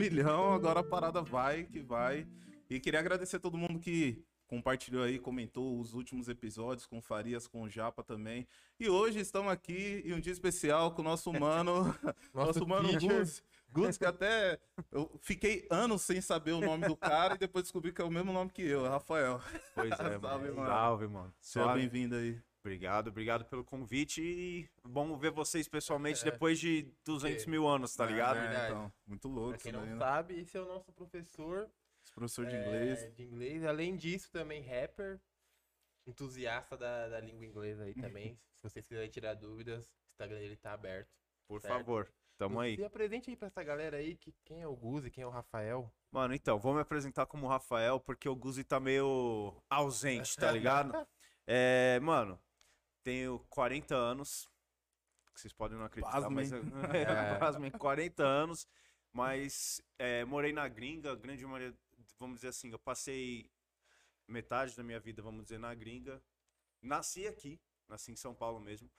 milhão, agora a parada vai que vai. E queria agradecer a todo mundo que compartilhou aí, comentou os últimos episódios com o Farias, com o Japa também. E hoje estamos aqui em um dia especial com o nosso mano, nosso mano teacher. Gus. Gus, que até eu fiquei anos sem saber o nome do cara e depois descobri que é o mesmo nome que eu, Rafael. Pois é, Salve, mano. mano. Salve, mano. Seja bem-vindo aí. Obrigado, obrigado pelo convite e bom ver vocês pessoalmente É. depois de 200 mil anos, tá ligado? É, verdade. então, muito louco Pra quem não daí, né? sabe, esse é o nosso professor Esse professor de é, inglês. de inglês. Além disso, também rapper, entusiasta da, da língua inglesa aí também. Se vocês quiserem tirar dúvidas, o Instagram dele tá aberto. Por Certo. favor, tamo aí. Se apresente aí pra essa galera aí, que quem é o Guzi, quem é o Rafael. Mano, então, vou me apresentar como Rafael porque o Guzi tá meio ausente, tá ligado? É, mano, tenho 40 anos. Vocês podem não acreditar, mas Pasmem. é, pasmem, 40 anos, mas é, morei na gringa, grande maioria, vamos dizer assim, eu passei metade da minha vida, vamos dizer, na gringa. Nasci aqui, nasci em São Paulo mesmo.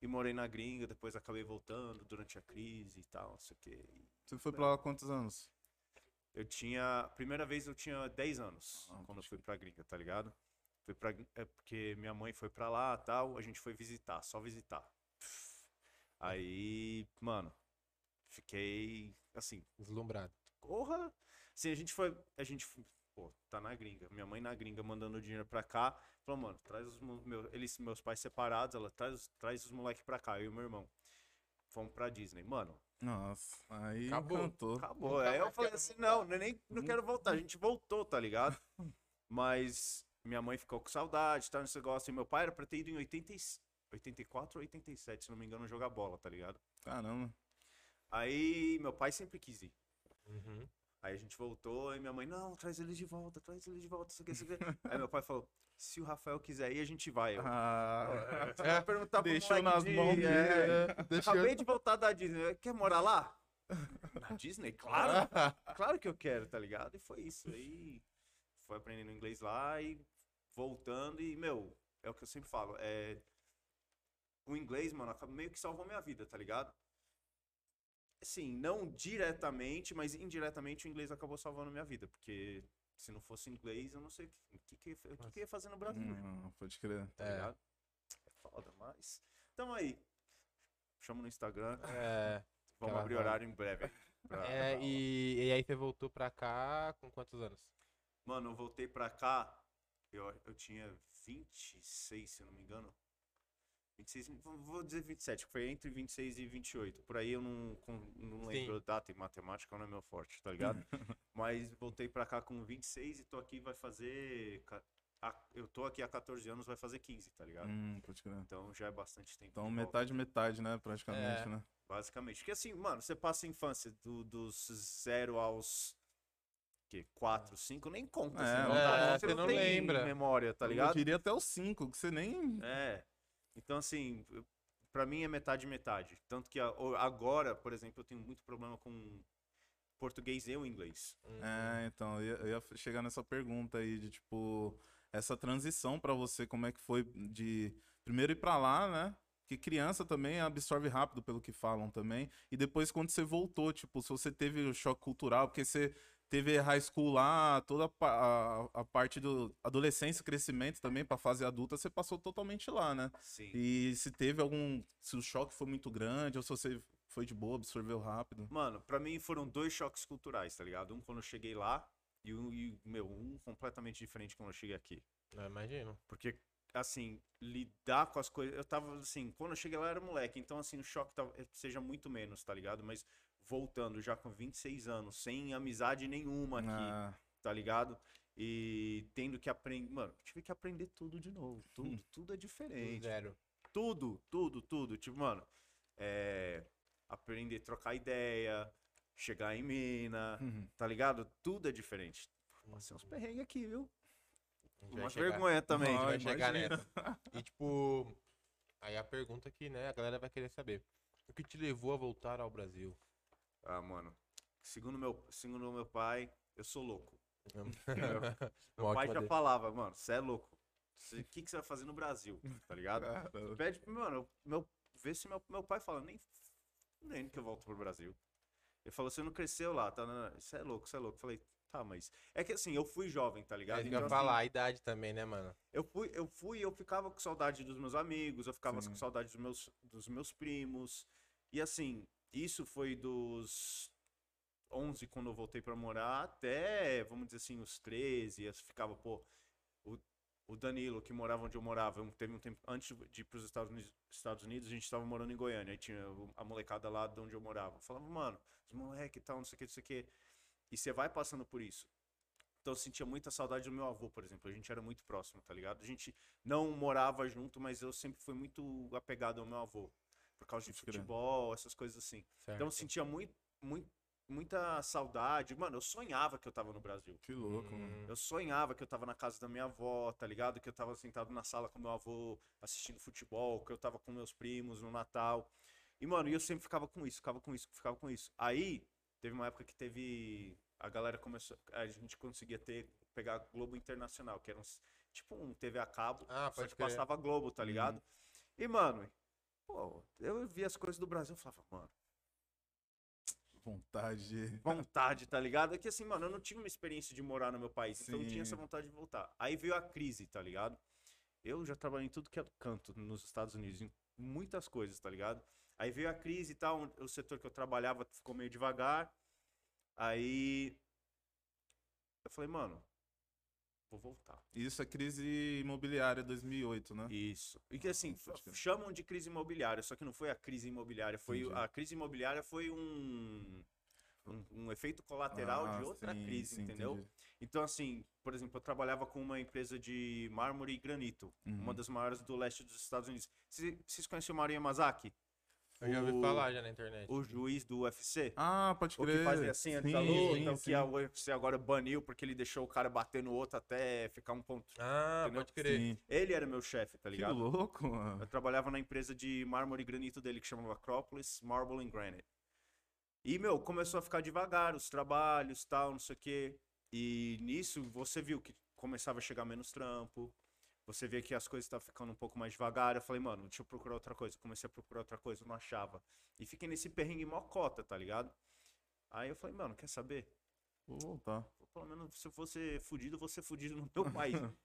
E morei na gringa, depois acabei voltando durante a crise e tal, não sei o quê. Você foi pra lá há quantos anos? Eu tinha. Primeira vez eu tinha 10 anos Ah, quando eu fui pra gringa, tá ligado? Fui pra, é porque minha mãe foi pra lá tal, a gente foi visitar, só visitar. Aí, mano, fiquei assim, Deslumbrado. porra. Assim, a gente foi. A gente. foi- Pô, tá na gringa. Minha mãe na gringa mandando dinheiro pra cá. Falou, mano, traz os mo- meu, eles, meus pais separados, ela traz, os- traz os moleques pra cá, eu e meu irmão. Fomos pra Disney. Mano, Nossa, aí Acabou. cantou. Acabou. Nunca Aí eu falei quero assim, não, eu nem não quero voltar. A gente voltou, tá ligado? Mas minha mãe ficou com saudade, tá nesse negócio. E meu pai era pra ter ido em 80, e- 84 ou 87, se não me engano, jogar bola, tá ligado? Caramba. Aí meu pai sempre quis ir. Uhum. Aí a gente voltou e minha mãe, não, traz ele de volta, traz ele de volta, isso aqui, isso aqui. Aí meu pai falou, se o Rafael quiser ir, a gente vai. Eu, Ah, Você vai perguntar pro deixou nas de- mãos dele, é, né? Deixou- Acabei de voltar da Disney. Quer morar lá? Na Disney? Claro. Claro que eu quero, tá ligado? E foi isso. Aí foi aprendendo inglês lá e voltando. E, meu, é o que eu sempre falo. É... O inglês, mano, meio que salvou minha vida, tá ligado? Sim, não diretamente, mas indiretamente o inglês acabou salvando minha vida. Porque se não fosse inglês, eu não sei o que, que, que, eu ia- o que que ia fazer no Brasil. Hum, pode crer. tá É. ligado? É foda, mas. Tamo aí. Chama no Instagram. É, Vamos abrir horário em breve. pra- é, pra- e, e aí você voltou pra cá com quantos anos? Mano, eu voltei pra cá. Eu, eu tinha 26, se eu não me engano. 26, vou- dizer 27, que foi entre 26 e 28. Por aí eu não, não lembro a data e matemática não é meu forte, tá ligado? Mas voltei pra cá com 26 e tô aqui, vai fazer. Eu tô aqui há 14 anos, vai fazer 15, tá ligado? Hum. Então já é bastante tempo. Então de volta. metade, metade, né? Praticamente, É. né? Basicamente. Porque assim, mano, você passa a infância do- dos zero aos. Que? 4, 5, nem conta. É, você não, é, tá- você não tem lembra. memória, tá Eu ligado? diria até os 5, que você nem... É. Então, assim, eu- pra mim é metade metade. Tanto que agora, por exemplo, eu tenho muito problema com português e o inglês. É, então, eu ia, eu ia chegar nessa pergunta aí de, tipo, essa transição pra você, como é que foi de primeiro ir pra lá, né? Que criança também absorve rápido pelo que falam também. E depois quando você voltou, tipo, se você teve o choque cultural, porque você teve high school lá, toda a, a, a parte do adolescência, crescimento também pra fase adulta, você passou totalmente lá, né? Sim. E se teve algum, se o choque foi muito grande ou se você foi de boa, absorveu rápido. Mano, pra mim foram dois choques culturais, tá ligado? Um quando eu cheguei lá e, um, e, meu, um completamente diferente quando eu cheguei aqui. Eu imagino. Porque, assim, lidar com as coisas. Eu tava, assim, quando eu cheguei lá eu era moleque, então, assim, o choque tava- seja muito menos, tá ligado? Mas voltando já com 26 anos, sem amizade nenhuma aqui, Ah, tá ligado? E tendo que aprender. Mano, tive que aprender tudo de novo. Tudo, tudo é Do diferente. Zero. Tudo, tudo, tudo. Tipo, mano, é. Aprender a trocar ideia, chegar em mina, uhum. tá ligado? Tudo é diferente. Passei uns perrengues aqui, viu? Uma vergonha também. Ah, vai chegar nessa. E tipo, aí a pergunta que, né, a galera vai querer saber. O que te levou a voltar ao Brasil? Ah, mano. Segundo meu, segundo meu pai, eu sou louco. Meu pai já falava, mano, você é louco. O que, que você vai fazer no Brasil? Tá ligado? Caramba. Pede, mano, meu, vê se meu, meu pai fala, nem, nem que eu volto pro Brasil. Ele falou, você não cresceu lá, tá? Você é louco, você é louco. Eu falei, tá, mas. É que assim, eu fui jovem, tá ligado? É que Então, ia assim, falar, a idade também, né, mano? eu fui, eu fui, eu ficava com saudade dos meus amigos, eu ficava Sim. com saudade dos meus, dos meus primos. E assim, isso foi dos 11 quando eu voltei pra morar até, vamos dizer assim, os 13, eu ficava, pô, o, o Danilo que morava onde eu morava, teve um tempo antes de ir pros Estados Unidos, Estados Unidos, a gente tava morando em Goiânia, aí tinha a molecada lá de onde eu morava. Eu falava, mano, os moleque e tal, não sei o que, não sei o que. E você vai passando por isso. Então eu sentia muita saudade do meu avô, por exemplo. A gente era muito próximo, tá ligado? A gente não morava junto, mas eu sempre fui muito apegado ao meu avô. Por causa de futebol, essas coisas assim. Então eu sentia muito, muito, muita saudade. Mano, eu sonhava que eu tava no Brasil. Que louco, Hum. mano. Eu sonhava que eu tava na casa da minha avó, tá ligado? Que eu tava sentado na sala com meu avô assistindo futebol, que eu tava com meus primos no Natal. E, mano, eu sempre ficava com isso, ficava com isso, ficava com isso. Aí, teve uma época que teve. A galera começou. A gente conseguia ter. Pegar Globo Internacional, que era uns, tipo um TV a cabo, Ah, só que crer. passava Globo, tá ligado? E, mano, pô, eu via as coisas do Brasil e falava, mano Vontade de. vontade, tá ligado? É que assim, mano, eu não tinha uma experiência de morar no meu país, então eu tinha essa Sim. vontade de voltar. Aí veio a crise, tá ligado? Eu já trabalhei em tudo que é canto nos Estados Unidos, em muitas coisas, tá ligado? Aí veio a crise e tal, o setor que eu trabalhava ficou meio devagar. Aí eu falei, mano, vou voltar. Isso é crise imobiliária 2008, né? Isso. E que assim, chamam de crise imobiliária, só que não foi a crise imobiliária, foi Entendi. a crise imobiliária foi um um, um efeito colateral Ah, de outra sim, crise, sim, entendeu? entendi. Então, assim, por exemplo, eu trabalhava com uma empresa de mármore e granito, uma Uhum. das maiores do leste dos Estados Unidos. Cê- Vocês conhecem o Mario Yamazaki? Eu já ouvi O- falar já na internet. O juiz do UFC? Ah, pode O crer. que fazia assim antes da Sim, luta, sim, o sim. que a UFC agora baniu porque ele deixou o cara bater no outro até ficar um ponto. Ah, Entendeu? pode crer. Sim. Ele era meu chefe, tá Que ligado? louco, mano. Eu trabalhava na empresa de mármore e granito dele que chamava Acropolis Marble and Granite. E, meu, começou a ficar devagar os trabalhos, tal, não sei o quê. E nisso você viu que começava a chegar menos trampo. Você vê que as coisas estavam ficando um pouco mais devagar. Eu falei, mano, deixa eu procurar outra coisa. Comecei a procurar outra coisa, eu não achava. E fiquei nesse perrengue mocota, tá ligado? Aí eu falei, mano, quer saber? Vou voltar. Pelo menos se eu fosse fudido, eu vou ser fudido no meu país.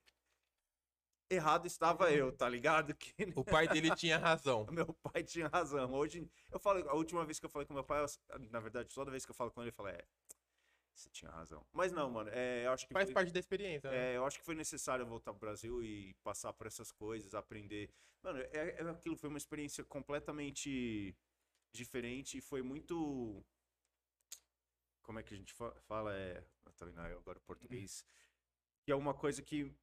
Errado estava eu, tá ligado? Que O pai dele tinha razão. meu pai tinha razão. Hoje, eu falo, a última vez que eu falei com meu pai, eu- na verdade, toda vez que eu falo com ele, eu falo, é, você tinha razão. Mas não, mano, é, eu acho que Faz foi, parte da experiência, né? é, eu acho que foi necessário voltar pro Brasil e passar por essas coisas, aprender. Mano, é, é aquilo, foi uma experiência completamente diferente e foi muito como é que a gente fa- fala? É, eu tô vendo agora português. Que é uma coisa que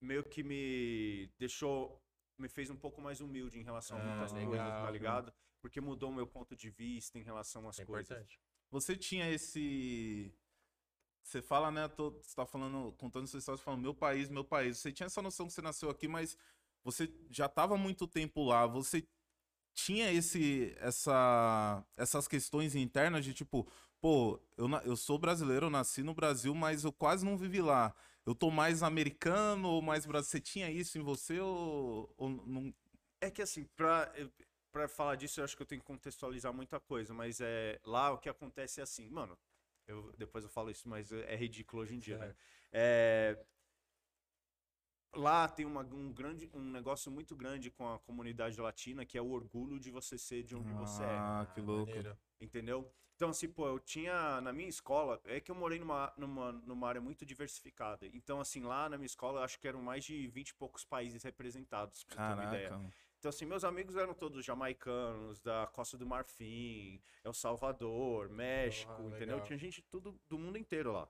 meio que me deixou, me fez um pouco mais humilde em relação a Ah, muitas legal, coisas, tá ligado? Porque mudou o meu ponto de vista em relação às É coisas. importante. Você tinha esse. Você fala, né? Tô, você tá falando, contando sua história, você falando meu país, meu país. Você tinha essa noção que você nasceu aqui, mas você já tava há muito tempo lá. Você tinha esse, essa, essas questões internas de tipo, pô, eu, eu sou brasileiro, eu nasci no Brasil, mas eu quase não vivi lá. Eu tô mais americano ou mais brasileiro? Você tinha isso em você ou, ou não? É que assim, pra, pra falar disso, eu acho que eu tenho que contextualizar muita coisa, mas é lá o que acontece é assim, mano. Eu, depois eu falo isso, mas é ridículo hoje em dia, né? Certo. É, lá tem uma- um, grande, um negócio muito grande com a comunidade latina, que é o orgulho de você ser de onde você é. Ah, que louco. maneiro. Entendeu? Então, assim, pô, eu tinha na minha escola, é que eu morei numa, numa, numa área muito diversificada. Então, assim, lá na minha escola, eu acho que eram mais de 20 e poucos países representados, pra você ter uma ideia. Então, assim, meus amigos eram todos jamaicanos, da Costa do Marfim, El Salvador, México, Ah, entendeu? Tinha gente tudo do mundo inteiro lá.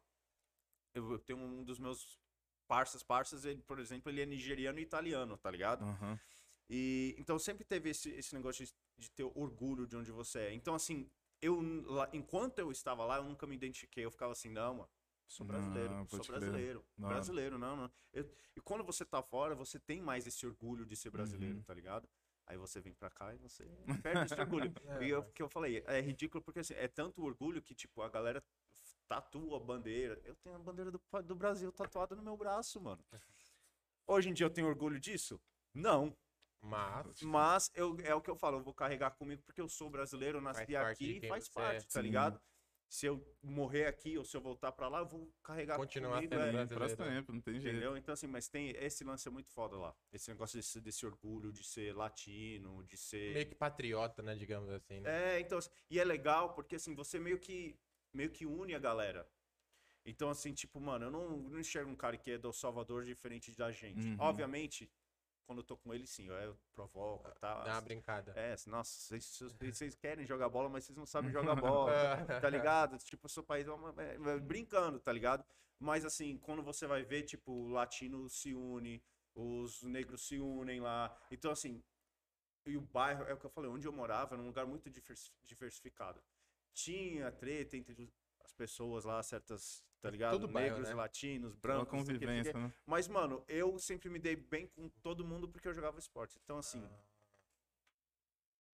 Eu, eu tenho um dos meus parças, parças, ele, por exemplo, ele é nigeriano e italiano, tá ligado? Aham. E então sempre teve esse, esse negócio de, de ter orgulho de onde você é. Então, assim, eu lá- enquanto eu estava lá, eu nunca me identifiquei. Eu ficava assim, não, mano, sou brasileiro, Não, sou pode crer. brasileiro, Não. brasileiro, não, não. Eu- e quando você tá fora, você tem mais esse orgulho de ser brasileiro, Uhum. tá ligado? Aí você vem pra cá e você perde esse orgulho. É, e eu, que eu falei, é ridículo porque assim, é tanto orgulho que, tipo, a galera tatua a bandeira. Eu tenho a bandeira do, do Brasil tatuada no meu braço, mano. Hoje em dia eu tenho orgulho disso? Não. Mas. Mas eu, é o que eu falo, eu vou carregar comigo porque eu sou brasileiro, nasci parte aqui e faz você é. parte, tá Sim. ligado? Se eu morrer aqui ou se eu voltar pra lá, eu vou carregar Continuar comigo. sendo é, sempre, não tem jeito. Entendeu? Então, assim, mas tem. Esse lance é muito foda lá. Esse negócio desse, desse orgulho de ser latino, de ser. Meio que patriota, né? Digamos assim. Né? É, então, assim, e é legal porque assim, você meio que meio que une a galera. Então, assim, tipo, mano, eu não, não enxergo um cara que é do Salvador diferente da gente. Uhum. Obviamente, quando eu tô com ele, sim, eu provoco, tá? Dá uma brincada. É, nossa, vocês, vocês- vocês querem jogar bola, mas vocês não sabem jogar bola, tá ligado? Tipo, o seu país é uma- é- é brincando, tá ligado? Mas assim, quando você vai ver, tipo, o latino se une, os negros se unem lá. Então, assim, e o bairro, é o que eu falei, onde eu morava, era um lugar muito divers- diversificado. Tinha treta entre as pessoas lá, certas, tá ligado? todo bairro, Negros, né? latinos, Uma brancos, que. convivência, né? Mas, mano, eu sempre me dei bem com todo mundo porque eu jogava esporte. Então, assim,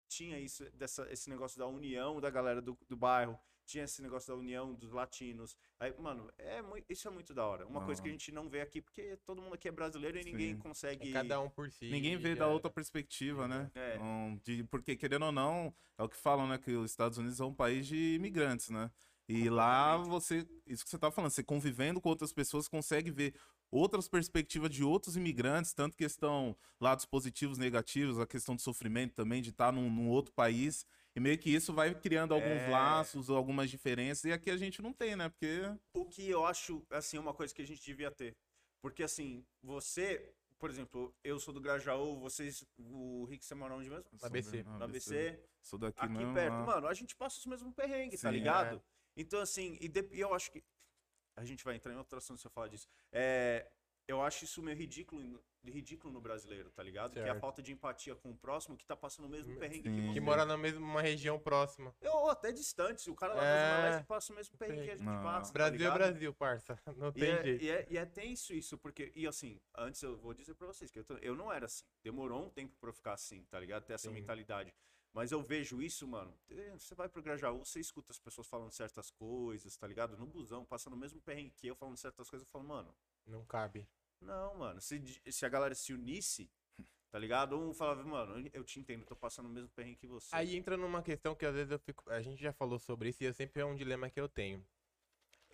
tinha isso, dessa, esse negócio da união da galera do, do bairro, tinha esse negócio da união dos latinos. Aí, mano, é mui- isso é muito da hora. Uma coisa que a gente não vê aqui, porque todo mundo aqui é brasileiro e ninguém Sim. consegue. É cada um por si. Ninguém vê já da outra perspectiva, né? É. Um, de, porque, querendo ou não, é o que falam, né? Que os Estados Unidos é um país de imigrantes, né? E lá você, isso que você tá falando, você convivendo com outras pessoas, consegue ver outras perspectivas de outros imigrantes, tanto questão lados positivos, negativos, a questão do sofrimento também, de estar num, num outro país. E meio que isso vai criando alguns É. laços, algumas diferenças, e aqui a gente não tem, né? Porque. O que eu acho, assim, uma coisa que a gente devia ter. Porque, assim, você, por exemplo, eu sou do Grajaú, vocês, o Rick, você mora onde mesmo? Na ABC. Ah, Na ABC. Sou daqui aqui mesmo. perto, ah. mano, a gente passa os mesmos perrengues, tá Sim, ligado? é. Então, assim, e, de- e eu acho que. A gente vai entrar em outra assunto se eu falar disso. É, eu acho isso meio ridículo, no- ridículo no brasileiro, tá ligado? Que é a Certo. falta de empatia com o próximo que tá passando o mesmo Hum, perrengue sim. que Que você. mora na mesma região próxima. Ou até distante, o cara lá É. Leste passa o mesmo perrengue que a gente Não. passa. tá Brasil é ligado? Brasil, parça. Não E tem é, jeito. e, é, e é tenso isso, porque, e assim, antes eu vou dizer pra vocês que eu, tô- eu não era assim. Demorou um tempo pra eu ficar assim, tá ligado? Ter essa Sim. mentalidade. Mas eu vejo isso, mano. Você vai pro Grajaú, você escuta as pessoas falando certas coisas, tá ligado? No busão, passando o mesmo perrengue que eu, falando certas coisas, eu falo, mano, Não cabe. não, mano. Se, se a galera se unisse, tá ligado? Um falava, mano, eu te entendo, tô passando o mesmo perrengue que você. Aí entra numa questão que às vezes eu fico. A gente já falou sobre isso e eu sempre é um dilema que eu tenho.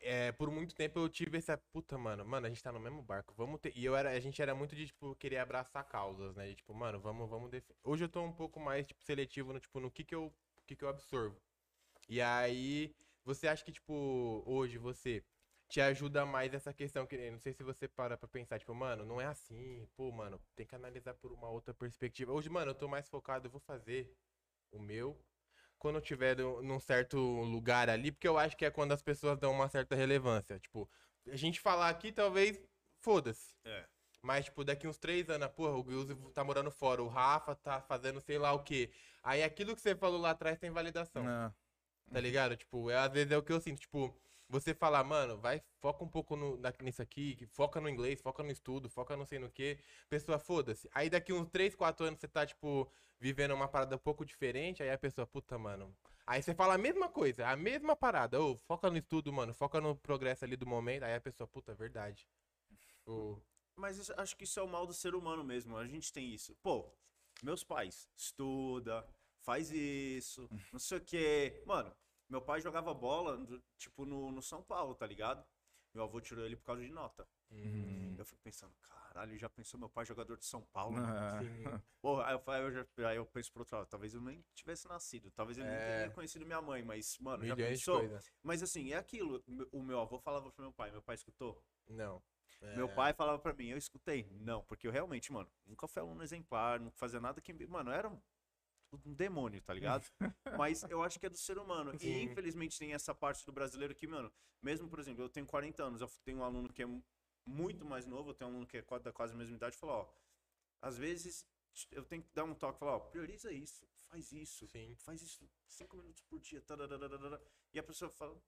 É, por muito tempo eu tive essa. Puta, mano, mano, a gente tá no mesmo barco. Vamos ter. E eu era, a gente era muito de, tipo, querer abraçar causas, né? De, tipo, mano, vamos, vamos defender. Hoje eu tô um pouco mais, tipo, seletivo no, tipo, no que que eu, que que eu absorvo. E aí, você acha que, tipo, hoje você te ajuda mais essa questão que não sei se você para pra pensar, tipo, mano, não é assim, pô, mano, tem que analisar por uma outra perspectiva. Hoje, mano, eu tô mais focado, eu vou fazer o meu quando eu tiver num certo lugar ali, porque eu acho que é quando as pessoas dão uma certa relevância. Tipo, a gente falar aqui, talvez, foda-se. É. Mas, tipo, daqui uns três anos, porra, o Gilze tá morando fora, o Rafa tá fazendo sei lá o quê. Aí aquilo que você falou lá atrás tem validação. É. Tá ligado? Tipo, é, às vezes é o que eu sinto. Tipo, você falar, mano, vai, foca um pouco no, na- nisso aqui, que foca no inglês, foca no estudo, foca não sei no que. Pessoa, foda-se. Aí daqui uns 3, 4 anos você tá, tipo, vivendo uma parada um pouco diferente, aí a pessoa, puta, mano. Aí você fala a mesma coisa, a mesma parada. Ô, foca no estudo, mano, foca no progresso ali do momento. Aí a pessoa, puta, verdade. Ô, Mas isso- acho que isso é o mal do ser humano mesmo. A gente tem isso. Pô, meus pais, estuda, faz isso, não sei o quê. Mano, meu pai jogava bola, tipo, no, no São Paulo, tá ligado? Meu avô tirou ele por causa de nota. hum, Eu fico pensando, caralho, já pensou meu pai jogador de São Paulo? Sim. Porra, aí eu, fa- eu já- aí eu penso pro outro lado, talvez eu nem tivesse nascido, talvez eu nem É. teria conhecido minha mãe, mas, mano, já Milhões de pensou? Mas assim, é aquilo. O meu avô falava pro meu pai, meu pai escutou? Não. Meu É, pai falava pra mim, eu escutei. Não, porque eu realmente, mano, nunca fui aluno exemplar, não fazia nada que. me- Mano, era um, um demônio, tá ligado? Mas eu acho que é do ser humano. Sim. E infelizmente tem essa parte do brasileiro que, mano, mesmo, por exemplo, eu tenho 40 anos, eu tenho um aluno que é mu- muito mais novo, eu tenho um aluno que é quase da quase a mesma idade, falou, ó, às vezes eu tenho que dar um toque, falar, ó, prioriza isso, faz isso, Sim. faz isso cinco minutos por dia, e a pessoa fala,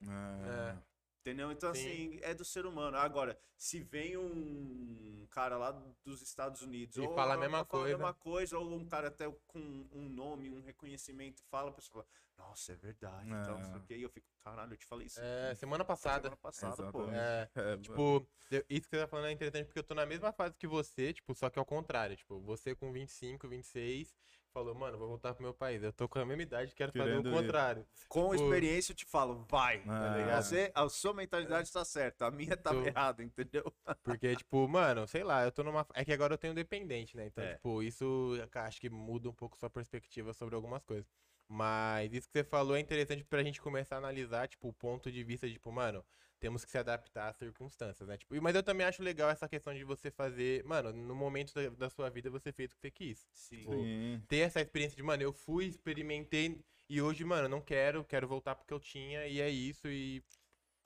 É. Entendeu? Então, Sim. assim, é do ser humano. Agora, se vem um cara lá dos Estados Unidos E ou fala a mesma fala coisa. mesma coisa, ou um cara até com um nome, um reconhecimento, fala, a pessoa fala, nossa, é verdade. Então, É. o quê. E eu fico, caralho, eu te falei isso É, semana passada. semana passada, pô. É, É, Tipo, isso que você tá falando é interessante porque eu tô na mesma fase que você, tipo, só que ao contrário. Tipo, você com 25, 26, falou, mano, vou voltar pro meu país. Eu tô com a mesma idade, quero fazer Querendo o contrário. Com Tipo- experiência, eu te falo, vai. tá Ah. ligado? Você, a sua mentalidade está certa, a minha tá Tô- errada, entendeu? Porque, tipo, mano, sei lá, eu tô numa. É que agora eu tenho dependente, né? Então, É. tipo, isso acho que muda um pouco sua perspectiva sobre algumas coisas. Mas isso que você falou é interessante pra gente começar a analisar, tipo, o ponto de vista de, tipo, mano, temos que se adaptar às circunstâncias, né? Tipo, e- mas eu também acho legal essa questão de você fazer, mano, no momento da, da sua vida você fez o que você quis. Sim. Sim. Ter essa experiência de, mano, eu fui, experimentei e hoje, mano, não quero, quero voltar porque eu tinha e é isso e.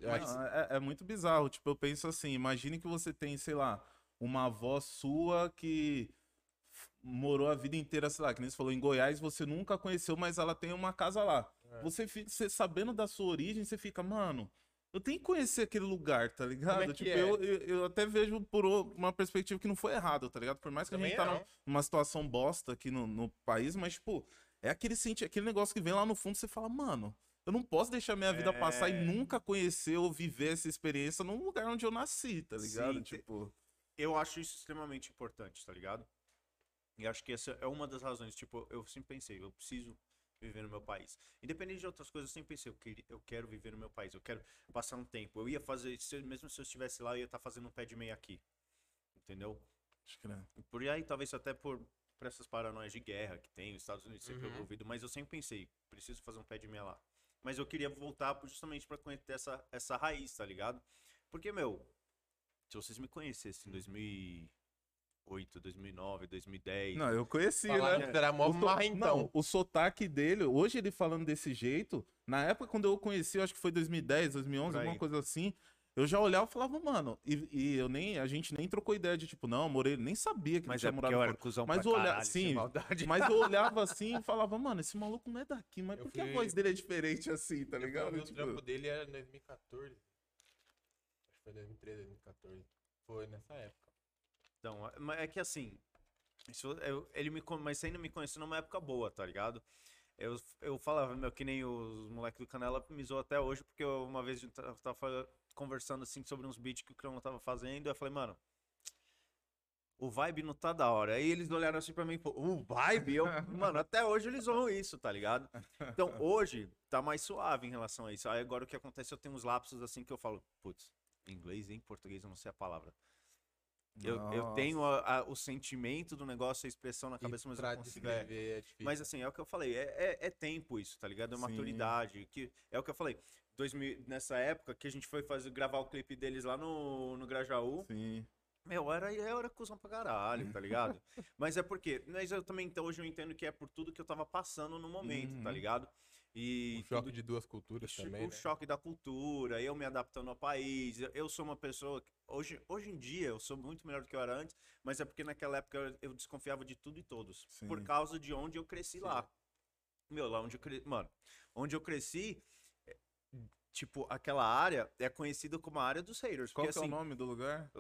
eu acho- Não, é, é muito bizarro. Tipo, eu penso assim, imagine que você tem, sei lá, uma avó sua que morou a vida inteira, sei lá, que nem você falou, em Goiás, você nunca conheceu, mas ela tem uma casa lá. É. Você, fica, você sabendo da sua origem, você fica, mano, eu tenho que conhecer aquele lugar, tá ligado? é tipo, é? eu, eu, eu até vejo por uma perspectiva que não foi errado, tá ligado? Por mais que a Também gente tá numa situação bosta aqui no, no país, mas, tipo, é aquele, senti aquele negócio que vem lá no fundo, você fala, mano, eu não posso deixar minha vida passar e É. nunca conhecer ou viver essa experiência num lugar onde eu nasci, tá ligado? Sim, tipo, Eu acho isso extremamente importante, tá ligado? E acho que essa é uma das razões. Tipo, eu sempre pensei, eu preciso viver no meu país. Independente de outras coisas, eu sempre pensei, eu, queria, eu quero viver no meu país, eu quero passar um tempo. Eu ia fazer, se mesmo se eu estivesse lá, eu ia estar fazendo um pé de meia aqui. Entendeu? acho que não. E por aí, talvez até por, por essas paranoias de guerra que tem, os Estados Unidos sempre Uhum. envolvido, mas eu sempre pensei, preciso fazer um pé de meia lá. Mas eu queria voltar justamente pra conhecer essa, essa raiz, tá ligado? Porque, meu, se vocês me conhecessem em 2008, 2009, 2010, Não, eu conheci, Falar né? era mó O so- marrentão. Não, o sotaque dele, hoje ele falando desse jeito, na época quando eu conheci, eu acho que foi 2010, 2011, Por aí. alguma coisa assim, eu já olhava e falava, mano, e, e eu nem, a gente nem trocou ideia de tipo, não, morei, nem sabia que mas tinha é morado eu fora. cuzão Mas caralho, sem sim. Mas eu olhava assim e falava, mano, esse maluco não é daqui, mas Eu por que a fui- voz dele é diferente assim, tá Eu ligado? O Tipo, trampo dele era em 2014. Acho que foi 2013, 2014. Foi nessa época. Então, é- é que assim, isso, eu- ele me, mas ainda me conheceu numa época boa, tá ligado? Eu, eu falava, meu, que nem os moleques do Canela me zoam até hoje, porque eu, uma vez gente tava, conversando assim sobre uns beats que o Crão tava fazendo, eu falei, mano, o vibe não tá da hora. Aí eles olharam assim pra mim, pô, o vibe? Eu, mano, até hoje eles zoam isso, tá ligado? Então, hoje tá mais suave em relação a isso. Aí agora o que acontece, eu tenho uns lapsos assim que eu falo, putz, em inglês e em português eu não sei a palavra. Eu, eu tenho a- a- o sentimento do negócio, a expressão na cabeça, mas eu consigo. é. descrever é difícil. Mas assim, é o que eu falei, é, é, é tempo isso, tá ligado? É Sim. maturidade. Que, é o que eu falei. 2000, nessa época que a gente foi fazer, gravar o clipe deles lá no, no Grajaú, Sim. meu, era, eu era cuzão pra caralho, tá ligado? mas é porque, mas eu também, então, hoje eu entendo que é por tudo que eu tava passando no momento, tá Uhum. ligado? E o choque tudo- de duas culturas Tipo, também, o né? choque da cultura, eu me adaptando ao país. Eu sou uma pessoa. Hoje, hoje em dia eu sou muito melhor do que eu era antes, mas é porque naquela época eu, desconfiava de tudo e todos. Por Sim. causa de onde eu cresci lá. Meu, lá onde eu cresci. Mano, onde eu cresci, é, tipo, aquela área é conhecida como a área dos haters. Qual porque que é assim, o nome do lugar?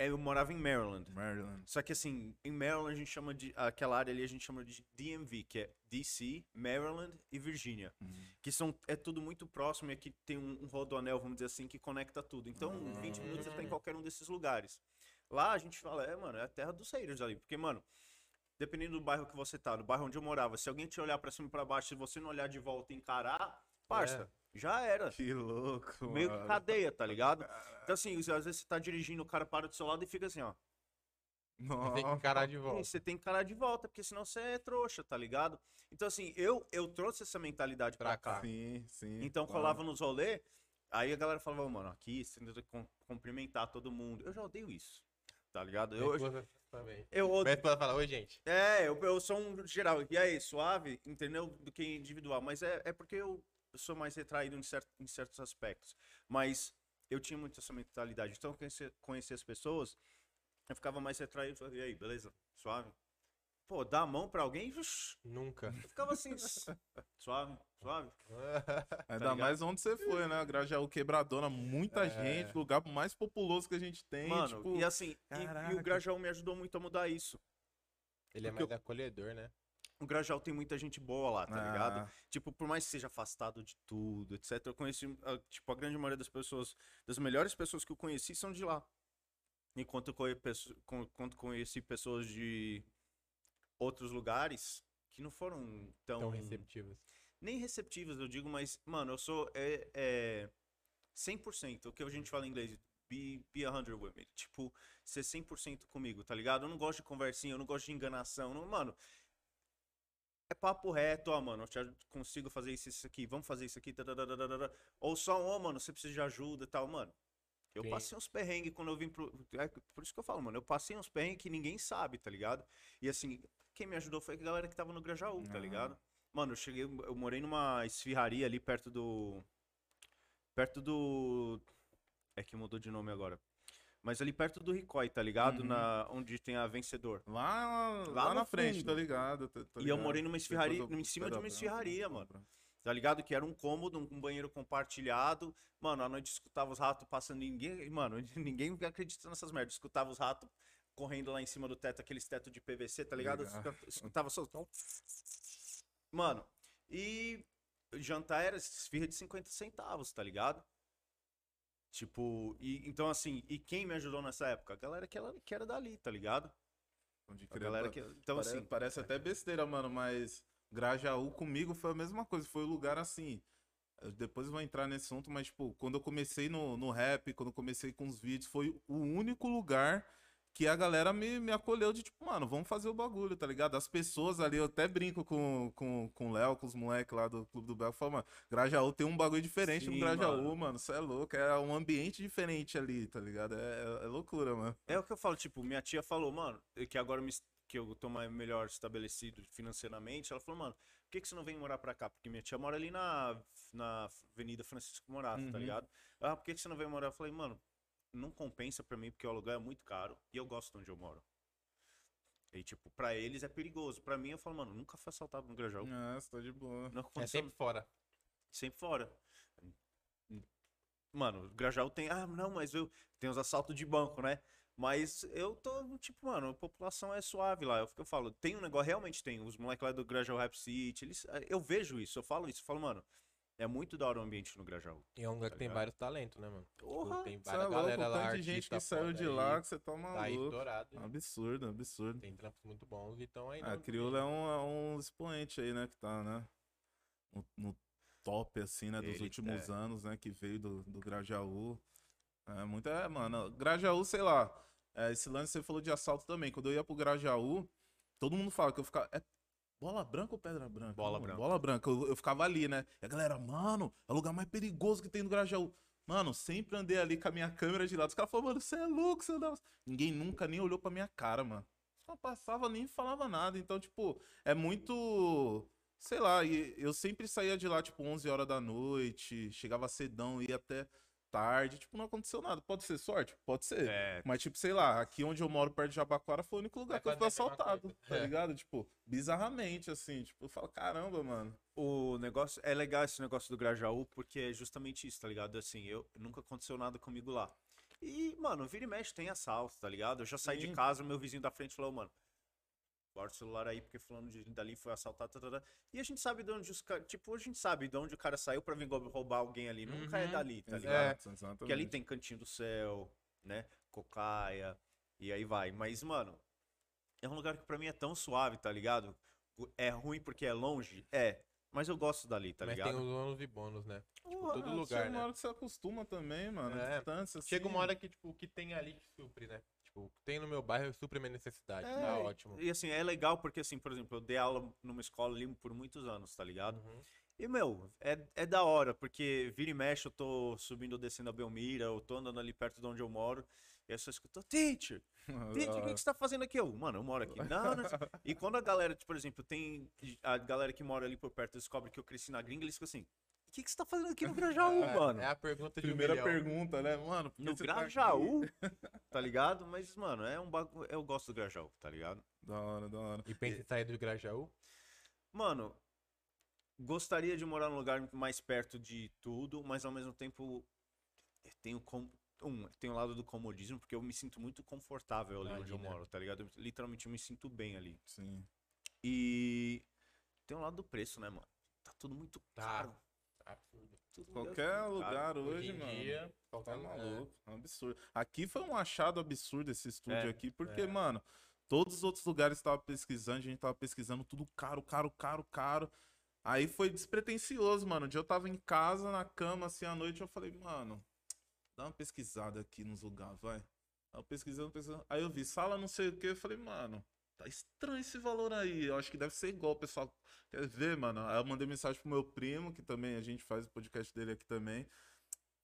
É, eu morava em Maryland. Maryland. Só que assim, em Maryland a gente chama de. Aquela área ali a gente chama de DMV, que é DC, Maryland e Virgínia. Uhum. Que são, é tudo muito próximo e aqui tem um, um rodoanel, vamos dizer assim, que conecta tudo. Então, em 20 minutos você tá em qualquer um desses lugares. Lá a gente fala, é, mano, é a terra dos haters ali. Porque, mano, dependendo do bairro que você tá, no bairro onde eu morava, se alguém te olhar pra cima e pra baixo, se você não olhar de volta e encarar, parça, já era. Que louco, Meio que mano. cadeia, tá ligado? Então, assim, às vezes você tá dirigindo, o cara para do seu lado e fica assim, ó. Você tem que encarar de volta. você tem que encarar de volta, porque senão você é trouxa, tá ligado? Então, assim, eu, eu trouxe essa mentalidade pra, Pra cá. Sim, sim. Então, claro. colava nos rolê, aí a galera falava, mano, aqui você tem que cum- cumprimentar todo mundo. Eu já odeio isso, tá ligado? Eu, Eu, também. eu odeio. Mas pode falar, oi, gente. É, eu, eu sou um geral. E aí, suave, entendeu? Do que individual. Mas é, é porque eu, eu sou mais retraído em, cer- em certos aspectos. Mas eu tinha muito essa mentalidade. Então, conhecer, conhecer as pessoas, eu ficava mais retraído. E aí, beleza? Suave? pô, dar a mão pra alguém, Nunca. eu ficava assim, suave, suave. Ainda ligado? mais onde você foi, né? Grajaú Quebradona, muita gente, lugar mais populoso que a gente tem. Mano, tipo, e assim, e- e, o Grajaú me ajudou muito a mudar isso. Ele é Porque mais acolhedor, né? O Grajaú tem muita gente boa lá, tá ah, ligado? Tipo, por mais que seja afastado de tudo, etc. Eu conheci, ah, tipo, a grande maioria das pessoas, das melhores pessoas que eu conheci são de lá. Enquanto eu conheci pessoas de outros lugares que não foram tão, Tão receptivos. nem receptivas, eu digo, mas, mano, eu sou é, é 100%, o que a gente fala em inglês, be, be 100 with me. Tipo, ser 100% comigo, tá ligado? Eu não gosto de conversinha, eu não gosto de enganação, não, mano. É papo reto, ó, mano, eu consigo fazer isso, isso aqui, vamos fazer isso aqui, tadadadadada. ou só, ó, mano, você precisa de ajuda e tal, mano. Eu Sim. passei uns perrengues quando eu vim pro. É por isso que eu falo, mano. Eu passei uns perrengues que ninguém sabe, tá ligado? E assim, quem me ajudou foi a galera que tava no Grajaú, tá Ah. ligado? Mano, eu cheguei, eu morei numa esfirraria ali perto do. Perto do. É que mudou de nome agora. Mas ali perto do Ricói, tá ligado? Uhum. Na, onde tem a vencedor. Lá, lá, Lá na frente, fundo. tá ligado? tá- tá E eu ligado? morei numa esfirraria- em cima de uma esfirraria, mano. Tá ligado? Que era um cômodo, um banheiro compartilhado. Mano, à noite escutava os ratos passando. Ninguém. Mano, ninguém acredita nessas merdas. Escutava os ratos correndo lá em cima do teto, aqueles teto de PVC, tá ligado? Legal. Escuta- Escutava só. Mano, e jantar era esfirra de 50 centavos, tá ligado? Tipo, e, então assim, e quem me ajudou nessa época? A galera que, ela, que era dali, tá ligado? Pode A galera que. Então pare- assim. Parece até besteira, mano, mas Grajaú comigo foi a mesma coisa. Foi o lugar assim. eu Depois eu vou entrar nesse assunto, mas, tipo, quando eu comecei no, no rap, quando eu comecei com os vídeos, foi o único lugar que a galera me, me acolheu de, tipo, mano, vamos fazer o bagulho, tá ligado? As pessoas ali, eu até brinco com, com, com o Léo, com os moleques lá do Clube do Bel, falo, mano, Grajaú tem um bagulho diferente no Sim, Grajaú, mano. você é louco, é um ambiente diferente ali, tá ligado? É, é- é loucura, mano. É o que eu falo, tipo, minha tia falou, mano, que agora me, que eu tô mais melhor estabelecido financeiramente, ela falou, mano, por que, que você não vem morar pra cá? Porque minha tia mora ali na, na Avenida Francisco Morato, tá Uhum. ligado? Ah, por que, que você não vem morar? Eu falei, mano, não compensa pra mim porque o aluguel é muito caro e eu gosto de onde eu moro. E, tipo, pra eles é perigoso. Pra mim, eu falo, mano, nunca fui assaltado no Grajaú. Você tá de boa. Não É sempre fora. sempre fora. Mano, o Grajaú tem. Ah, não, mas eu. Tem os assaltos de banco, né? Mas eu tô, tipo, mano, a população é suave lá. É que eu falo. Tem um negócio, realmente tem. Os moleques lá do Grajaú Rap City, eles, eu vejo isso, eu falo isso. Eu falo, mano, é muito da hora o ambiente no Grajaú. E é um lugar Tá que tem ligado? vários talentos, né, mano? Tipo, Porra, tem Você é várias louco, galera o lá, de gente que saiu de aí, lá que você tá Tá maluco. estourado. Absurdo, absurdo. Tem trampos muito bons e estão aí. A no- Crioula é um, é um expoente aí, né? Que tá, né? No, no top, assim, né? Dos Ele- últimos é. anos, né? Que veio do, do Grajaú. É muito, é, mano. Grajaú, sei lá. é, esse lance você falou de assalto também. Quando eu ia pro Grajaú, todo mundo fala que eu ficava. É bola branca ou pedra branca? Bola Mano, branca. Bola branca. Eu, eu ficava ali, né? E a galera, mano, é o lugar mais perigoso que tem no Grajaú. Mano, sempre andei ali com a minha câmera de lado. Os caras falaram, mano, você é louco, você não. Ninguém nunca nem olhou pra minha cara, mano. Só passava nem falava nada. Então, tipo, é muito. Sei lá, eu sempre saía de lá, tipo, 11 horas da noite, chegava cedão, ia até tarde. Tipo, não aconteceu nada. Pode ser sorte? Pode ser. É. Mas, tipo, sei lá, aqui onde eu moro, perto de Jabaquara, foi o único lugar É que eu fui assaltado, tá É. ligado? Tipo, bizarramente, assim. Tipo, eu falo, caramba, mano. O negócio. É legal esse negócio do Grajaú, porque é justamente isso, tá ligado? Assim, eu nunca aconteceu nada comigo lá. E, mano, vira e mexe, tem assalto, tá ligado? Eu já saí de Sim. casa, meu vizinho da frente falou, mano, guarda o celular aí, porque fulano de dali foi assaltado, tá, tá, tá. E a gente sabe de onde os caras. Tipo, a gente sabe de onde o cara saiu pra vir roubar alguém ali. Nunca é Uhum. dali, tá ligado? É. exatamente. Porque ali tem Cantinho do Céu, né? Cocaia, e aí vai. Mas, mano, é um lugar que pra mim é tão suave, tá ligado? É ruim porque é longe? É. Mas eu gosto dali, tá Mas ligado? tem os ônus e bônus, né? Porra, todo lugar, Chega uma né? hora que você acostuma também, mano. É. Distância, Chega assim. uma hora que, tipo, o que tem ali que supre, né? Tipo, o que tem no meu bairro supre minha necessidade. É, Tá ótimo. E assim, é legal porque, assim, por exemplo, eu dei aula numa escola ali por muitos anos, tá ligado? Uhum. E, meu, é, é da hora, porque vira e mexe, eu tô subindo ou descendo a Belmira, eu tô andando ali perto de onde eu moro, e aí eu só escuto, teacher, teacher, o que, que você tá fazendo aqui? Eu, mano, eu moro aqui. Não, não. E quando a galera, tipo, por exemplo, tem a galera que mora ali por perto descobre que eu cresci na gringa, eles ficam assim, o que, que você tá fazendo aqui no Grajaú, É, mano? É a pergunta de Primeira um pergunta, né, mano? No tá? Grajaú, tá ligado? Mas, mano, é um bagulho. Eu gosto do Grajaú, tá ligado? Da hora, da hora. E pensa em sair do Grajaú? Mano, gostaria de morar num lugar mais perto de tudo, mas ao mesmo tempo eu tenho com... um, tem o lado do comodismo, porque eu me sinto muito confortável ali onde eu moro, tá ligado? Eu, literalmente eu me sinto bem ali. Sim. E tem o lado do preço, né, mano? Tá tudo muito Tá. caro. Absurdo. Tudo Qualquer caro. lugar Hoje mano. dia, Tá qualquer lugar. maluco, é um absurdo. Aqui foi um achado absurdo esse estúdio É, aqui, porque, é. mano, todos os outros lugares tava pesquisando, a gente tava pesquisando tudo caro, caro, caro, caro. Aí foi despretensioso, mano. Um dia eu tava em casa, na cama, assim, à noite, eu falei, mano, dá uma pesquisada aqui nos lugares, vai. Aí eu pesquisando, pesquisando. Aí eu vi sala não sei o que, eu falei, mano, tá estranho esse valor aí. Eu acho que deve ser igual, o pessoal quer ver, mano. Aí eu mandei mensagem pro meu primo, que também a gente faz o podcast dele aqui também.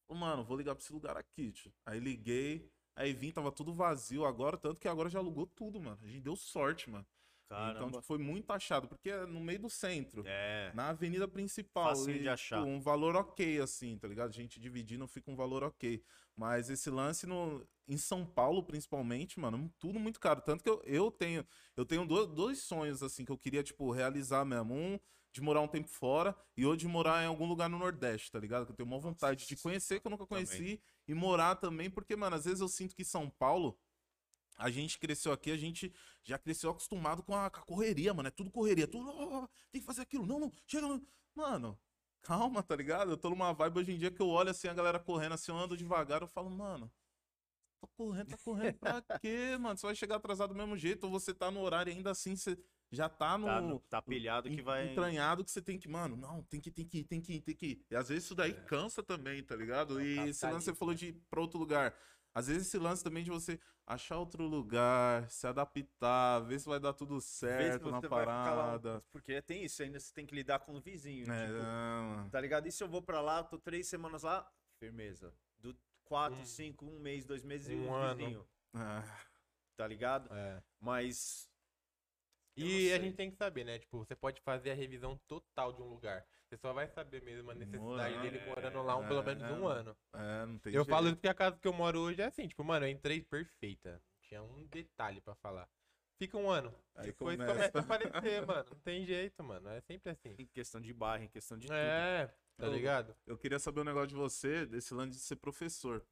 Ô, mano, vou ligar pra esse lugar aqui, tio. Aí liguei, aí vim, tava tudo vazio agora, tanto que agora já alugou tudo, mano. A gente deu sorte, mano. Então, Caramba. tipo, foi muito achado, porque é no meio do centro. É. Na avenida principal. Facinho de achar. Um valor ok, assim, tá ligado? A gente dividindo fica um valor ok. Mas esse lance no, em São Paulo, principalmente, mano, tudo muito caro. Tanto que eu, eu tenho, eu tenho do- dois sonhos, assim, que eu queria, tipo, realizar mesmo. Um de morar um tempo fora e outro de morar em algum lugar no Nordeste, tá ligado? Que eu tenho uma vontade de conhecer que eu nunca Também. conheci e morar também, porque, mano, às vezes eu sinto que São Paulo. A gente cresceu aqui, a gente já cresceu acostumado com a, com a correria, mano. É tudo correria, tudo. "Oh, tem que fazer aquilo. Não, não, chega. Não. Mano, calma, tá ligado? Eu tô numa vibe hoje em dia que eu olho assim a galera correndo, assim, eu ando devagar, eu falo, mano. Tô correndo, tá correndo pra quê, mano? Você vai chegar atrasado do mesmo jeito, ou você tá no horário ainda assim, você já tá no. Tá, no- tá pilhado que vai. entranhado que você tem que, mano, não, tem que, tem que tem que tem que. E às vezes isso daí cansa também, tá ligado? E esse lance você falou né? de ir pra outro lugar. Às vezes esse lance também de você achar outro lugar, se adaptar, ver se vai dar tudo certo na lá um- parada. Porque tem isso, ainda você tem que lidar com o vizinho. É, tipo. Tá ligado? E se eu vou pra lá, tô três semanas lá, firmeza. Do quatro, Hum. cinco, um mês, dois meses e Um um ano. vizinho. Ah, Tá ligado? É. Mas. E a gente tem que saber, né? Tipo, você pode fazer a revisão total de um lugar. Você só vai saber mesmo a necessidade Morando. dele morando lá um, pelo menos É, um ano. é, não tem Eu jeito. falo isso porque a casa que eu moro hoje é assim, tipo, mano, eu entrei perfeita. Tinha um detalhe pra falar. Fica um ano. Aí Depois começa. começa a aparecer, mano. Não tem jeito, mano. É sempre assim. Em questão de bairro, em questão de tudo. É, tá Eu- ligado? Eu queria saber um negócio de você, desse lance de ser professor.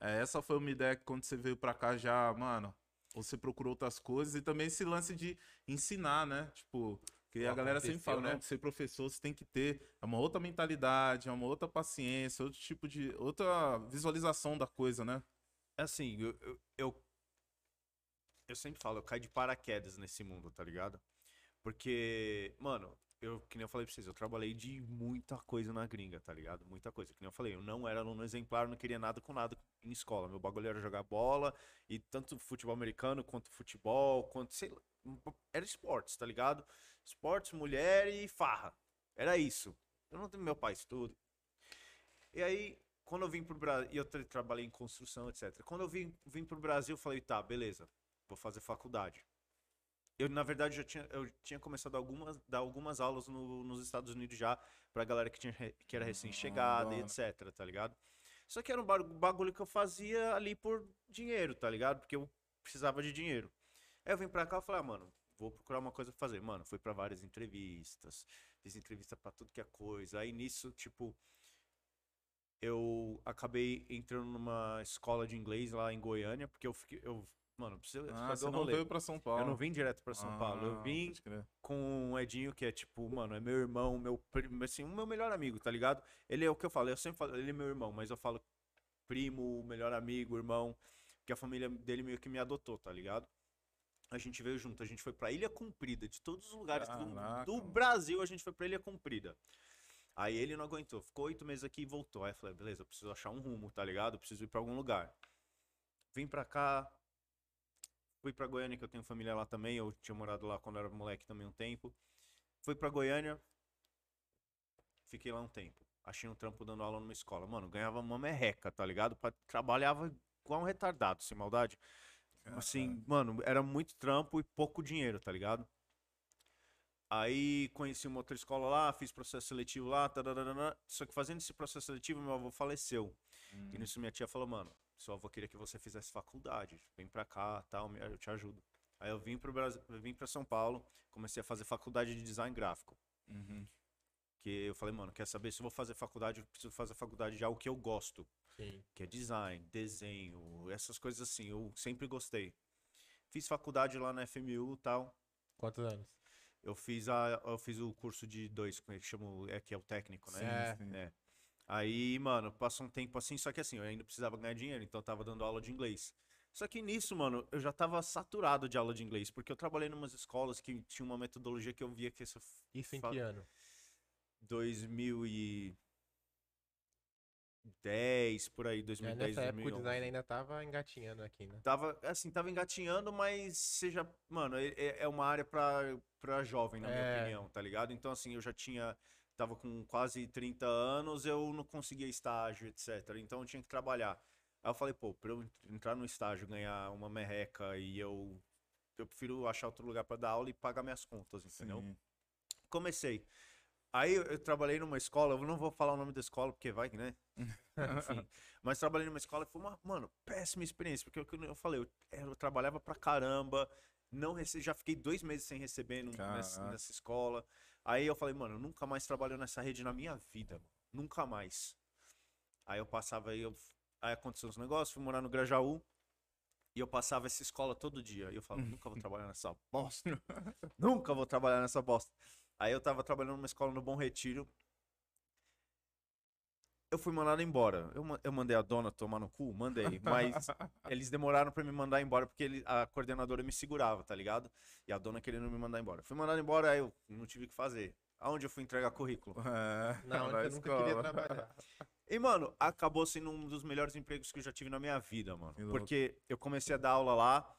É, essa foi uma ideia que quando você veio pra cá já, mano, você procurou outras coisas e também esse lance de ensinar, né? Tipo, que a galera sempre fala, né? que ser professor você tem que ter é uma outra mentalidade, é uma outra paciência, outro tipo de, outra visualização da coisa, né? Assim, eu, eu, eu, eu sempre falo, eu caio de paraquedas nesse mundo, tá ligado? Porque, mano, eu, que nem eu falei pra vocês, eu trabalhei de muita coisa na gringa, tá ligado? Muita coisa. Que nem eu falei, eu não era aluno exemplar, não queria nada com nada em escola. Meu bagulho era jogar bola, e tanto futebol americano, quanto futebol, quanto, sei lá, era esportes, tá ligado? Esportes, mulher e farra. Era isso. Eu não tenho meu pai estudo. E aí, quando eu vim pro Brasil, e eu tra- trabalhei em construção, etc. Quando eu vim, vim pro Brasil, eu falei, tá, beleza, vou fazer faculdade. Eu, na verdade, já tinha, eu tinha começado a algumas, dar algumas aulas no- nos Estados Unidos já, pra galera que, tinha, que era recém-chegada da e etc, tá ligado? Só que era um bagu- bagulho que eu fazia ali por dinheiro, tá ligado? Porque eu precisava de dinheiro. Aí eu vim pra cá e falei, ah, mano, vou procurar uma coisa pra fazer. Mano, fui pra várias entrevistas, fiz entrevista pra tudo que é coisa. Aí nisso, tipo, eu acabei entrando numa escola de inglês lá em Goiânia, porque eu fiquei, eu, mano, preciso Ah, fazer você um não rolê. veio pra São Paulo. Eu não vim direto pra São Paulo, eu Ah, vim com o Edinho, que é tipo, mano, é meu irmão, meu primo, assim, o meu melhor amigo, tá ligado? Ele é o que eu falo, eu sempre falo, ele é meu irmão, mas eu falo primo, melhor amigo, irmão, que a família dele meio que me adotou, tá ligado? A gente veio junto, a gente foi pra Ilha Comprida, de todos os lugares do, Caraca, do. Brasil, a gente foi pra Ilha Comprida. Aí ele não aguentou, ficou oito meses aqui e voltou. Aí eu falei, beleza, eu preciso achar um rumo, tá ligado? Eu preciso ir pra algum lugar. Vim pra cá, fui pra Goiânia, que eu tenho família lá também, eu tinha morado lá quando era moleque também um tempo. Fui pra Goiânia, fiquei lá um tempo. Achei um trampo dando aula numa escola. Mano, ganhava uma merreca, tá ligado? Pra- Trabalhava igual um retardado, sem maldade. Assim, mano, era muito trampo e pouco dinheiro, tá ligado? Aí conheci uma outra escola lá, fiz processo seletivo lá, tararara, só que fazendo esse processo seletivo, meu avô faleceu. Hum. E nisso minha tia falou, mano, seu avô queria que você fizesse faculdade, vem pra cá, tal, eu te ajudo. Aí eu vim pro Brasil, vim para São Paulo, comecei a fazer faculdade de design gráfico. Uhum. Que eu falei, mano, quer saber se eu vou fazer faculdade, eu preciso fazer faculdade de algo que eu gosto, Sim. que é design, desenho, essas coisas assim, eu sempre gostei. Fiz faculdade lá na FMU e tal. Quantos anos? Eu fiz a eu fiz o curso de dois, como é que chama, o- é que é o técnico, né? É. sim. É. Aí, mano, passou um tempo assim, só que assim, eu ainda precisava ganhar dinheiro, então eu tava dando aula de inglês. Só que nisso, mano, eu já tava saturado de aula de inglês, porque eu trabalhei em umas escolas que tinha uma metodologia que eu via que isso Isso em Fa- que ano? 2010, por aí, É, 2010, nessa época o 2011. design ainda tava engatinhando aqui, né? Tava, assim, tava engatinhando, mas seja, mano, é, é- é uma área pra, pra jovem, na minha É. opinião, tá ligado? Então, assim, eu já tinha, tava com quase 30 anos, eu não conseguia estágio, etc. Então eu tinha que trabalhar. Aí eu falei, pô, pra eu entrar no estágio, ganhar uma merreca e eu, eu prefiro achar outro lugar pra dar aula e pagar minhas contas, entendeu? Sim. Comecei. Aí eu, eu trabalhei numa escola, eu não vou falar o nome da escola, porque vai, né? Enfim. Mas trabalhei numa escola e foi uma, mano, péssima experiência, porque o que eu falei, eu, eu trabalhava pra caramba, não rece... já fiquei dois meses sem receber num- nessa, nessa escola. Aí eu falei, mano, eu nunca mais trabalho nessa rede na minha vida, mano. Nunca mais. Aí eu passava aí, eu... aí aconteceu uns negócios, fui morar no Grajaú. E eu passava essa escola todo dia. E eu falava, nunca vou trabalhar nessa bosta. nunca vou trabalhar nessa bosta. Aí eu tava trabalhando numa escola no Bom Retiro. Eu fui mandado embora. Eu, eu mandei a dona tomar no cu? Mandei. Mas eles demoraram pra me mandar embora porque ele- a coordenadora me segurava, tá ligado? E a dona querendo me mandar embora. Fui mandado embora, aí eu não tive o que fazer. Aonde eu fui entregar currículo? É, Não, na onde você nunca queria trabalhar. E, mano, acabou sendo um dos melhores empregos que eu já tive na minha vida, mano. Porque eu comecei a dar aula lá.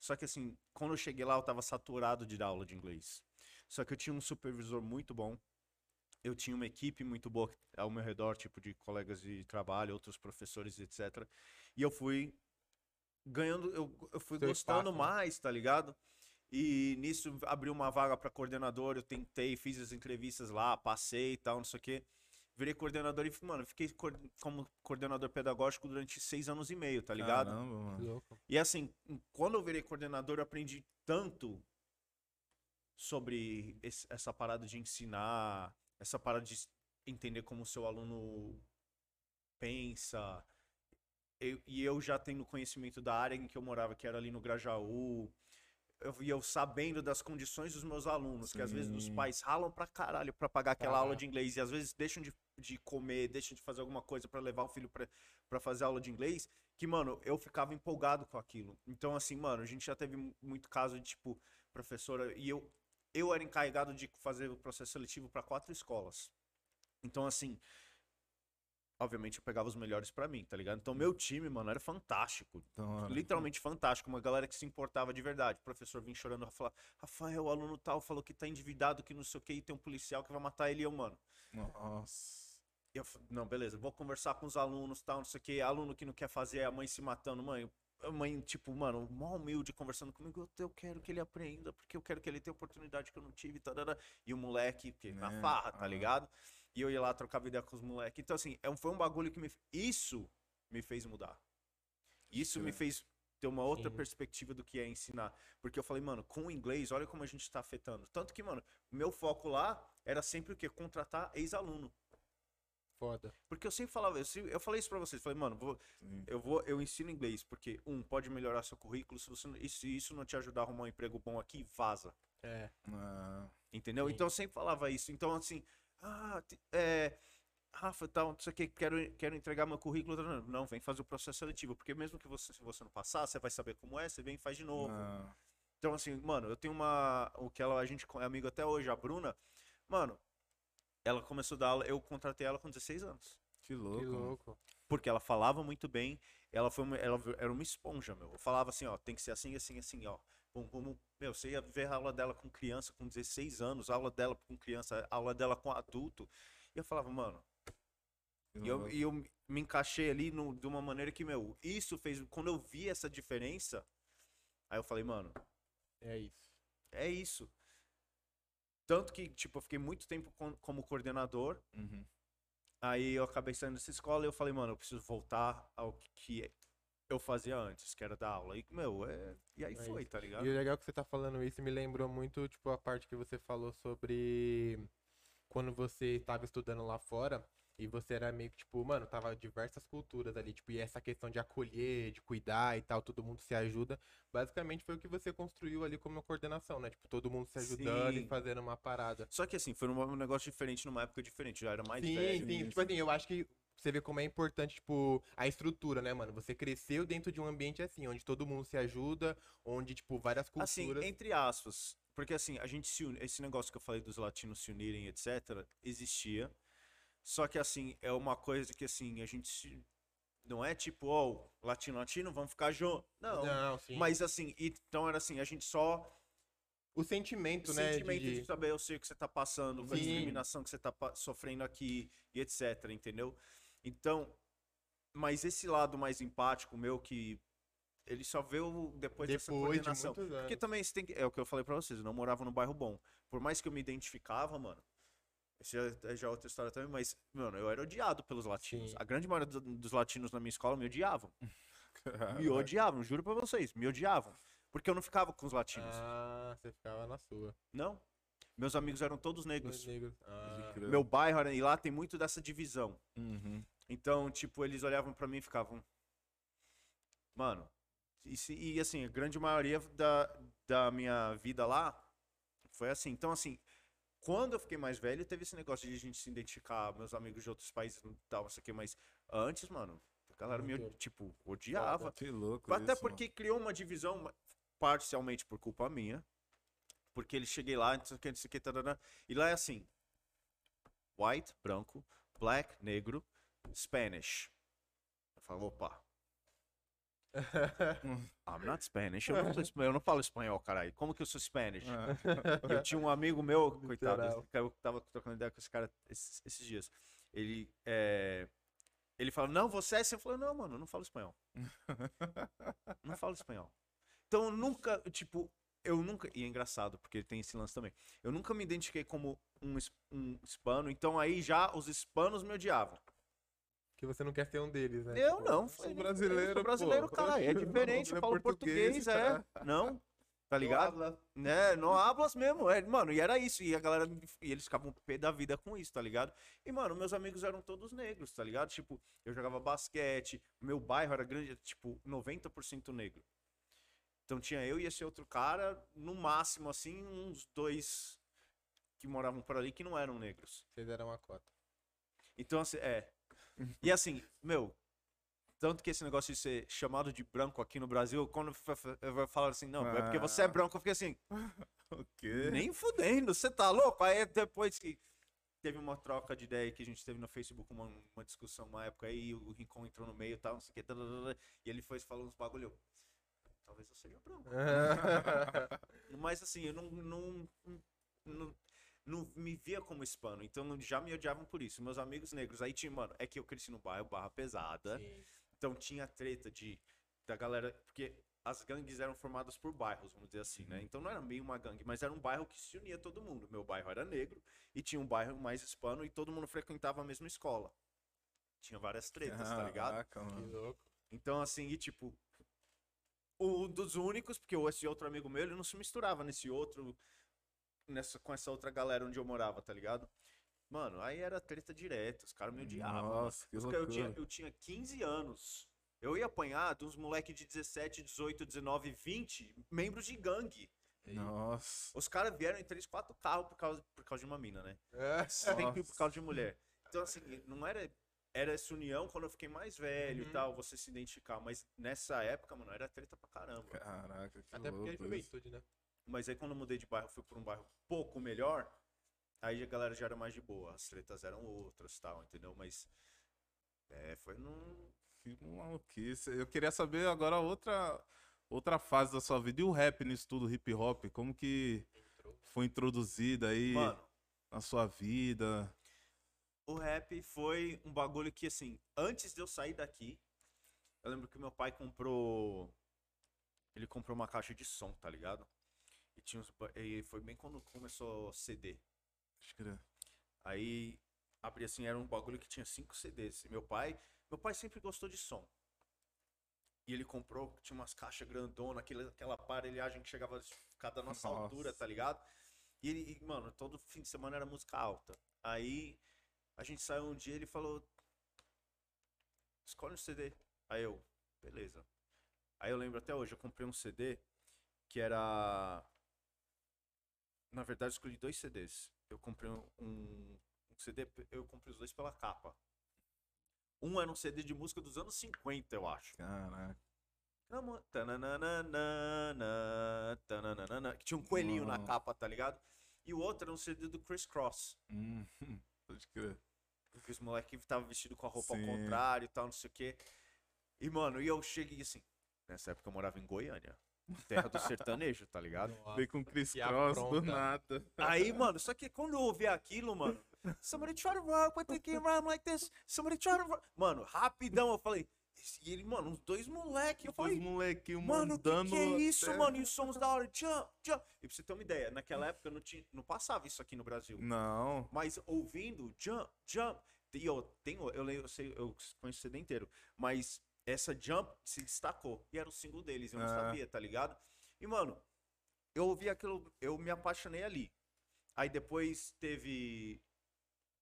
Só que, assim, quando eu cheguei lá, eu tava saturado de dar aula de inglês. Só que eu tinha um supervisor muito bom. Eu tinha uma equipe muito boa ao meu redor, tipo de colegas de trabalho, outros professores, etc. E eu fui ganhando, eu, eu fui Seu gostando espaço, né? mais, tá ligado? E nisso abriu uma vaga pra coordenador, eu tentei, fiz as entrevistas lá, passei e tal, não sei o quê. Virei coordenador e, mano, fiquei como coordenador pedagógico durante seis anos e meio, tá ligado? Caramba, Que mano. louco. E assim, quando eu virei coordenador, eu aprendi tanto sobre esse- essa parada de ensinar, essa parada de entender como o seu aluno pensa. Eu- e eu já tendo conhecimento da área em que eu morava, que era ali no Grajaú. Eu, e eu sabendo das condições dos meus alunos, que às vezes os Sim. pais ralam pra caralho pra pagar aquela aula de inglês e às vezes deixam de, de comer, deixam de fazer alguma coisa pra levar o filho pra pra fazer aula de inglês, que, mano, eu ficava empolgado com aquilo. Então, assim, mano, a gente já teve mu- muito caso de, tipo, professora, e eu, eu era encarregado de fazer o processo seletivo para quatro escolas. Então, assim, obviamente eu pegava os melhores pra mim, tá ligado? Então, meu time, mano, era fantástico. Então, Literalmente fantástico. Uma galera que se importava de verdade. O professor vinha chorando, falar, Rafael, o aluno tal falou que tá endividado, que não sei o que, e tem um policial que vai matar ele e eu, mano. Nossa. Eu, não, beleza, vou conversar com os alunos, tal, não sei o que. Aluno que não quer fazer, a mãe se matando, mãe. A mãe, tipo, mano, mó humilde conversando comigo. Eu, quero que ele aprenda, porque eu quero que ele tenha oportunidade que eu não tive, tarara. E o moleque, que na farra, tá ah. ligado? E eu ia lá trocar ideia com os moleques. Então, assim, é foi um bagulho que me. Isso me fez mudar. Isso me É. fez ter uma outra Sim. perspectiva do que é ensinar. Porque eu falei, mano, com o inglês, olha como a gente tá afetando. Tanto que, mano, meu foco lá era sempre o quê? Contratar ex-aluno. Foda. Porque eu sempre falava, eu, sempre- eu falei isso pra vocês, falei, mano, vou- Sim. eu vou, eu ensino inglês, porque, um, pode melhorar seu currículo, se, você, e se isso não te ajudar a arrumar um emprego bom aqui, vaza. É. Ah, Entendeu? Sim. Então eu sempre falava isso. Então, assim, ah, é. Rafa, tal, não sei o que, quero, quero entregar meu currículo. Não, não, vem fazer o processo seletivo, porque mesmo que você, se você não passar, você vai saber como é, você vem e faz de novo. ah, Então, assim, mano, eu tenho uma. O que ela, a gente é amigo até hoje, a Bruna. Mano, ela começou a dar aula, eu contratei ela com 16 anos. que louco. Que louco. Porque ela falava muito bem, ela foi uma, ela era uma esponja, meu. Eu falava assim, ó, tem que ser assim, assim, assim, ó. Bum, bum. Meu, você ia ver a aula dela com criança com 16 anos, a aula dela com criança, a aula dela com adulto. E eu falava, mano, e eu, e eu me encaixei ali no- de uma maneira que, meu, isso fez. Quando eu vi essa diferença, aí eu falei, mano, É isso. é isso. Tanto que, tipo, eu fiquei muito tempo com- como coordenador. Uhum. Aí eu acabei saindo dessa escola e eu falei, mano, eu preciso voltar ao que eu fazia antes, que era dar aula. E, meu, é... e aí É foi, isso. tá ligado? E o legal que você tá falando isso me lembrou muito, tipo, a parte que você falou sobre quando você tava estudando lá fora e você era meio que, tipo, mano, tava diversas culturas ali, tipo, e essa questão de acolher, de cuidar e tal, todo mundo se ajuda. Basicamente foi o que você construiu ali como coordenação, né? Tipo, todo mundo se ajudando e Sim. fazendo uma parada. Só que assim, foi um negócio diferente numa época diferente, já era mais sim, velho. sim. Tipo assim, eu acho que você vê como é importante, tipo, a estrutura, né, mano? Você cresceu dentro de um ambiente assim, onde todo mundo se ajuda, onde, tipo, várias culturas. Assim, entre aspas. Porque assim, a gente se une, esse negócio que eu falei dos latinos se unirem, etc, existia. Só que assim, é uma coisa que assim, a gente não é tipo, ó, latino latino, vamos ficar junto. Não. Não, sim. Mas assim, então era assim, a gente só o sentimento, o né? de- sentimento de, de- saber eu sei o que você tá passando, com a discriminação que você tá sofrendo aqui e etc, entendeu? Então, mas esse lado mais empático meu que ele só veio depois, dessa depois de coordenação. anos. Porque também você tem que, é o que eu falei pra vocês, eu não morava num bairro bom. Por mais que eu me identificava, mano, esse é já é outra história também, mas, mano, eu era odiado pelos latinos. Sim. A grande maioria do- dos latinos na minha escola me odiavam. Me odiavam, juro pra vocês, me odiavam. Porque eu não ficava com os latinos. Ah, você ficava na sua. Não. Meus amigos eram todos negros. Negros. Ah. Meu bairro era, e lá tem muito dessa divisão. Uhum. Então, tipo, eles olhavam pra mim e ficavam. Mano. E, se- e, assim, a grande maioria da, da minha vida lá foi assim. Então, assim, quando eu fiquei mais velho, teve esse negócio de a gente se identificar, meus amigos de outros países e tal, isso aqui, mas antes, mano, a galera me, tipo, odiava. Que louco Até isso, porque criou uma divisão, parcialmente por culpa minha. Porque ele cheguei lá, não sei o que, não sei o que, tarará, e lá é assim: white, branco, black, negro, Spanish. Eu falo, opa. I'm not Spanish. Eu não, sou eu não falo espanhol, caralho. Como que eu sou Spanish? E eu tinha um amigo meu, coitado, Literal. eu tava trocando ideia com esse cara esses, esses dias. Ele, é, ele fala, não, você é assim. Eu falei, não, mano, eu não falo espanhol. não falo espanhol. Então, eu nunca, tipo, eu nunca, e é engraçado, porque tem esse lance também. Eu nunca me identifiquei como um, um hispano, então aí já os hispanos me odiavam. Que você não quer ser um deles, né? Eu Tipo, não, sou falei, brasileiro, eu sou brasileiro, pô. cara, é diferente, eu falo português, português, é. Não, tá ligado? né? Não hablas mesmo. É, mano, e era isso. E a galera. E eles ficavam pé da vida com isso, tá ligado? E, mano, meus amigos eram todos negros, tá ligado? Tipo, eu jogava basquete, meu bairro era grande, tipo, 90% negro. Então tinha eu e esse outro cara, no máximo, assim, uns dois que moravam por ali que não eram negros. Vocês eram uma cota. Então, assim, é. E assim, meu. Tanto que esse negócio de ser chamado de branco aqui no Brasil, quando eu falo assim, não, é porque você é Ah. branco, eu fiquei assim, O quê? nem fudendo, você tá louco? Aí depois que teve uma troca de ideia que a gente teve no Facebook, uma, uma discussão uma época aí, o Rincon entrou no meio e tal, não sei o que, e ele foi falando uns bagulho. Talvez eu seja branco. Mas assim, eu não, não, não, não me via como hispano, então já me odiavam por isso. Meus amigos negros, aí tinha, mano, é que eu cresci no bairro, barra pesada, Sim. então tinha treta de da galera, porque as gangues eram formadas por bairros, vamos dizer assim, né? Então não era bem uma gangue, mas era um bairro que se unia todo mundo. Meu bairro era negro e tinha um bairro mais hispano e todo mundo frequentava a mesma escola. Tinha várias tretas, tá ligado? Caraca, Que mano. louco. Então, assim, e tipo, um dos únicos, porque esse outro amigo meu, ele não se misturava nesse outro, nessa, com essa outra galera onde eu morava, tá ligado? Mano, aí era treta direto, os caras me odiavam. Nossa, que Os caras- eu, tinha, eu tinha 15 anos. Eu ia apanhar de uns moleques de 17, 18, 19, 20, membros de gangue. Nossa. Os caras vieram em 3, 4 carros por causa, por causa de uma mina, né? É. Sempre por causa de mulher. Então, assim, não era. Era essa união quando eu fiquei mais velho Uhum. e tal, você se identificar. Mas nessa época, mano, era treta pra caramba. Caraca, que Até porque é juventude, né? Mas aí quando eu mudei de bairro, fui pra um bairro pouco melhor, aí a galera já era mais de boa. As tretas eram outras tal, entendeu? Mas. É, foi num. Que maluquice. Eu queria saber agora outra, outra fase da sua vida. E o rap nisso tudo, hip hop? Como que foi introduzido aí Mano, na sua vida? o rap foi um bagulho que, assim, antes de eu sair daqui, eu lembro que meu pai comprou. Ele comprou uma caixa de som, tá ligado? E, tinha uns, e foi bem quando começou CD. Acho que era- Aí abri assim, era um bagulho que tinha cinco CDs. E meu pai, meu pai sempre gostou de som. E ele comprou, tinha umas caixas grandonas, aquela, aquela aparelhagem que chegava a ficar da nossa Nossa. altura, tá ligado? E ele, e, mano, todo fim de semana era música alta. Aí a gente saiu um dia e ele falou: escolhe um CD. Aí eu, beleza. Aí eu lembro até hoje, eu comprei um CD que era. Na verdade, eu escolhi dois CDs. Eu comprei um, um CD, eu comprei os dois pela capa. Um era um CD de música dos anos 50, eu acho. Caraca. Que tinha um coelhinho na capa, tá ligado? E o outro era um CD do Chris Cross. Hum, pode crer. Porque os moleques tava vestido com a roupa Sim. ao contrário e tal, não sei o quê. E, mano, e eu cheguei assim. Nessa época eu morava em Goiânia. Terra do sertanejo, tá ligado? Veio com Chris que Cross do nada. Aí, mano, só que quando eu ouvi aquilo, mano. Somebody try to rock with the game rhyme like this. Somebody try to rock. Mano, rapidão eu falei. E ele, mano, uns dois moleque. Eu Os falei, molequinhos mano, que, mandando. que é isso, até- mano? E os sons da hora. Jump, jump. E pra você ter uma ideia, naquela época não, tinha, não passava isso aqui no Brasil. Não. Mas ouvindo jump, jump. E eu tenho, eu, leio- eu sei, eu conheço o CD inteiro. Mas essa jump se destacou. E era o single deles, eu não Ah. sabia, tá ligado? E, mano, eu ouvi aquilo, eu me apaixonei ali. Aí depois teve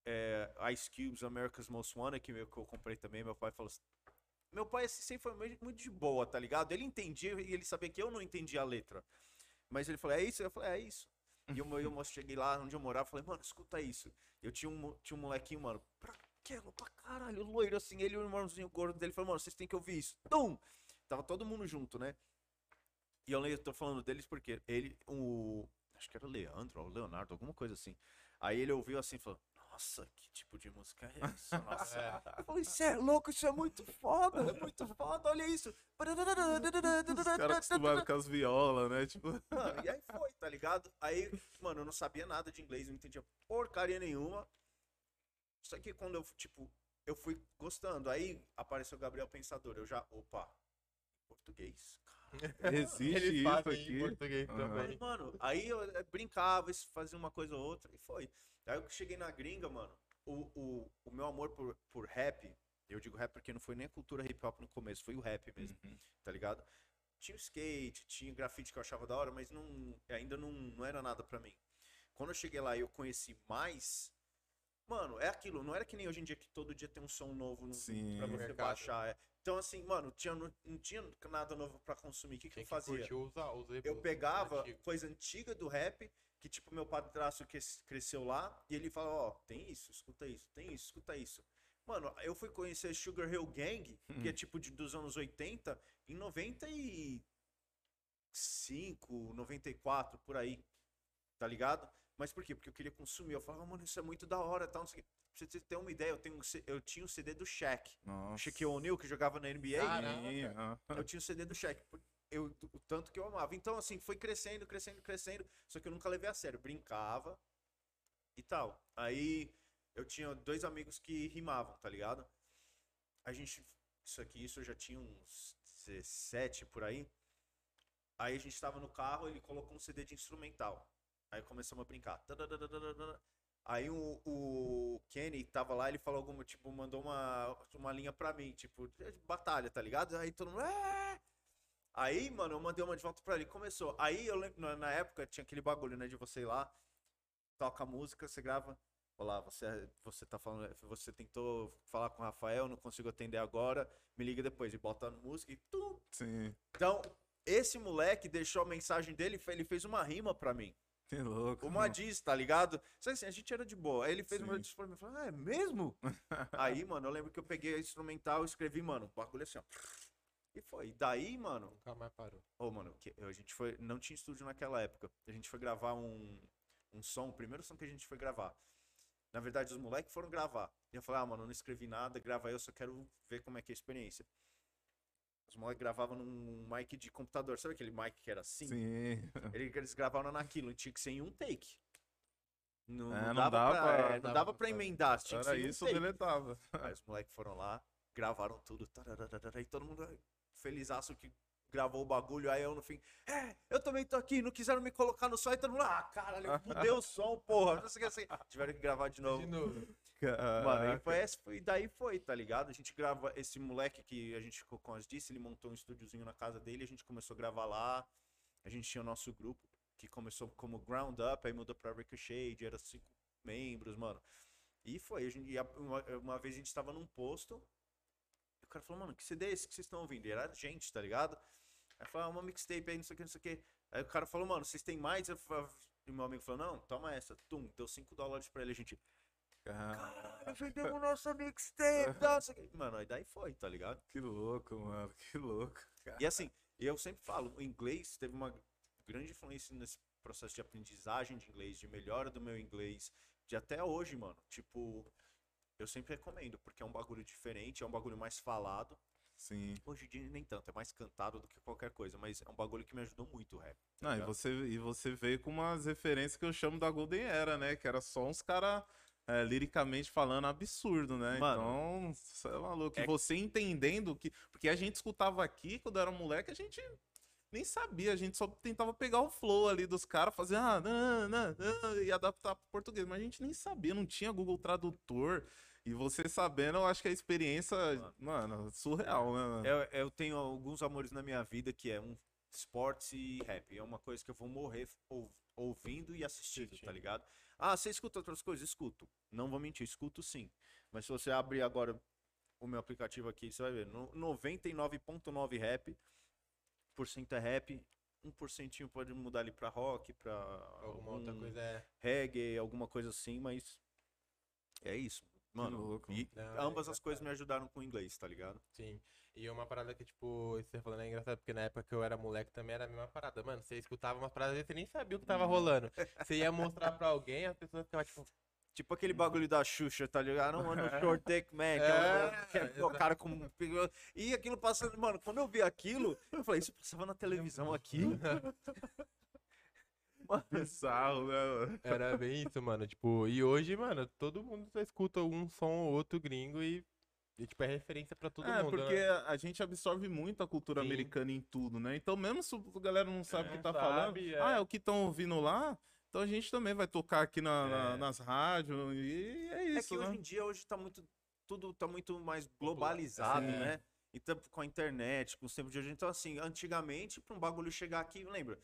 é, Ice Cube's America's Most Wanted, que eu, que eu comprei também. Meu pai falou assim. Meu pai assim, sempre foi muito- de boa, tá ligado? Ele entendia e ele sabia que eu não entendia a letra. Mas ele falou, é isso? Eu falei, é isso. E eu, eu, cheguei lá onde eu morava, falei, mano, escuta isso. Eu tinha um, tinha um molequinho, mano, pra que, pra caralho, loiro assim, ele e o irmãozinho gordo dele, falou, mano, vocês têm que ouvir isso. Tum! Tava todo mundo junto, né? E eu, eu tô falando deles porque ele, o. Acho que era o Leandro, ou o Leonardo, alguma coisa assim. Aí ele ouviu assim e falou: Nossa, que tipo de música é essa? Nossa. É. Eu falei: Isso é louco, isso é muito foda, é muito foda, olha isso. Os caras com as violas, né? Tipo, Mano, e aí foi, tá ligado? Aí, mano, eu não sabia nada de inglês, não entendia porcaria nenhuma. Só que quando eu, tipo, eu fui gostando. Aí apareceu o Gabriel Pensador. Eu já, opa, português. Cara. existe Eles isso aqui. em português Aham. também. Mano, aí eu eh, brincava, fazia uma coisa ou outra e foi. Aí eu cheguei na gringa, mano, o, o, o meu amor por, por rap, eu digo rap porque não foi nem a cultura hip hop no começo, foi o rap mesmo, Uhum. tá ligado? Tinha o skate, tinha grafite que eu achava da hora, mas não, ainda não, não era nada pra mim. Quando eu cheguei lá e eu conheci mais, mano, é aquilo, não era que nem hoje em dia que todo dia tem um som novo no, Sim. pra você Mercado. baixar. é. Então, assim, mano, tinha, não, não tinha nada novo pra consumir. O que, que eu que fazia? os, os eu pegava antigos. coisa antiga do rap, que tipo, meu padrasto que cresceu lá, e ele fala, ó, tem isso, escuta isso, tem isso, escuta isso. Mano, eu fui conhecer Sugar Hill Gang, que é tipo de, dos anos 80, em 95, 94, por aí, tá ligado? Mas por quê? Porque eu queria consumir. Eu falava, mano, isso é muito da hora, tal, não sei o quê. Pra você ter uma ideia, eu, tenho, um C- eu tinha um CD do Shaq. O Nossa. Shaquille O'Neal, que jogava na NBA. Caramba. Eu tinha o CD do Shaq. Eu, o tanto que eu amava. Então, assim, foi crescendo, crescendo, crescendo. Só que eu nunca levei a sério. Brincava e tal. Aí eu tinha dois amigos que rimavam, tá ligado? A gente. Isso aqui, isso eu já tinha uns 17 por aí. Aí a gente tava no carro, ele colocou um CD de instrumental. Aí começamos a brincar. Tadadadadadada. Aí o, o Kenny tava lá, ele falou alguma, tipo, mandou uma, uma linha pra mim, tipo, de batalha, tá ligado? Aí todo mundo. "Ah!" Aí, mano, eu mandei uma de volta pra ele. Começou. Aí eu lembro, na- época tinha aquele bagulho, né, de você ir lá, toca a música, você grava. Olá, você, você tá falando, você tentou falar com o Rafael, não consigo atender agora, me liga depois. E bota a música e tum, Sim. então, esse moleque deixou a mensagem dele, ele fez uma rima pra mim. Que louco. Uma diz, tá ligado? Assim, a gente era de boa. Aí ele fez uma Sim. diz pra mim, eu falei, ah, é mesmo? Aí, mano, eu lembro que eu peguei a instrumental e escrevi, mano, o bagulho assim, ó. E foi. Daí, mano, Nunca mais parou. ô, mano, que- a gente foi, não tinha estúdio naquela época. A gente foi gravar um, um som, o primeiro som que a gente foi gravar. Na verdade, os moleques foram gravar. E eu falei, ah, mano, eu não escrevi nada, grava aí, eu só quero ver como é que é a experiência. Os moleques gravavam num mic de computador. Sabe aquele mic que era assim? Sim. Ele- Eles gravaram naquilo, tinha que ser em um take. Não, É, não dava, dava pra, pra- é, não dava pra emendar, tinha que Era ser em um isso, take. deletava. Aí os moleques foram lá, gravaram tudo, e todo mundo felizaço que gravou o bagulho, aí eu no fim, é, eu também tô aqui, não quiseram me colocar no som, e todo mundo, ah, caralho, eu mudei o som, porra, não sei o que assim. Tiveram que gravar de novo. De novo. Mano, aí foi, essa, foi, daí foi, tá ligado? A gente grava, esse moleque que a gente, como eu disse, ele montou um estúdiozinho na casa dele, a gente começou a gravar lá, a gente tinha o nosso grupo, que começou como Ground Up, aí mudou pra Ricochet, era cinco membros, mano. E foi, a gente, e a- uma, uma vez a gente tava num posto, e o cara falou, mano, que CD é esse que vocês estão ouvindo? E era gente, tá ligado? Aí falou, ah, uma mixtape aí, não sei o que, não sei o que. Aí o cara falou, mano, vocês têm mais? Eu fa- E meu amigo falou, não, toma essa. Tum, deu 5 dólares pra ele, a gente, caralho, vendemos nossa mixtape, quê. Mano, aí daí foi, tá ligado? Que louco, mano. Que louco. E assim, eu sempre falo, o inglês teve uma grande influência nesse processo de aprendizagem de inglês, de melhora do meu inglês, de até hoje, mano. Tipo, eu sempre recomendo, porque é um bagulho diferente, é um bagulho mais falado. Sim. Hoje em dia nem tanto, é mais cantado do que qualquer coisa, mas é um bagulho que me ajudou muito o rap. tá Não, e você, e você veio com umas referências que eu chamo da Golden Era, né? Que era só uns caras liricamente falando absurdo, né? Mano, então, você é maluco. é- E você entendendo que. Porque a gente escutava aqui quando era moleque, a gente nem sabia, a gente só tentava pegar o flow ali dos caras, fazer ah, não, não, não, e adaptar pro português. Mas a gente nem sabia, não tinha Google Tradutor. E você sabendo, eu acho que a experiência, mano, surreal, né? mano? Eu, eu tenho alguns amores na minha vida que é um esportes e rap. É uma coisa que eu vou morrer ou- ouvindo e assistindo, tá ligado? Ah, você escuta outras coisas? Escuto. Não vou mentir, escuto sim. Mas se você abrir agora o meu aplicativo aqui, você vai ver. no- 99.9 rap, por cento é rap, 1% pode mudar ali pra rock, pra Alguma outra algum coisa é. reggae, alguma coisa assim, mas é isso. Mano, louco. e Não, é ambas as engraçado. coisas me ajudaram com o inglês, tá ligado? Sim. E uma parada que, tipo, você falando é engraçado, porque na época que eu era moleque também era a mesma parada. Mano, você escutava umas paradas e você nem sabia o que tava rolando. Você ia mostrar pra alguém, as pessoas ficavam tipo. Tipo aquele bagulho da Xuxa, tá ligado? Não, mano, short take man, que é, É, o- que é o exato. cara com. E aquilo passando, mano, quando eu vi aquilo, eu falei, isso passava na televisão aqui? Bizarro, né? mano? Era bem isso, mano. Tipo, e hoje, mano, todo mundo só escuta um som ou outro gringo e, e tipo, é referência pra todo é, mundo. porque né? a gente absorve muito a cultura Sim. americana em tudo, né? Então, mesmo se a galera não sabe o que tá sabe, falando, é. ah, é o que estão ouvindo lá, então a gente também vai tocar aqui na- na- É. nas rádios, e é É isso, que né? hoje em dia, hoje tá muito. Tudo tá muito mais globalizado, Sim. né? Então, com a internet, com os tempos de hoje. Então, assim, antigamente, pra um bagulho chegar aqui, lembra?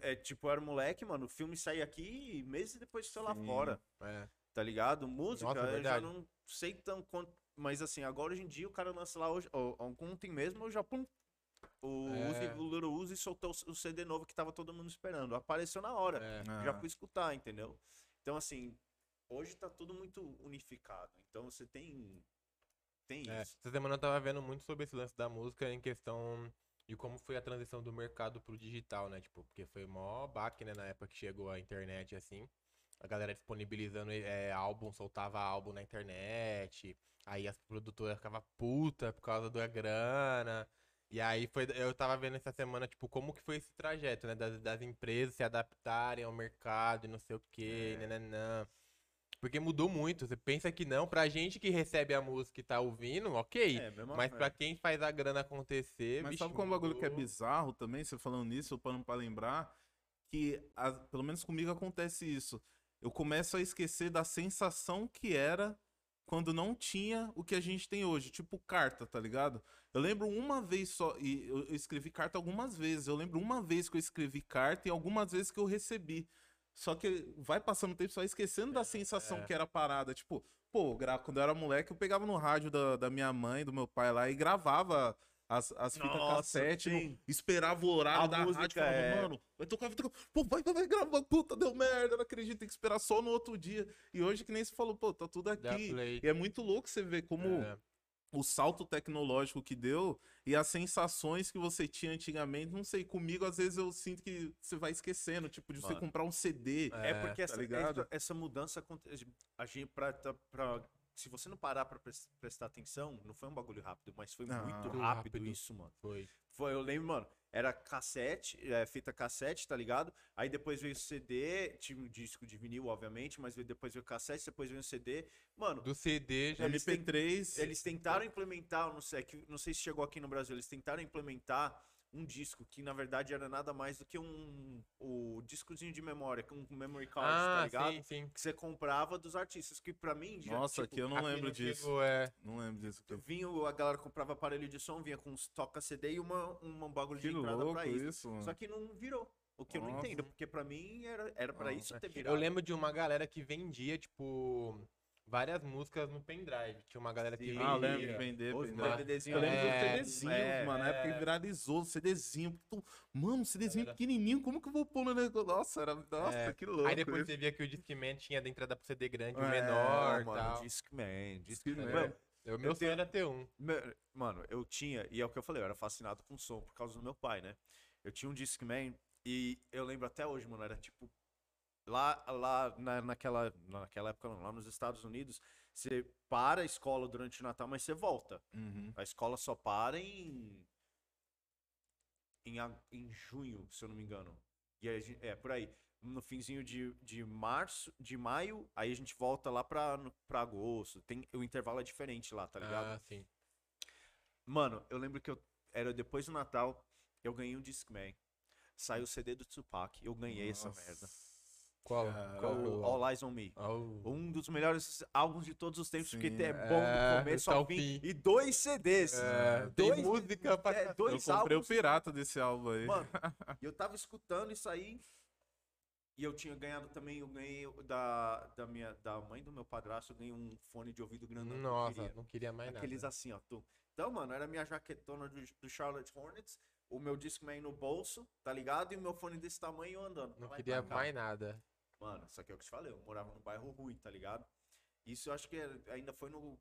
É, tipo, era moleque, mano, o filme saía aqui meses depois de ser lá Sim. fora. É. tá ligado? Música, Nossa, eu já não sei tão quanto. Mas assim, agora hoje em dia o cara lança lá hoje. ó, Ontem mesmo eu já. Pum, o, É. Uzi, o Little Uzi soltou o CD novo que tava todo mundo esperando. Apareceu na hora. É. Já Ah, fui escutar, entendeu? Então, assim, hoje tá tudo muito unificado. Então você tem. Tem É, isso. essa semana eu tava vendo muito sobre esse lance da música em questão de como foi a transição do mercado pro digital, né? Tipo, porque foi mó baque, né, na época que chegou a internet, assim. A galera disponibilizando é, álbum, soltava álbum na internet. Aí as produtoras ficavam puta por causa da grana. E aí foi, eu tava vendo essa semana, tipo, como que foi esse trajeto, né? Das, das empresas se adaptarem ao mercado e não sei o quê, É. nananã. Porque mudou muito. Você pensa que não, pra gente que recebe a música e tá ouvindo, ok. É, Mas pra quem faz a grana acontecer, Mas bicho, sabe qual é um bagulho que é mudou. bizarro também, você falando nisso, parando pra lembrar, que a- pelo menos comigo acontece isso. Eu começo a esquecer da sensação que era quando não tinha o que a gente tem hoje, tipo carta, tá ligado? Eu lembro uma vez só, e eu escrevi carta algumas vezes, eu lembro uma vez que eu escrevi carta e algumas vezes que eu recebi. Só que vai passando o tempo, vai esquecendo da sensação é. que era parada. Tipo, pô, gra- quando eu era moleque, eu pegava no rádio da, da minha mãe, do meu pai lá e gravava as, as fitas Nossa, cassete, no- esperava o horário A da rádio, música falava, é- mano, vai tocar, vai tocar, pô, vai, vai, vai gravar, puta, deu merda, não acredito, tem que esperar só no outro dia. E hoje, que nem você falou, pô, tá tudo aqui. E é muito louco você ver como É. o salto tecnológico que deu e as sensações que você tinha antigamente, não sei, comigo às vezes eu sinto que você vai esquecendo, tipo, de você Mano. comprar um CD. É, É, porque tá essa, ligado? essa, essa mudança acontece. A gente, pra, tá- pra- se você não parar pra pres- prestar atenção, não foi um bagulho rápido, mas foi muito Muito rápido, rápido. isso, mano. Foi. Foi, eu lembro, mano, era cassete, é, fita cassete, tá ligado? Aí depois veio CD, tinha um disco de vinil, obviamente, mas depois veio cassete, depois veio um CD. Mano, Do CD já. Eles têm- MP3. eles tentaram implementar, não sei, é não sei se chegou aqui no Brasil, eles tentaram implementar um disco que na verdade era nada mais do que um o discozinho de memória, com um memory card, tá Ah, ligado? sim, sim. Que você comprava dos artistas, que pra mim já, Nossa, tipo, aqui eu não lembro disso. é. Não lembro disso. vinha, a galera comprava aparelho de som, vinha com uns toca CD e uma um bagulho Que de entrada louco pra isso. isso, mano. Só que não virou. O que eu não Nossa. entendo, porque pra mim era, era pra Nossa. isso ter virado. Eu lembro de uma galera que vendia, tipo, várias músicas no pendrive. Tinha uma galera que Sim. vendia. Ah, eu lembro de vender. Os pendrive. Eu lembro É, dos CDzinhos, é, mano. Na época é. que viralizou, CDzinho. Mano, CDzinho Era. pequenininho, como que eu vou pôr no negócio? Nossa, era... Nossa, É. que louco Aí depois isso. você via que o Discman tinha da entrada pro CD grande, o É, menor mano, tal. Discman, Discman. É. Mano, O meu sonho era ter um. Mano, eu tinha, e é o que eu falei, eu era fascinado com som por causa do meu pai, né? Eu tinha um Discman e eu lembro até hoje, mano, era tipo. Lá, lá na, naquela, naquela época, não, lá nos Estados Unidos, você para a escola durante o Natal, mas você volta. Uhum. A escola só para em. Em, em junho, se eu não me engano. E aí, gente- é, por aí. No finzinho de, de março, de maio, aí a gente volta lá pra, pra agosto. Tem, o intervalo é diferente lá, tá ligado? Ah, sim. Mano, eu lembro que eu era depois do Natal, eu ganhei um Discman. Saiu o CD do Tupac, eu ganhei essa Nossa. merda. Qual? Cara, qual O All Eyes on Me. Oh. Um dos melhores álbuns de todos os tempos, porque Sim, é bom é, do começo tá ao fim. fim. E dois CDs. É, tem dois, música pra é, dois eu comprei álbuns. o pirata desse álbum aí. Mano, eu tava escutando isso aí. E eu tinha ganhado também, eu ganhei da, da, minha, da mãe do meu padrasto, eu ganhei um fone de ouvido grandão. que eu Nossa, queria. não queria mais Aqueles nada. assim, ó. tu- Então, mano, era minha jaquetona do, do Charlotte Hornets, o meu Discman no bolso, tá ligado? E o meu fone desse tamanho andando. Não queria mais nada. Mano, só que é o que eu te falei, eu morava num bairro ruim, tá ligado? Isso eu acho que era- ainda foi no.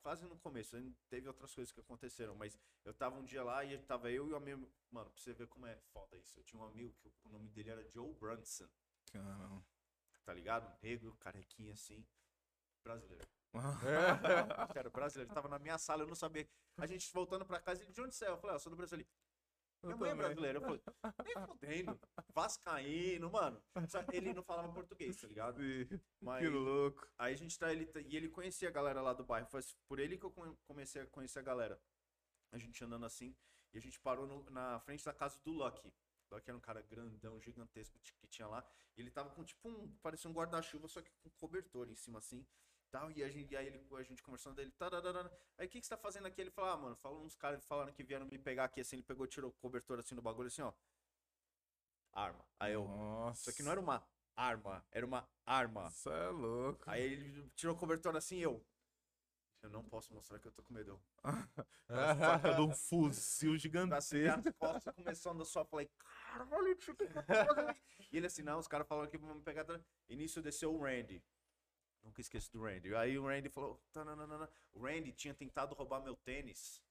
Quase no começo, teve outras coisas que aconteceram, mas eu tava um dia lá e tava eu e o amigo. Mano, pra você ver como é foda isso. Eu tinha um amigo que o nome dele era Joe Brunson, Caramba. tá ligado? Negro, carequinha assim. Brasileiro. É. Cara, brasileiro. Tava na minha sala, eu não sabia. A gente voltando pra casa, ele de onde você é? Eu falei, ah, eu sou do Brasil. Ele, Minha mãe é brasileira. Eu falei, nem fodendo. Vascaíno, mano. Só que ele não falava português, tá ligado? Mas Que louco. aí a gente tá ele e ele conhecia a galera lá do bairro. Foi por ele que eu come- comecei a conhecer a galera. A gente andando assim e a gente parou no- na frente da casa do Lucky. O Lucky era um cara grandão, gigantesco que tinha lá. E ele tava com tipo um, parecia um guarda-chuva, só que com cobertor em cima assim. Tal, e a gente, e aí ele, a gente conversando dele, tararara. aí o que, que você tá fazendo aqui? Ele falou, ah, mano, falou uns caras falaram que vieram me pegar aqui, assim, ele pegou, tirou o cobertor assim no bagulho, assim, ó. Arma. Aí eu, Nossa. isso aqui não era uma arma, era uma arma. Isso é louco. Aí ele tirou o cobertor assim eu. Eu não posso mostrar que eu tô com medo. Faca de um fuzil gigantesco. as costas começou a andar só, falei, caralho, tio, o que que eu tô fazendo aqui?" E ele assim, não, os caras falaram que vão me pegar. atrás." E nisso desceu o Randy. Nunca esqueço do Randy. Aí o Randy falou, "Tananana." o Randy tinha tentado roubar meu tênis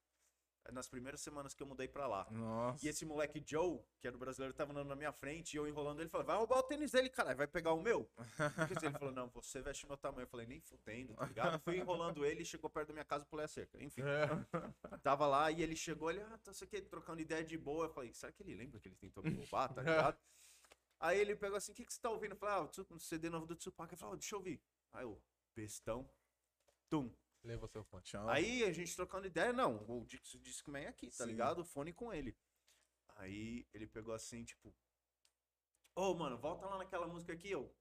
nas primeiras semanas que eu mudei pra lá. Nossa. E esse moleque Joe, que era o brasileiro, tava andando na minha frente e eu enrolando ele, falou, vai roubar o tênis dele, caralho, vai pegar o meu? Ele falou, não, você veste meu tamanho. Eu falei, nem fudendo, tá ligado? Fui enrolando ele, chegou perto da minha casa e pulei a cerca. Enfim, tava lá e ele chegou, ele, ah, tá isso aqui, trocando ideia de boa. Eu falei, será que ele lembra que ele tentou me roubar, tá ligado? Aí ele pegou assim, o que, que você tá ouvindo? Eu falei, ah, o o CD novo do Tupac. Ele falou, "Ah, deixa eu ouvir. Aí eu, bestão, tum. Levou seu fone. Tchau. Aí a gente trocando ideia, não, o Dix- o Discman é aqui, tá Sim. ligado? O fone com ele. Aí ele pegou assim, tipo, ô, mano, volta lá naquela música aqui, eu.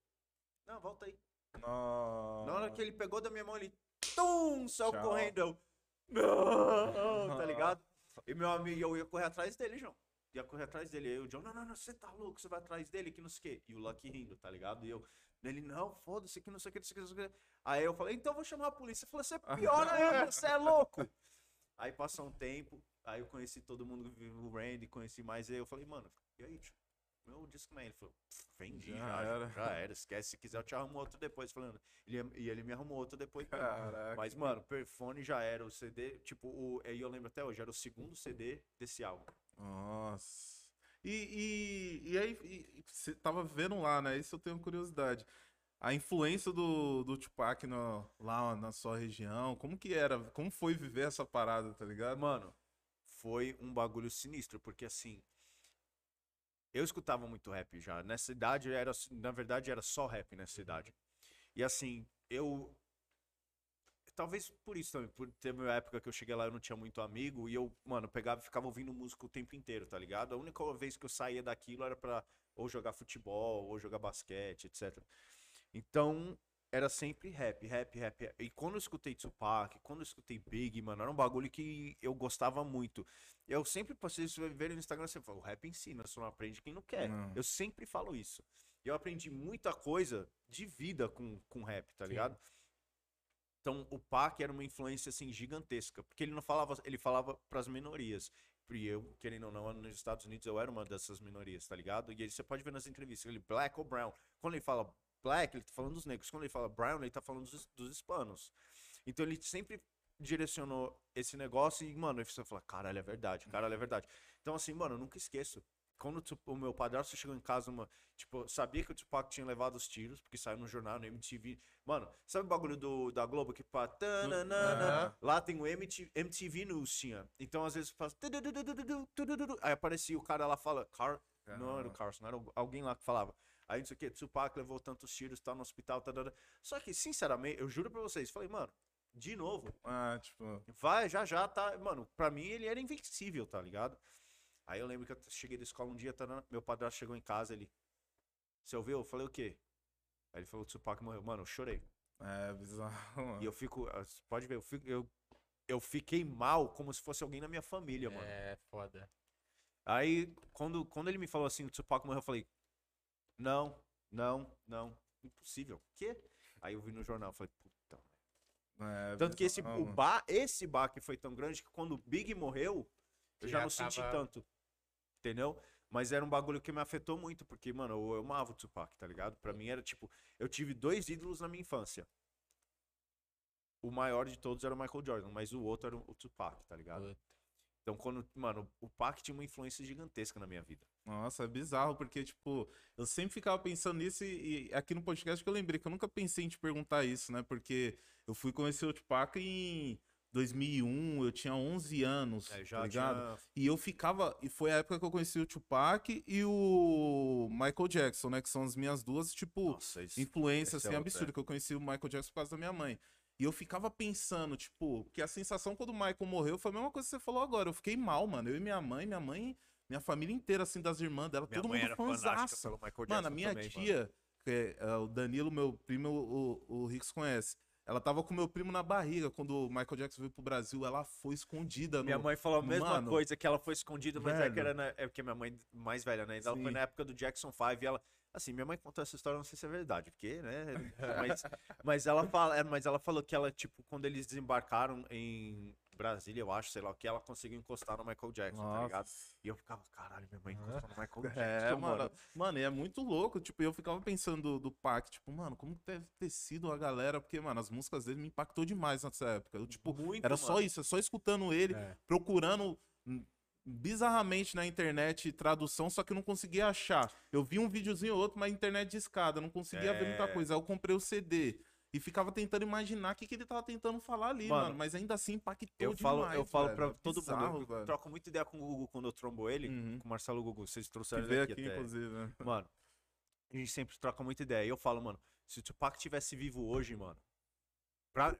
Não, volta aí. Na hora que ele pegou da minha mão, ele, tum, saiu Tchau. correndo, eu, não, tá ligado? E meu amigo, eu ia correr atrás dele, João. Ia correr atrás dele. Aí o John, não, não, não, você tá louco, você vai atrás dele, que não sei o quê. E o Lucky rindo, tá ligado? E eu, ele, não, foda-se, que não sei o que, não sei o que, não sei o que. Aí eu falei, então eu vou chamar a polícia. Ele falou, você é pior ainda, você é louco. Aí passou um tempo, aí eu conheci todo mundo, o Randy, conheci mais ele. Eu falei, mano, e aí, tio? Meu Discman. Ele falou, vendi, Já já, era. já era. Esquece, se quiser eu te arrumo outro depois. Falando, ele, e ele me arrumou outro depois. Caraca. Mas, mano, Perfone já era o CD, tipo, o, aí eu lembro até hoje, era o segundo CD desse álbum. Nossa. E, e, e aí, e- você tava vendo lá, né? Isso eu tenho curiosidade. A influência do, do Tupac no, lá na sua região, como que era? Como foi viver essa parada, tá ligado? Mano, foi um bagulho sinistro, porque assim. Eu escutava muito rap já. Nessa idade era, na verdade, era só rap nessa idade. E assim, eu talvez por isso também, por ter uma época que eu cheguei lá eu não tinha muito amigo e eu, mano, pegava e ficava ouvindo música o tempo inteiro, tá ligado? A única vez que eu saía daquilo era pra ou jogar futebol, ou jogar basquete, etc. Então, era sempre rap, rap, rap. E quando eu escutei Tupac, quando eu escutei Big, mano, era um bagulho que eu gostava muito. Eu sempre passei, se ver no Instagram, você fala, o rap ensina, só não aprende quem não quer. Não. Eu sempre falo isso. Eu aprendi muita coisa de vida com, com rap, tá Sim. ligado? Então, o Pac era uma influência, assim, gigantesca. Porque ele não falava, ele falava pras minorias. E eu, querendo ou não, nos Estados Unidos eu era uma dessas minorias, tá ligado? E aí você pode ver nas entrevistas, ele black ou brown. Quando ele fala black, ele tá falando dos negros. Quando ele fala brown, ele tá falando dos, dos hispanos. Então ele sempre direcionou esse negócio e, mano, você fala, caralho, é verdade, caralho, é verdade. Então, assim, mano, eu nunca esqueço. Quando o meu padrasto chegou em casa, uma, tipo, sabia que o Tupac tinha levado os tiros, porque saiu no jornal, no MTV. Mano, sabe o bagulho do, da Globo que pá, tananana, Aham. lá tem o MTV, MTV News tinha. Então, às vezes, faz aí aparecia o cara lá fala, Car... não era o Carson, era alguém lá que falava. Aí não sei o que, Tupac levou tantos tiros, tá no hospital, tá, tá, tá. Só que, sinceramente, eu juro pra vocês, falei, mano, de novo, Ah, tipo. vai, já já, tá. Mano, pra mim ele era invencível, tá ligado? Aí eu lembro que eu cheguei da escola um dia, tá, meu padrasto chegou em casa, ele. Você ouviu? Eu falei o quê? Aí ele falou que o Tupac morreu. Mano, eu chorei. É bizarro, mano. E eu fico. ah, Pode ver, eu, fico, eu, eu fiquei mal como se fosse alguém na minha família, mano. É, foda. Aí, quando, quando ele me falou assim, o Tupac morreu, eu falei, não, não, não, impossível. Quê? Aí eu vi no jornal, eu falei, puta. É Tanto que esse, o mano. ba, esse baque foi tão grande que quando o Big morreu, eu já, Já não senti tanto. Entendeu? Mas era um bagulho que me afetou muito, porque, mano, eu, amava o Tupac, tá ligado? Pra mim era tipo, eu tive dois ídolos na minha infância. O maior de todos era o Michael Jordan, mas o outro era o Tupac, tá ligado? Então, quando, mano, o Pac tinha uma influência gigantesca na minha vida. Nossa, é bizarro, porque, tipo, eu sempre ficava pensando nisso e, e aqui no podcast que eu lembrei que eu nunca pensei em te perguntar isso, né? Porque eu fui conhecer o Tupac em 2001, eu tinha 11 anos, É, tá já ligado? tinha... E eu ficava, e foi a época que eu conheci o Tupac e o Michael Jackson, né? Que são as minhas duas, tipo, Nossa, isso... influência, esse é assim, outro, absurda, que eu conheci o Michael Jackson por causa da minha mãe. E eu ficava pensando, tipo, que a sensação quando o Michael morreu foi a mesma coisa que você falou agora. Eu fiquei mal, mano. Eu e minha mãe, minha mãe, minha família inteira, assim, das irmãs dela, Minha todo mundo fãzaço. pelo Michael Jackson Mano, a minha também, mano. tia, que é, é, o Danilo, meu primo, o, o Rix conhece. Ela tava com meu primo na barriga quando o Michael Jackson veio pro Brasil. Ela foi escondida Minha no... mãe falou a mesma Mano, coisa, que ela foi escondida, mas é que velho. era na, é porque minha mãe mais velha, né? Ela foi Sim. na época do Jackson 5 e ela. Assim, minha mãe contou essa história, não sei se é verdade, porque, né? Mas, mas, ela, fala, é, mas ela falou que ela, tipo, quando eles desembarcaram em Brasília, eu acho, sei lá, que ela conseguiu encostar no Michael Jackson, tá ligado? Nossa. E eu ficava, caralho, minha mãe encostou no Michael Jackson. É, mano. mano. Mano, e é muito louco. Tipo, eu ficava pensando do, Pac, tipo, mano, como deve ter sido a galera? Porque, mano, as músicas dele me impactou demais nessa época. Eu, tipo, Muito, era só mano. isso, é só escutando ele, É. procurando bizarramente na internet tradução, só que eu não conseguia achar. Eu vi um videozinho ou outro, mas internet de escada, não conseguia ver muita É. coisa. Aí eu comprei o CD. E ficava tentando imaginar o que, que ele tava tentando falar ali, mano. Mano, Mas ainda assim impactou Eu demais. falo, eu falo velho. pra É todo bizarro, mundo. Eu velho. troco muita ideia com o Gugu quando eu trombo ele, Uhum. com o Marcelo Gugu. Vocês Que trouxeram ele aqui, aqui, até. inclusive, né? Mano, a gente sempre troca muita ideia. E eu falo, mano, se o Tupac tivesse vivo hoje, mano, pra,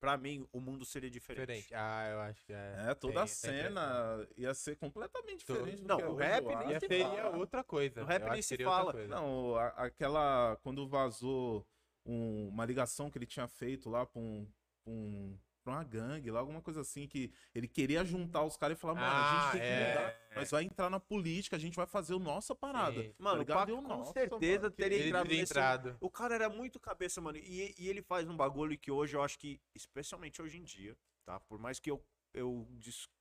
pra mim, o mundo seria diferente. Diferente. Ah, eu acho que é. É, toda a cena ia ser completamente diferente. do Não, que o rap eu nem seria outra coisa. No rap nem se fala. Não, aquela. Quando vazou um- uma ligação que ele tinha feito lá pra, um, um, pra uma gangue, lá, alguma coisa assim, que ele queria juntar os caras e falar, mano, a Ah, gente tem que é. mudar. Nós vai entrar na política, a gente vai fazer a nossa parada. Sim. Mano, o ligado? Pac Eu, com nossa, certeza mano, teria Ele entrado teria nesse... entrado. O cara era muito cabeça, mano. E, e ele faz um bagulho que hoje eu acho que, especialmente hoje em dia, tá? Por mais que eu, eu,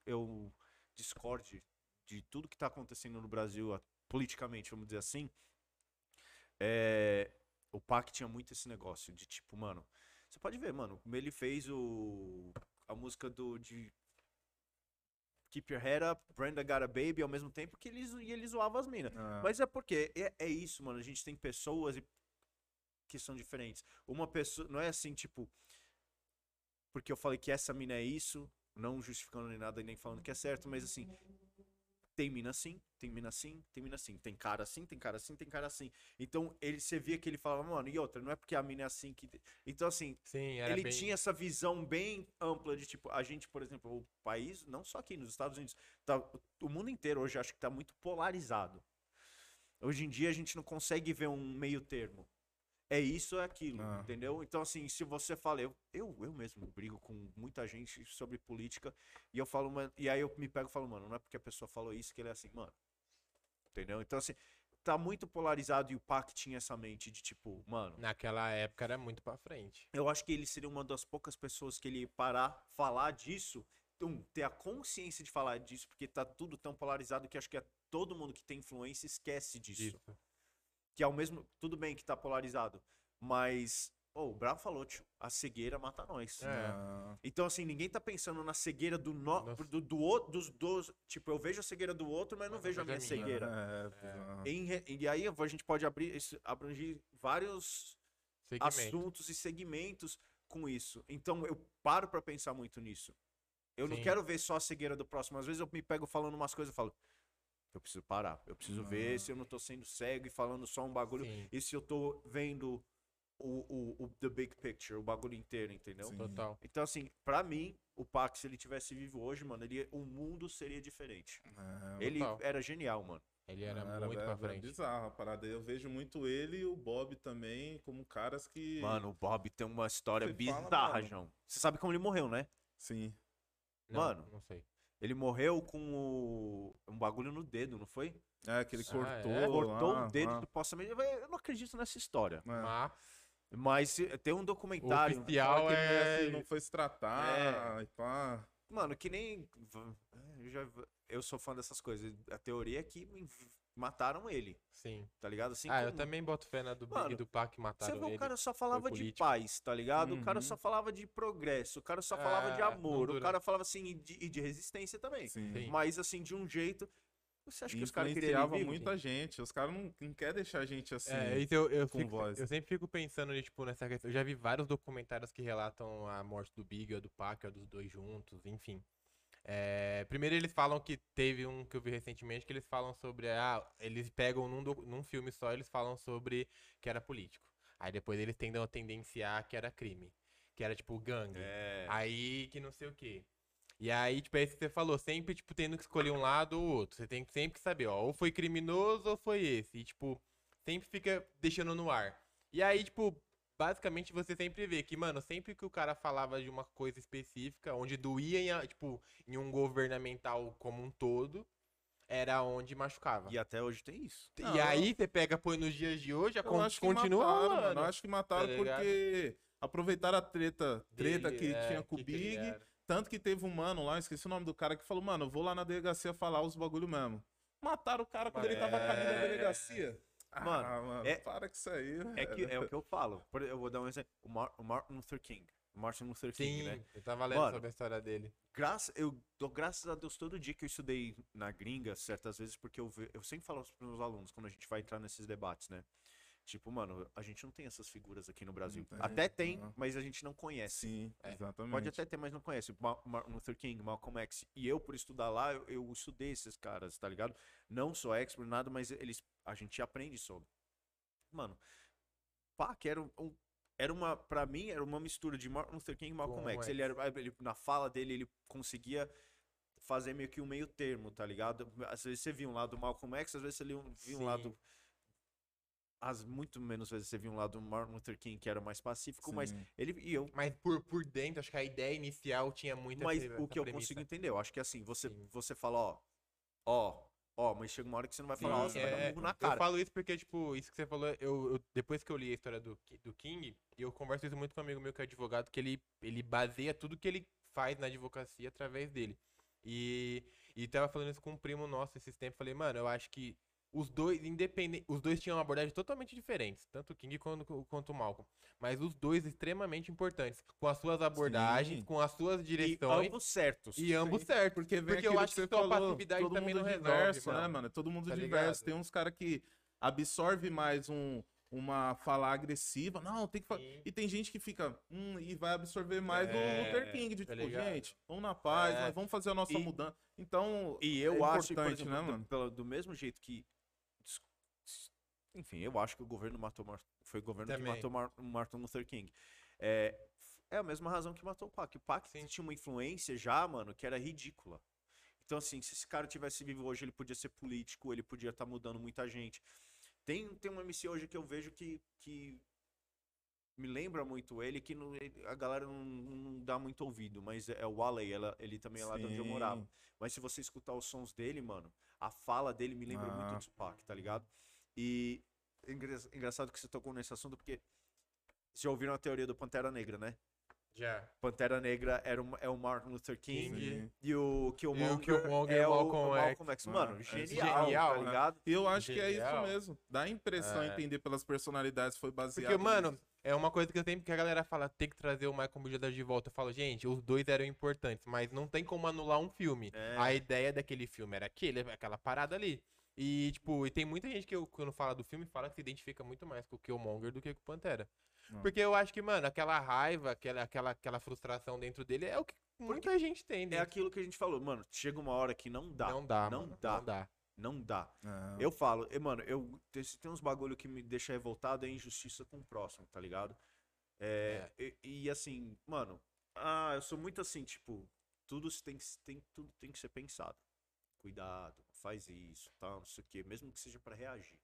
eu discorde de tudo que tá acontecendo no Brasil a- politicamente, vamos dizer assim, é, o Pac tinha muito esse negócio de tipo, mano, você pode ver, mano, como ele fez o, a música do de Keep Your Head Up, Brenda Got a Baby, ao mesmo tempo que ele, zo- e ele zoava as minas. Ah, Mas é porque é, é isso, mano. A gente tem pessoas e- que são diferentes. Uma pessoa. Não é assim, tipo. Porque eu falei que essa mina é isso, não justificando nem nada e nem falando que é certo, mas assim. Tem mina assim, tem mina assim, tem mina assim, tem cara assim, tem cara assim, tem cara assim. Então, ele, você via que ele falava, mano, e outra, não é porque a mina é assim que. Então, assim, Sim, ele bem... tinha essa visão bem ampla de tipo, a gente, por exemplo, o país, não só aqui nos Estados Unidos, tá, o mundo inteiro hoje acho que tá muito polarizado. Hoje em dia a gente não consegue ver um meio termo. É isso ou é aquilo, Ah. entendeu? Então, assim, se você fala, eu, eu, eu mesmo brigo com muita gente sobre política, e eu falo, mano, e aí eu me pego e falo, mano, não é porque a pessoa falou isso que ele é assim, mano. Entendeu? Então, assim, tá muito polarizado e o Pac tinha essa mente de tipo, mano, Naquela época era muito pra frente. eu acho que ele seria uma das poucas pessoas que ele parar, falar disso, um, ter a consciência de falar disso, porque tá tudo tão polarizado que acho que é todo mundo que tem influência esquece disso. Disso. Que é o mesmo. Tudo bem que tá polarizado, mas. ô, o Bravo falou, tio, a cegueira mata nós. É. Ah, Então, assim, ninguém tá pensando na cegueira do, no, Nossa. do, do outro, dos, dos. Tipo, eu vejo a cegueira do outro, mas não Mas não vejo a minha cegueira. É, bizarro. Em re- e aí a gente pode abrir, abranger vários Segmento. assuntos e segmentos com isso. Então eu paro pra pensar muito nisso. Eu não Sim. quero ver só a cegueira do próximo. Às vezes eu me pego falando umas coisas e falo, eu preciso parar. Eu preciso ver Ah. se eu não tô sendo cego e falando só um bagulho. Sim, E se eu tô vendo o, o, o the big picture, o bagulho inteiro, entendeu? Sim. total. Então, assim, pra mim, o Pac, se ele tivesse vivo hoje, mano, ele, o mundo seria diferente. É, Ele Total. era genial, mano. Ele era, Era, muito era, pra era frente. bizarro a parada. Eu vejo muito ele e o Bob também como caras que. Mano, o Bob tem uma história Você fala, bizarra, mano. João. Você sabe como ele morreu, né? Sim. Não, Mano. Não sei. Ele morreu com o... um bagulho no dedo, não foi? É, que ele Ah, cortou. é? Cortou lá, o dedo lá. supostamente. Eu não acredito nessa história. É. Mas tem um documentário. Oficial. Fala que é- assim, não foi se tratar e pá. Mano, que nem. Eu, já... eu sou fã dessas coisas. A teoria é que mataram ele, sim. tá ligado? Assim ah, eu como- também boto fé na do Big Mano, e do Pac que Você mataram vê, ele. o cara só falava de paz, tá ligado? O cara Uhum. só falava de progresso, o cara só falava de É, amor, não o cara falava assim, e de, e de resistência também. Sim. Sim. Mas assim, de um jeito. Você acha que os caras vivo? muita gente. Os caras não, não querem deixar a gente assim. É, isso eu, eu, com fico- voz. eu sempre fico pensando de, tipo, nessa questão. Eu já vi vários documentários que relatam a morte do Big ou do Pac, ou dos dois juntos, enfim. É, primeiro eles falam que teve um que eu vi recentemente que eles falam sobre. Ah, eles pegam num, num filme só, eles falam sobre que era político. Aí depois eles tendem a tendenciar que era crime. Que era tipo gangue. É. Aí que não sei o quê. E aí, tipo, é isso que você falou, sempre, tipo, tendo que escolher um lado ou outro. Você tem que sempre saber, ó, ou foi criminoso ou foi esse. E, tipo, sempre fica deixando no ar. E aí, tipo, basicamente você sempre vê que, mano, sempre que o cara falava de uma coisa específica, onde doía, em, tipo, em um governamental como um todo, era onde machucava. E até hoje tem isso. E Não, aí você pega, põe nos dias de hoje, a Eu con- acho que continua, mataram, mano. mano. Eu acho que mataram Tá porque aproveitaram a treta, treta Dele, que é, tinha com o Big. era. Tanto que teve um mano lá, esqueci o nome do cara, que falou, mano, eu vou lá na delegacia falar os bagulho mesmo. Mataram o cara quando ele tava caminhando na É. Ah, Mano, mano, é- para com isso aí. É, que, velho. é o que eu falo. Eu vou dar um exemplo. O, Mar- o Martin Luther King. O Martin Luther King, Sim, né? eu tava lendo Mano, sobre a história dele. Graça, eu dou graças a Deus todo dia que eu estudei na gringa, certas vezes, porque eu, eu sempre falo pros meus alunos quando a gente vai entrar nesses debates, né? Tipo, mano, a gente não tem essas figuras aqui no Brasil. tem, até tem, não. mas a gente não conhece. Sim, É, exatamente. Pode até ter, mas não conhece. Ma- Martin Luther King, Malcolm X. E eu, por estudar lá, eu, eu estudei esses caras, tá ligado? Não sou expert, nada, mas eles, a gente aprende sobre. Mano, pá, que era um, um- era uma, pra mim, era uma mistura de Martin Luther King e Malcolm Com X. Ele era, ele, na fala dele, ele conseguia fazer meio que um meio termo, tá ligado? Às vezes você via um lado do Malcolm X, às vezes você via um via um Sim. lado... As, muito menos vezes você via um lado do Martin Luther King, que era mais pacífico, mas Sim. ele e eu Mas por, por dentro, acho que a ideia inicial tinha muito mas essa- o que eu premissa. consigo entender, eu acho que assim, você, Sim. você fala, ó, ó, ó, mas chega uma hora que você não vai falar, ó, você vai dar um é, murro na Eu cara. falo isso porque, tipo, isso que você falou, eu, eu- depois que eu li a história do, do King, eu converso isso muito com um amigo meu que é advogado, que ele, ele baseia tudo que ele faz na advocacia através dele. E, e tava falando isso com um primo nosso esses tempos, falei, mano, eu acho que os dois, independente, os dois tinham uma abordagem totalmente diferentes, tanto o King quanto, quanto o Malcolm. Mas os dois extremamente importantes, com as suas abordagens, Sim. com as suas E direções. ambos certos. E ambos Sim, certos. Porque, Porque eu acho que só a falou, passividade também não resolve, diverso, né, mano. mano? É todo mundo Tá diverso. ligado? Tem uns caras que absorve mais um, uma fala agressiva. Não, tem que falar. E tem gente que fica, hum, e vai absorver mais do É, Luther King, de tá tipo, ligado? gente, vamos na paz, É. nós vamos fazer a nossa E- mudança. Então, E eu é acho, exemplo, né, do- mano? pelo- do mesmo jeito que. Enfim, eu acho que o governo matou. Foi o governo Também. que matou Mar- Martin Luther King. É, é a mesma razão que matou o Pac. O Pac Sim. tinha uma influência já, mano, que era ridícula. Então, assim, se esse cara tivesse vivo hoje, ele podia ser político, ele podia estar mudando muita gente. Tem, tem um MC hoje que eu vejo que, que me lembra muito ele, que não- a galera não, não dá muito ouvido, mas é o Wale, ela, ele também é lá de onde eu morava. Mas se você escutar os sons dele, mano, a fala dele me lembra Ah. muito do Tupac, tá ligado? E é engra- engraçado que você tocou nesse assunto, porque vocês já ouviram a teoria do Pantera Negra, né? Já. Pantera Negra era um, é o Martin Luther King, King. Sim. e o Killmonger, Killmonger é é o o Malcolm, Malcolm X. Ah, Mano, genial, genial, tá né? ligado? E eu acho que é Genial. isso mesmo. Dá a impressão, É. entender pelas personalidades, foi baseado Porque, mano, nisso. é uma coisa que eu sempre que a galera fala, tem que trazer o Michael B. Jordan de volta. Eu falo, gente, os dois eram importantes, mas não tem como anular um filme. É. A ideia daquele filme era aquele, aquela parada ali. E, tipo, e tem muita gente que eu, quando fala do filme, fala que se identifica muito mais com o Killmonger do que com o Pantera. Não. Porque eu acho que, mano, aquela raiva, aquela, aquela, aquela frustração dentro dele é o que muita gente tem, É né? aquilo que a gente falou, mano, chega uma hora que não dá. Não dá, não mano, dá. Não dá. Não dá. É. Eu falo, e, mano, eu tem, se tem uns bagulho que me deixa revoltado é injustiça com o próximo, tá ligado? É, E, e, assim, mano, ah, eu sou muito assim, tipo, tudo tem, tem, tudo tem que ser pensado. Cuidado, faz isso, tal, não sei o quê, mesmo que seja pra reagir.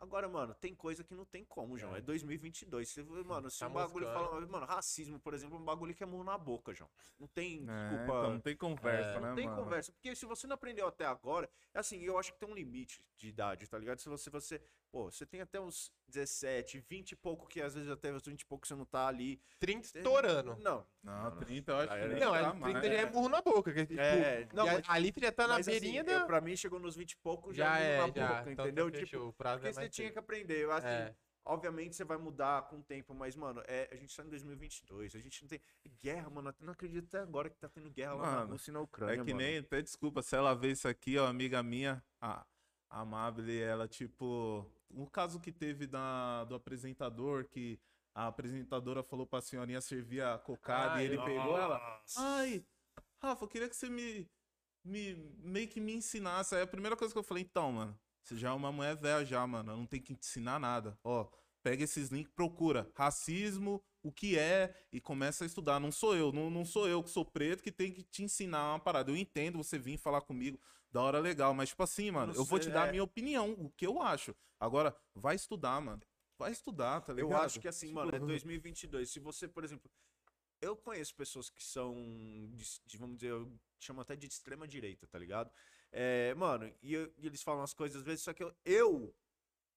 Agora, mano, tem coisa que não tem como, João. É 2022. Você, mano, se Tá um bagulho moscando. fala. Mano, racismo, por exemplo, é um bagulho que é murro na boca, João. Não tem É, desculpa. então não tem conversa, É, né, Não tem mano? conversa. Porque se você não aprendeu até agora, é assim, eu acho que tem um limite de idade, tá ligado? Se você, você, pô, você tem até uns 17, 20 e pouco, que às vezes até os 20 e pouco você não tá ali. 30 estourando. Não. Não, 30 eu acho que Não, nem Não, dá é, mais. 30 já é murro na boca. Que, tipo, É, não, a- mas- ali já tá na Mas, assim, beirinha eu, da... pra mim, chegou nos 20 e pouco, já, Já é é, na já. boca, Então entendeu? fechou, Tipo, o prazo porque é você mais tinha que aprender. Eu, assim, É. Obviamente você vai mudar com o tempo, mas, mano, é, a gente tá em 2022. A gente não tem. Guerra, mano. Eu não acredito até agora que tá tendo guerra lá na Mano, Rússia e na Ucrânia. É que mano. nem, até desculpa, se ela vê isso aqui, ó, amiga minha, a a Amable, ela, tipo, o caso que teve da, do apresentador, que a apresentadora falou pra senhorinha servir a cocada Ah, e ele eu- pegou ela. Nossa. Ai, Rafa, eu queria que você me, me, meio que me ensinasse. Aí a primeira coisa que eu falei, então, mano, você já é uma mulher velha já, mano, eu não tenho que te ensinar nada. Ó, pega esses links, procura racismo, o que é, e começa a estudar. Não sou eu, não, não sou eu que sou preto que tem que te ensinar uma parada. Eu entendo você vir falar comigo, da hora legal, mas tipo assim, mano, Não eu vou sei, te dar é. a minha opinião, o que eu acho. Agora, vai estudar, mano. Vai estudar, tá ligado? Eu acho que assim, mano, é Tipo, 2022. Se você, por exemplo, eu conheço pessoas que são, de, de- vamos dizer, eu chamo até de extrema direita, tá ligado? É, mano, e, eu- e eles falam as coisas às vezes, só que eu, eu,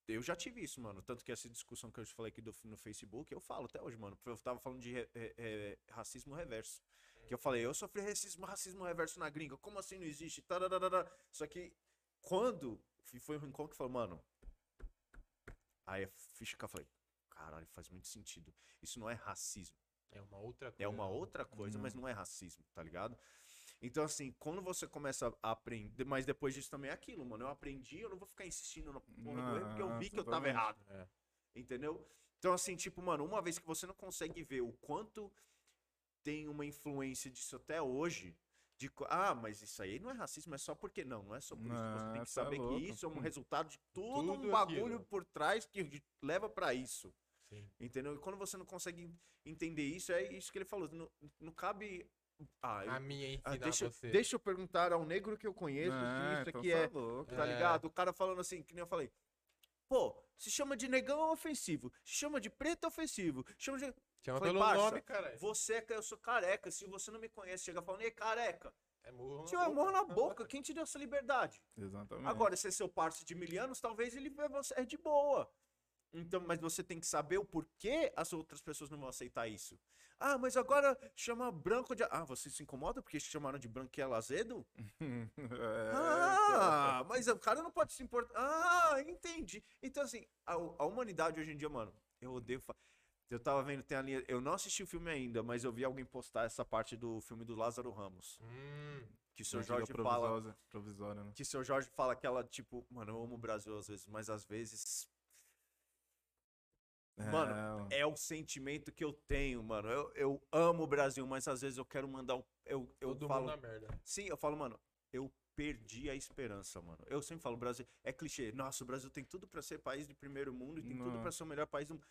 eu já tive isso, mano. Tanto que essa discussão que eu te falei aqui do- no Facebook, eu falo até hoje, mano. Eu tava falando de re- é, é, racismo reverso. Que eu falei, eu sofri racismo, racismo reverso na gringa. Como assim não existe? Tararara. Só que quando foi o Rincon que falou, mano, Aí a ficha que eu falei, caralho, faz muito sentido. Isso não é racismo. É uma outra coisa. É uma outra coisa, mas não é racismo, tá ligado? Então, assim, quando você começa a aprender, mas depois disso também é aquilo, mano. Eu aprendi, eu não vou ficar insistindo no porra do erro, porque eu vi que eu tava errado. É. Entendeu? Então, assim, tipo, mano, uma vez que você não consegue ver o quanto tem uma influência disso até hoje, de, ah, mas isso aí não é racismo, é só porque não, não é só por isso. Você tem que saber louco. que isso é um resultado de todo Tudo um bagulho aquilo. por trás que leva pra isso. Sim. Entendeu? E quando você não consegue entender isso, é isso que ele falou. Não, não cabe. Ah, eu- A minha é ah, ensinar deixa, você. deixa eu perguntar ao negro que eu conheço se É, isso então aqui tá é. louco. Tá É. ligado? O cara falando assim, que nem eu falei. Pô, se chama de negão é ofensivo. Se chama de preto é ofensivo. Chama de. Chama Falei, pelo parça, nome, cara. Você é. Eu sou careca. Se você não me conhece, chega falando, ei, careca. É murro. Tio, é morro na boca. Quem te deu essa liberdade? Exatamente. Agora, se é seu parceiro de mil anos, talvez ele você é de boa. Então, mas você tem que saber o porquê as outras pessoas não vão aceitar isso. Ah, mas agora chama branco de. Ah, você se incomoda porque chamaram de branquelo azedo? É, Ah, mas o cara não pode se importar. Ah, entendi. Então, assim, a, a humanidade hoje em dia, mano, eu odeio. fa- Eu tava vendo, tem a linha. Eu não assisti o filme ainda, mas eu vi alguém postar essa parte do filme do Lázaro Ramos. Hum, Que o seu Jorge fala. provisória- provisória, né? Que o seu Jorge fala aquela, tipo, mano, eu amo o Brasil às vezes, mas às vezes Mano, É o sentimento que eu tenho, mano. Eu, eu amo o Brasil, mas às vezes eu quero mandar o. Eu, eu Todo falo. mundo na merda. Sim, eu falo, mano, eu perdi a esperança, mano. Eu sempre falo, Brasil. É clichê. Nossa, o Brasil tem tudo pra ser país de primeiro mundo e tem tudo Não. pra ser o melhor país do mundo.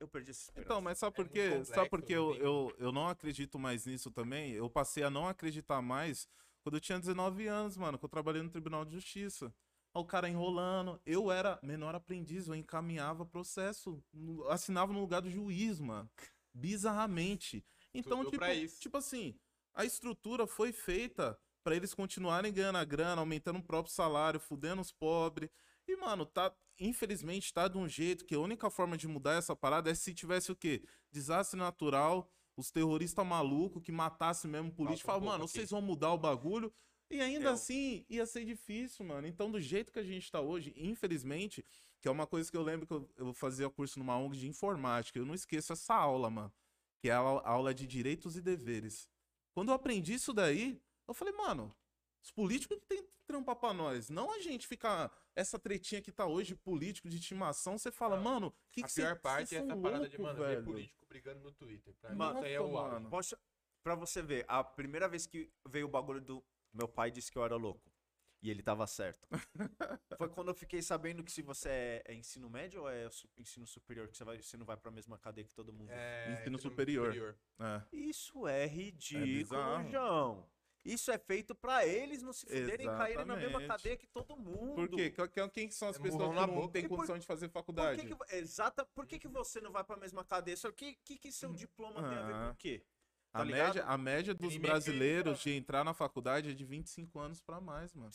Eu perdi essa esperança. Então, mas sabe por muito quê? Sabe complexo, por que eu, eu, eu não acredito mais nisso também? Eu passei a não acreditar mais quando eu tinha 19 anos, mano, que eu trabalhei no Tribunal de Justiça. O cara enrolando. Eu era menor aprendiz, eu encaminhava processo, assinava no lugar do juiz, mano. Bizarramente. Então, tipo, tipo assim, a estrutura foi feita pra eles continuarem ganhando a grana, aumentando o próprio salário, fudendo os pobres. E, mano, tá, infelizmente, tá de um jeito que a única forma de mudar essa parada é se tivesse o quê? Desastre natural, os terroristas malucos que matassem mesmo político. Falavam, mano, aqui. vocês vão mudar o bagulho. E ainda Eu- assim, ia ser difícil, mano. Então, do jeito que a gente tá hoje, infelizmente, que é uma coisa que eu lembro que eu, eu fazia curso numa ONG de informática, eu não esqueço essa aula, mano. Que é a aula- de direitos e deveres. Quando eu aprendi isso daí, eu falei, mano, os políticos que tem que trampar pra nós. Não a gente ficar. Essa tretinha que tá hoje, político de estimação, você fala, Não. mano, que a que pior cê- parte é essa parada de, louco, mano, ver velho? político brigando no Twitter. Pra mim, Mano, aí é o mano. Posso, pra você ver, a primeira vez que veio o bagulho do. Meu pai disse que eu era louco. E ele tava certo. Foi quando eu fiquei sabendo que se você é, é ensino médio ou é su- ensino superior, que você, vai, você não vai pra mesma cadeia que todo mundo. É, Ensino superior. É. Isso é ridículo, bizarro. João. Isso é feito pra eles não se fuderem e caírem na mesma cadeia que todo mundo. Por quê? Que- que- Quem que são as É pessoas que na não boca. têm E por- condição de fazer Por faculdade? que, que, exata, por que, que você não vai pra mesma cadeia? Só que que, que seu diploma tem a ver Ah. com o quê? A, tá ligado? média, a média dos brasileiros de entrar na faculdade é de 25 anos pra mais, mano.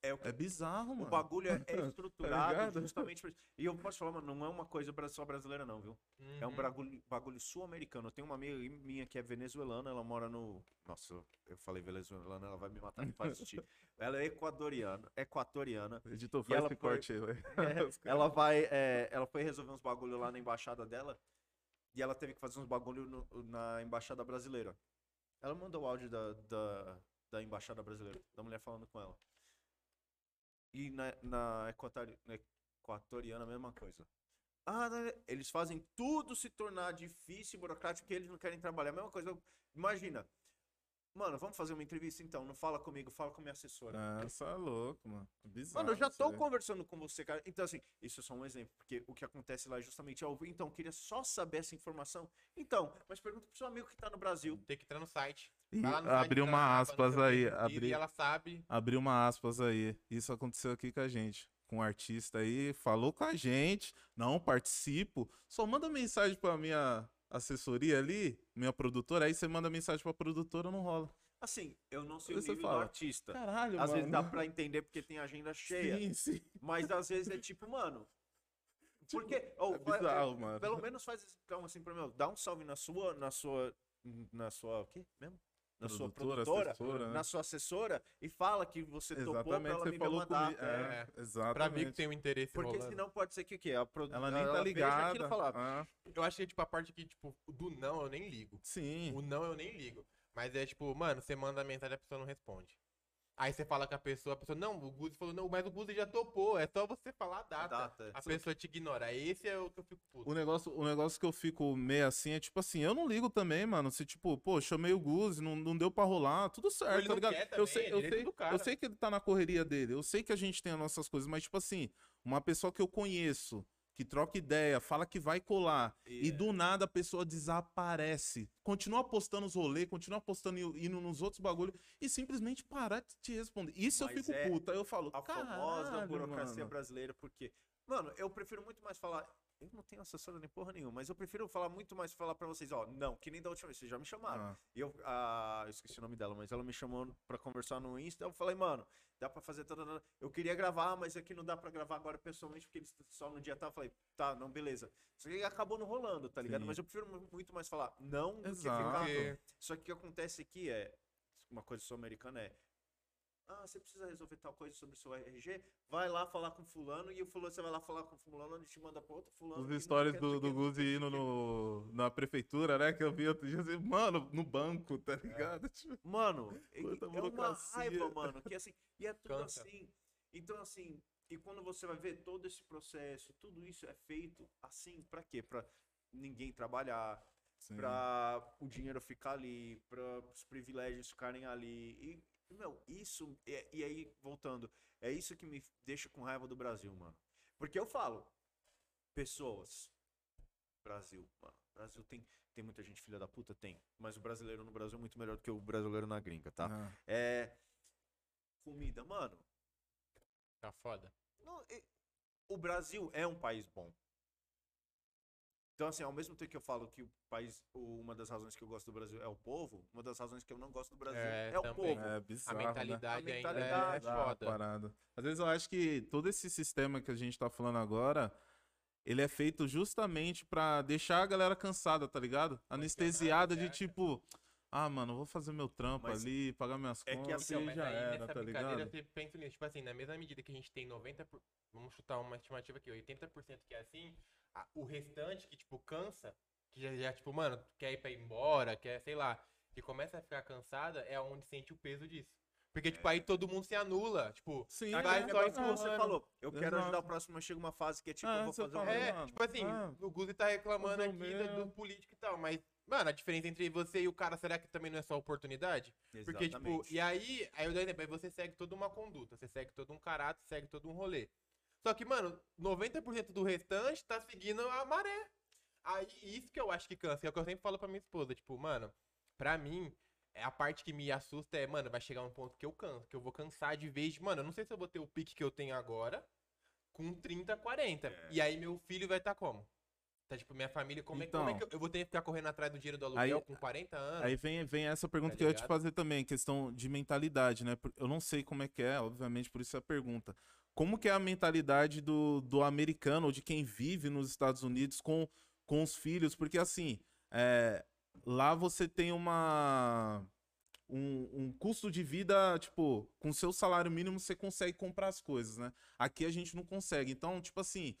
É o que É bizarro, O mano. bagulho é, é estruturado ligado? justamente por isso. E eu posso falar, mano, não é uma coisa só brasileira, não, viu? É um Uhum. bagulho, bagulho sul-americano. Eu tenho uma amiga minha que é venezuelana, ela mora no. Nossa, eu falei venezuelana, ela vai me matar de assistir. Ela é equatoriana, equatoriana. Editor, E faz ela esse foi- corte aí, velho. ela vai. é, ela foi resolver uns bagulho lá na embaixada dela. E ela teve que fazer uns bagulho no- na embaixada brasileira. Ela mandou o áudio da, da, da embaixada brasileira, da mulher falando com ela. E na, na, equatori- na equatoriana, a mesma coisa. Ah, né, eles fazem tudo se tornar difícil, burocrático, porque eles não querem trabalhar. A mesma coisa. Imagina. Mano, vamos fazer uma entrevista então. Não fala comigo, fala com minha assessora. Ah, você é louco, mano. Bizarro. Mano, eu já tô aí. conversando com você, cara. Então, assim, isso é só um exemplo. Porque o que acontece lá é justamente, ó, então, queria só saber essa informação. Então, mas pergunta pro seu amigo que tá no Brasil. Tem que entrar no site. Abriu uma aspas aí. e- Abri, E ela sabe. abriu uma aspas aí. Isso aconteceu aqui com a gente. Com um artista aí, falou com a gente. Não participo. Só manda mensagem pra minha assessoria ali, minha produtora. Aí você manda mensagem pra produtora, não rola. Assim, eu não sei o nível do fala, artista. Caralho, Às mano. vezes dá pra entender porque tem agenda cheia. Sim, sim. Mas às vezes é tipo, mano. Porque. ou É fa- bizarro, mano. Pelo menos faz esse- então, assim pra mim, dá um salve na sua. Na sua. Na sua. O quê mesmo? Na sua Produtora, produtora. assessora, né? Na sua assessora. E fala que você topou pra Exatamente, ela você me falou mandar. comigo. É, É. exatamente. Pra mim que tem um interesse Porque rolando. senão pode ser que o quê? A produ- Ela nem tá veja ligada. aquilo e fala, Ah, Eu acho que, tipo, a parte que, tipo, do não eu nem ligo. sim. O não eu nem ligo. Mas é tipo, mano, você manda a mensagem e a pessoa não responde. Aí você fala com a pessoa, a pessoa, não, o Guzi falou, não, mas o Guzi já topou, é só você falar a data. data. A pessoa te ignora. Esse é o que eu fico puto. O negócio, o negócio que eu fico meio assim é tipo assim, eu não ligo também, mano. Se tipo, pô, chamei o Guz, não, não deu pra rolar, tudo certo, ele tá não ligado? quer eu também, sei, é eu sei, do cara. eu sei que ele tá na correria dele, eu sei que a gente tem as nossas coisas, mas tipo assim, uma pessoa que eu conheço, que troca ideia, fala que vai colar, e é. do nada a pessoa desaparece. Continua postando os rolês, continua postando e indo nos outros bagulho e simplesmente parar de te responder. Isso eu Mas fico é puta. Eu falo, a famosa "Caralho, burocracia mano." brasileira, porque, mano, eu prefiro muito mais falar. Eu não tenho assessora nem porra nenhuma, mas eu prefiro falar muito mais falar pra vocês, ó, não, que nem da última vez, vocês já me chamaram. Ah, E eu, ah, eu esqueci o nome dela, mas ela me chamou pra conversar no Insta. Eu falei, mano, dá pra fazer toda. Eu queria gravar, mas aqui não dá pra gravar agora pessoalmente, porque eles só no dia tá. Eu falei, tá, não, beleza. Só que acabou não rolando, tá ligado? Sim. Mas eu prefiro mu- muito mais falar não do que Exato. ficar. Porque- Só que o que acontece aqui é. Uma coisa sul-americana é. Ah, você precisa resolver tal coisa sobre o seu RG? Vai lá falar com fulano e o fulano, você vai lá falar com fulano, ele te manda pra outro fulano. Os stories do, do Guzi indo no, na prefeitura, né? Que eu vi outro dia assim, mano, no banco, tá ligado? Tipo, Mano, é- é uma raiva, mano, que assim, e é tudo Cansa. assim. Então, assim, E quando você vai ver todo esse processo, tudo isso é feito assim, pra quê? Pra ninguém trabalhar, Sim. pra o dinheiro ficar ali, pra os privilégios ficarem ali. E, meu, isso. E, e aí, voltando, é isso que me deixa com raiva do Brasil, mano. Porque eu falo, pessoas. Brasil, mano. Brasil tem, tem muita gente filha da puta? Tem. Mas o brasileiro no Brasil é muito melhor do que o brasileiro na gringa, tá? Ah, É. Comida, mano. Tá foda. Não, e- o Brasil é um país bom. Então, assim, ao mesmo tempo que eu falo que o país, uma das razões que eu gosto do Brasil é o povo, uma das razões que eu não gosto do Brasil É, é, o povo. é A bizarro, né? mentalidade A ainda é mentalidade. Ah, foda. parada. Às vezes eu acho que todo esse sistema que a gente tá falando agora, ele é feito justamente pra deixar a galera cansada, tá ligado? Anestesiada de certo. tipo, ah, mano, eu vou fazer meu trampo Mas ali, pagar minhas é que contas assim, Então, e mas já aí era, nessa tá brincadeira ligado? você pensa nisso, tipo assim, na mesma medida que a gente tem 90%, por- vamos chutar uma estimativa aqui, 80% que é assim, a- o restante que, tipo, cansa, que já, já, tipo, mano, quer ir pra ir embora, quer, sei lá, que começa a ficar cansada, é onde sente o peso disso. Porque, tipo, aí todo mundo se anula, tipo, Sim, vai é, só que você falou, eu quero Exato. ajudar o próximo, mas chega uma fase que é tipo, É, eu vou você fazer um... É, tipo assim, ah, o Guzi tá reclamando aqui do, do político e tal, mas, mano, a diferença entre você e o cara, será que também não é só oportunidade? Porque, tipo, Exatamente. e aí, aí eu dou exemplo, aí você segue toda uma conduta, você segue todo um caráter, segue todo um rolê. Só que, mano, 90% do restante tá seguindo a maré. Aí, isso que eu acho que cansa, é o que eu sempre falo pra minha esposa, tipo, mano, pra mim, é a parte que me assusta é, mano, vai chegar um ponto que eu canso, que eu vou cansar de vez, mano, eu não sei se eu vou ter o pique que eu tenho agora com 30, 40. É. E aí meu filho vai estar como? Tá, tipo, minha família, como, é, como é que eu, eu vou ter que ficar correndo atrás do dinheiro do aluguel Aí- com 40 anos? Aí vem, vem essa pergunta Tá que eu ia te fazer também, questão de mentalidade, né? Eu não sei como é que é, obviamente, por isso a pergunta. Como que é a mentalidade do, do americano ou de quem vive nos Estados Unidos com, com os filhos? Porque, assim, é, lá você tem uma... Um, um custo de vida, tipo, com seu salário mínimo você consegue comprar as coisas, né? Aqui a gente não consegue. Então, tipo assim,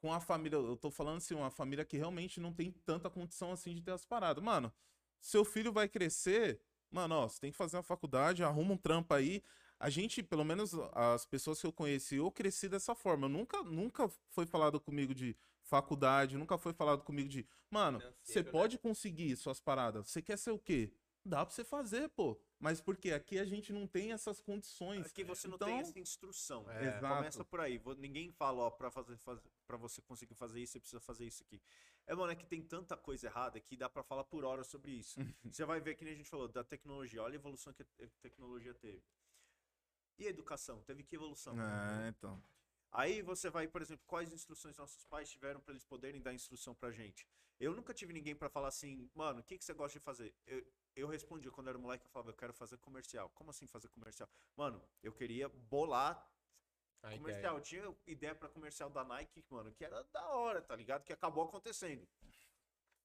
com a família, eu tô falando assim, uma família que realmente não tem tanta condição assim de ter as paradas. Mano, seu filho vai crescer, mano, ó, você tem que fazer uma faculdade, arruma um trampo aí. A gente, pelo menos as pessoas que eu conheci, eu cresci dessa forma. Eu nunca, nunca foi falado comigo de faculdade, nunca foi falado comigo de, mano, você né? pode conseguir suas paradas. Você quer ser o quê? Dá pra você fazer, pô. Mas por quê? Aqui a gente não tem essas condições. Aqui você não Então- tem essa instrução. É. Começa por aí. Ninguém fala, ó, pra, fazer, faz, pra você conseguir fazer isso, você precisa fazer isso aqui. É, mano, é que tem tanta coisa errada que dá pra falar por hora sobre isso. você vai ver que nem a gente falou, da tecnologia. Olha a evolução que a te- tecnologia teve. E educação? Teve que evolução? É, então. Aí você vai, por exemplo, quais instruções nossos pais tiveram pra eles poderem dar instrução pra gente? Eu nunca tive ninguém pra falar assim, mano, o que, que você gosta de fazer? Eu, eu respondia quando era moleque, eu falava, eu quero fazer comercial. Como assim fazer comercial? Mano, eu queria bolar A ideia. comercial. Eu tinha ideia pra comercial da Nike, mano, que era da hora, tá ligado? Que acabou acontecendo.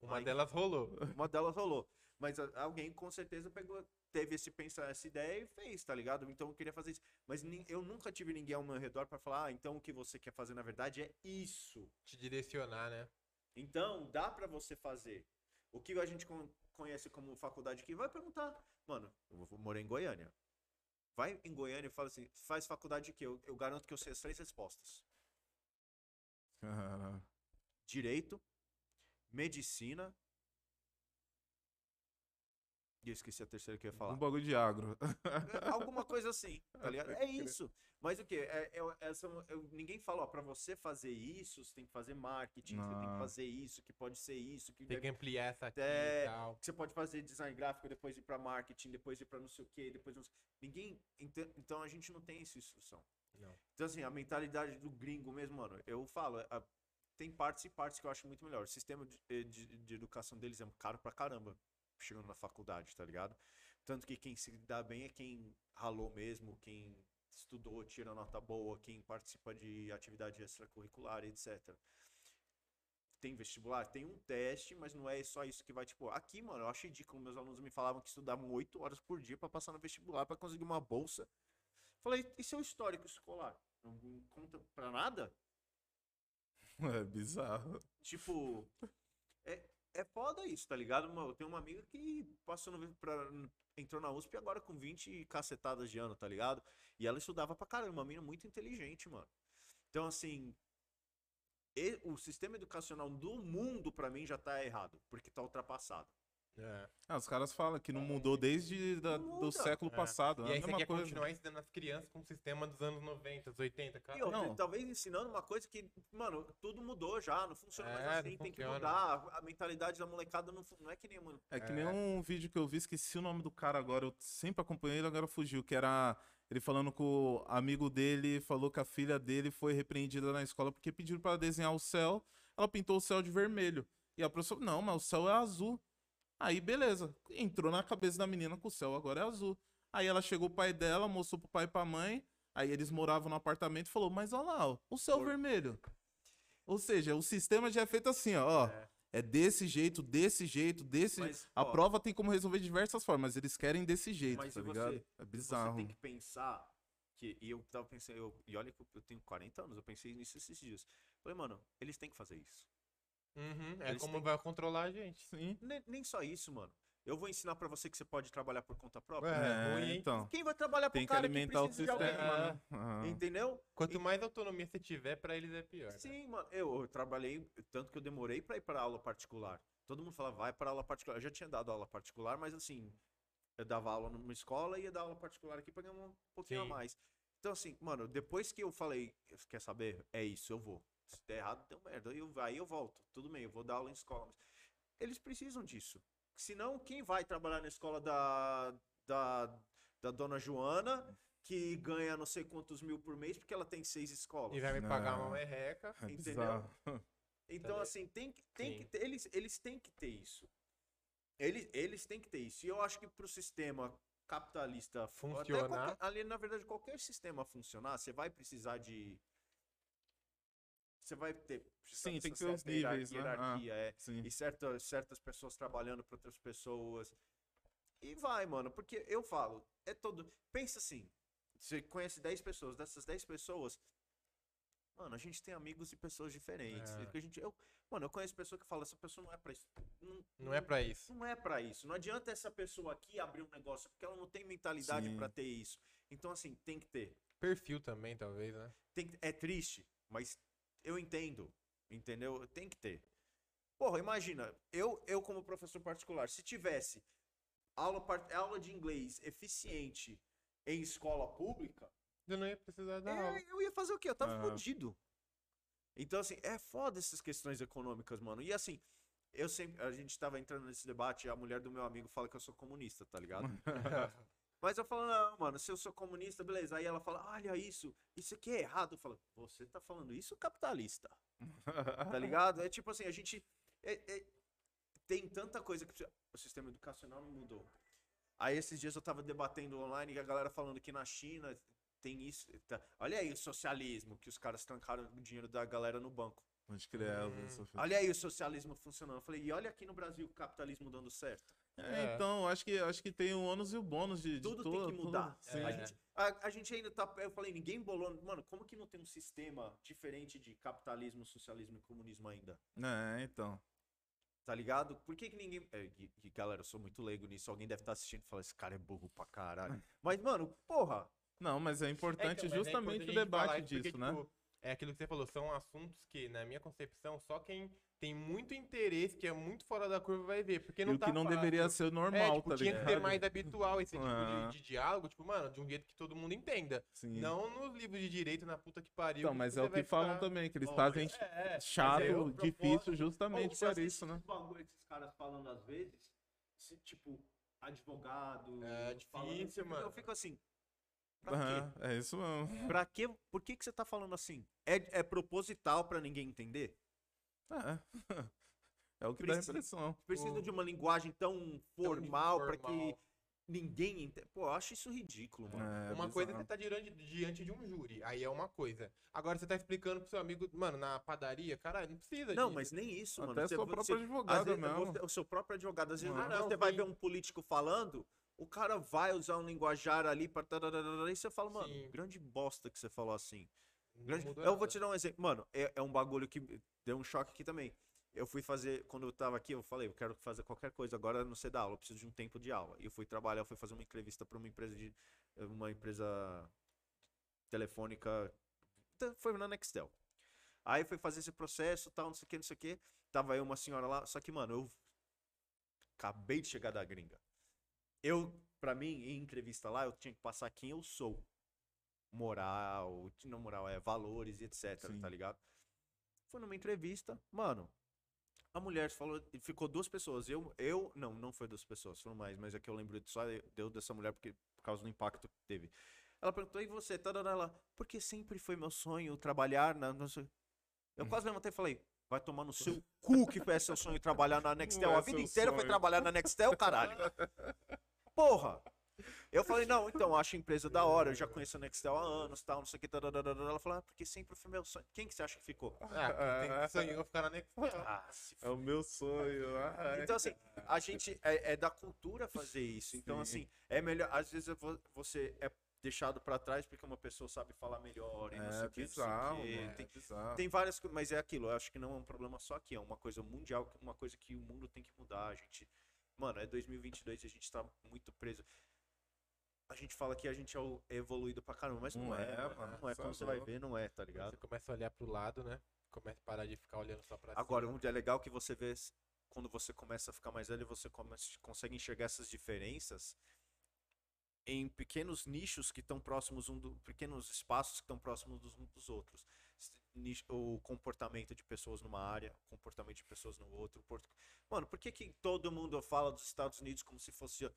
Uma Aí- delas rolou. Uma delas rolou. Mas alguém com certeza pegou, teve esse pensa, essa ideia e fez, tá ligado? Então eu queria fazer isso. Mas eu nunca tive ninguém ao meu redor pra falar, ah, então o que você quer fazer na verdade é isso. Te direcionar, né? Então, dá pra você fazer. O que a gente con- conhece como faculdade aqui, vai perguntar. Mano, eu vou- morei em Goiânia. Vai em Goiânia e fala assim, faz faculdade aqui. Eu, eu garanto que eu sei as três respostas. Direito, medicina... E eu esqueci a terceira que eu ia falar. um bagulho de agro. É, Alguma coisa assim, tá ligado? É isso. Mas o quê? É, é, essa, eu- ninguém fala, ó, pra você fazer isso, você tem que fazer marketing, você tem que Não. fazer isso, que pode ser isso, que Tem deve que ampliar essa aqui É, e tal. que você pode fazer design gráfico, depois ir pra marketing, depois ir pra não sei o quê, depois não sei... Ninguém. ente- Então a gente não tem essa instrução. Não. Então, assim, a mentalidade do gringo mesmo, mano, eu falo, a- tem partes e partes que eu acho muito melhor. O sistema de, eh, de, de educação deles é caro pra caramba, chegando na faculdade, tá ligado? Tanto que quem se dá bem é quem ralou mesmo, quem estudou, tira nota boa, quem participa de atividade extracurricular, etc. Tem vestibular? Tem um teste, mas não é só isso que vai, tipo, aqui, mano, eu acho ridículo. Meus alunos me falavam que estudavam 8 horas por dia pra passar no vestibular, pra conseguir uma bolsa. Falei, e seu histórico escolar? Não não conta pra nada? É bizarro. Tipo, é, é foda isso, tá ligado? Eu tenho uma amiga que passou no, pra, entrou na USP agora com 20 cacetadas de ano, tá ligado? E ela estudava pra caramba, uma menina muito inteligente, mano. Então, assim, e- o sistema educacional do mundo, pra mim, já tá errado, porque tá ultrapassado. É. Ah, os caras falam que não mudou desde da- Não do século É. passado. E É a aí você mesma quer coisa. continuar ensinando as crianças com o sistema dos anos 90, 80, cara. E outra, não. talvez ensinando uma coisa que, mano, tudo mudou já, não funciona mais É, assim, tem que mudar. A mentalidade da molecada não, não é que nem, mano. É que É. nem um vídeo que eu vi, esqueci o nome do cara agora. Eu sempre acompanhei ele, agora fugiu. Que era ele falando que o amigo dele falou que a filha dele foi repreendida na escola porque pediram pra ela desenhar o céu. Ela pintou o céu de vermelho. E a professora, não, mas o céu é azul. Aí, beleza. Entrou na cabeça da menina que o céu agora é azul. Aí ela chegou o pai dela, mostrou pro pai e pra mãe. Aí eles moravam no apartamento e falou: Mas olha lá, ó, o céu Por- vermelho. Ou seja, o sistema já é feito assim, ó. ó, É. É desse jeito, desse jeito, desse. Mas, a ó, prova tem como resolver de diversas formas, eles querem desse jeito, tá ligado? você? É bizarro. Você tem que pensar que. E eu tava pensando, eu, e olha que eu, eu tenho 40 anos, eu pensei nisso esses dias. Falei, mano, eles têm que fazer isso. Uhum, é Eles como têm- vai controlar a gente. Sim. Nem, nem só isso, mano. Eu vou ensinar pra você que você pode trabalhar por conta própria. É, ruim, hein? então. Quem vai trabalhar pro Tem que cara alimentar o precisa de sistema, alguém? né? Aham. Entendeu? Quanto mais autonomia você tiver, pra eles é pior. né? Sim, mano. Eu, eu trabalhei, tanto que eu demorei pra ir pra aula particular. Todo mundo fala, vai pra aula particular. Eu já tinha dado aula particular, mas assim, eu dava aula numa escola e ia dar aula particular aqui pra ganhar um pouquinho Sim. a mais. Então, assim, mano, depois que eu falei, quer saber? É isso, eu vou. Se der errado, deu merda. Aí eu, aí eu volto. Tudo bem, eu vou dar aula em escola. Mas eles precisam disso. Senão, quem vai trabalhar na escola da, da, da dona Joana, que ganha não sei quantos mil por mês, porque ela tem seis escolas? E vai me pagar Não. uma merreca. É Entendeu? bizarro. Então, Tá assim, tem que, tem Sim. que ter, eles, eles têm que ter isso. Eles, eles têm que ter isso. E eu acho que pro sistema capitalista Funcionar. qualquer- ali, na verdade, qualquer sistema funcionar, você vai precisar de. Você vai ter. Sim, tem que ter os níveis, né? hierarquia, é. Sim. E certas, certas pessoas trabalhando para outras pessoas. E vai, mano, porque eu falo, é todo. Pensa assim: você conhece 10 pessoas, dessas 10 pessoas. Mano, a gente tem amigos de pessoas diferentes. É. Que a gente, eu, mano, eu conheço pessoa que fala, essa pessoa não é pra isso. Não, Não é pra isso. não é pra isso. Não adianta essa pessoa aqui abrir um negócio, porque ela não tem mentalidade pra ter isso. Então, assim, tem que ter. Perfil também, talvez, né? Tem que- é triste, mas eu entendo. Entendeu? Tem que ter. Porra, imagina, eu, eu como professor particular, se tivesse aula, aula de inglês eficiente em escola pública, Eu não ia precisar dar é, aula. eu ia fazer o quê? Eu tava Aham. fudido. Então, assim, é foda essas questões econômicas, mano. E assim, eu sempre. A gente tava entrando nesse debate a mulher do meu amigo fala que eu sou comunista, tá ligado? Mas eu falo, não, mano, se eu sou comunista, beleza. Aí ela fala, olha isso, isso aqui é errado. Eu falo, você tá falando isso, capitalista? Tá ligado? É tipo assim, a gente. é- é- tem tanta coisa que precisa- o sistema educacional não mudou. Aí esses dias eu tava debatendo online e a galera falando que na China tem isso. tá- Olha aí o socialismo, que os caras trancaram o dinheiro da galera no banco. Crer, é, Hum. Olha aí o socialismo funcionando. Eu falei, e olha aqui no Brasil o capitalismo dando certo. É, então, acho que, acho que tem o ônus e o bônus de, de Tudo tudo, tem que tudo- mudar. Sim. A, É. gente, a, a gente ainda tá. Eu falei, ninguém bolou. Mano, como que não tem um sistema diferente de capitalismo, socialismo e comunismo ainda? É, então. Tá ligado? Por que, que ninguém. É, e- e, galera, eu sou muito leigo nisso. Alguém deve estar assistindo e falar: esse cara é burro pra caralho. Mas, mano, porra. Não, mas é É, importante então, mas é justamente importante o debate isso porque, disso, né? tipo, É aquilo que você falou, são assuntos que, na minha concepção, só quem tem muito interesse, que é muito fora da curva, vai ver. Porque E não o tá que não fácil. deveria ser É, normal, tipo, tá tinha ligado? que ser mais habitual esse tipo de- Ah. de, diálogo, tipo, mano, de um jeito que todo mundo entenda. Sim. Não nos livros de direito, na puta que pariu. Então, que mas é o que falam ficar- também, que eles fazem É, é. chato, é o difícil, justamente por assiste isso, né? bagulho que esses caras falando às vezes, se, tipo, advogado. É falando, difícil, eu mano. fico assim. Pra Aham, é isso mesmo. Pra quê? Por que, que você tá falando assim? É, é proposital pra ninguém entender? É. É o que dá Precisa- impressão. Precisa de uma linguagem tão Tão formal pra que ninguém entenda. Pô, eu acho isso ridículo, mano. É, Uma coisa é bizarro. você tá diante, diante de um júri, aí é uma coisa. Agora você tá explicando pro seu amigo, mano, na padaria, caralho, não precisa Não, disso. mas nem isso, mano. Até Você- sua você- própria às advogada vezes, mesmo. você- o seu próprio advogado, às vezes Ah, não, você vai sim. ver um político falando, o cara vai usar um linguajar ali pra tararara, e você fala, mano, Sim. grande bosta que você falou assim. Grande- Eu vou te dar um exemplo. Mano, é, é um bagulho que deu um choque aqui também. Eu fui fazer, quando eu tava aqui, eu falei, eu quero fazer qualquer coisa, agora não sei dar aula, eu preciso de um tempo de aula. E eu fui trabalhar, eu fui fazer uma entrevista pra uma empresa de. uma empresa telefônica Puta, foi na Nextel. Aí foi fazer esse processo, tal, não sei o que, não sei o que. Tava eu, uma senhora lá, só que, mano, eu acabei de chegar da gringa. Eu, pra mim, em entrevista lá, eu tinha que passar quem eu sou. Moral, não moral, é valores e etc, Sim. tá ligado? Fui numa entrevista, mano, a mulher falou, ficou duas pessoas. Eu, eu, não, não foi duas pessoas, foram mais, mas é que eu lembro só deu dessa mulher porque, por causa do impacto que teve. Ela perguntou, e você? Tá dando ela, porque sempre foi meu sonho trabalhar na. não sei." Eu quase levantei e falei, vai tomar no seu cu que foi seu sonho trabalhar na Nextel. Não é A vida inteira foi trabalhar na Nextel, caralho. Porra! Eu falei, não, então, acho a empresa da hora, eu já conheço a Nextel há anos, tal, não sei o que. tararara. Ela falou, ah, porque sempre foi meu sonho. Quem que você acha que ficou? Ah, quem tem que sonhar ficar na Nextel. Ah, É o meu sonho. ai. então, assim, a gente é, é da cultura fazer isso. Então, Sim. assim, é melhor. Às vezes vo- você é deixado pra trás porque uma pessoa sabe falar melhor. E não sei É o que, não sei o bizarro, quê. mano. Tem, É bizarro. tem várias coisas, mas é aquilo. Eu acho que não é um problema só aqui. É uma coisa mundial, uma coisa que o mundo tem que mudar. A gente. Mano, é 2022 e a gente tá muito preso. A gente fala que a gente é é evoluído pra caramba, mas não, Não é, é, mano. Não é. Como você vai louco. ver, não é, tá ligado? Você começa a olhar pro lado, né? Começa a parar de ficar olhando só pra Agora, cima. onde é legal que você vê quando você começa a ficar mais velho, você começa, consegue enxergar essas diferenças em pequenos nichos que estão próximos um do, pequenos espaços que estão próximos dos, uns dos outros. O comportamento de pessoas numa área, o comportamento de pessoas no outro. Mano, por que, que todo mundo fala dos Estados Unidos como se fosse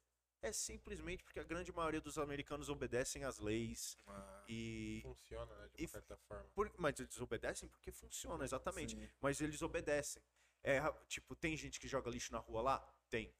é simplesmente porque a grande maioria dos americanos obedecem às leis Ah, e Funciona, né? De uma certa forma. por- mas eles obedecem porque funciona exatamente sim. mas eles obedecem. É, tipo, tem gente que joga lixo na rua lá? Tem.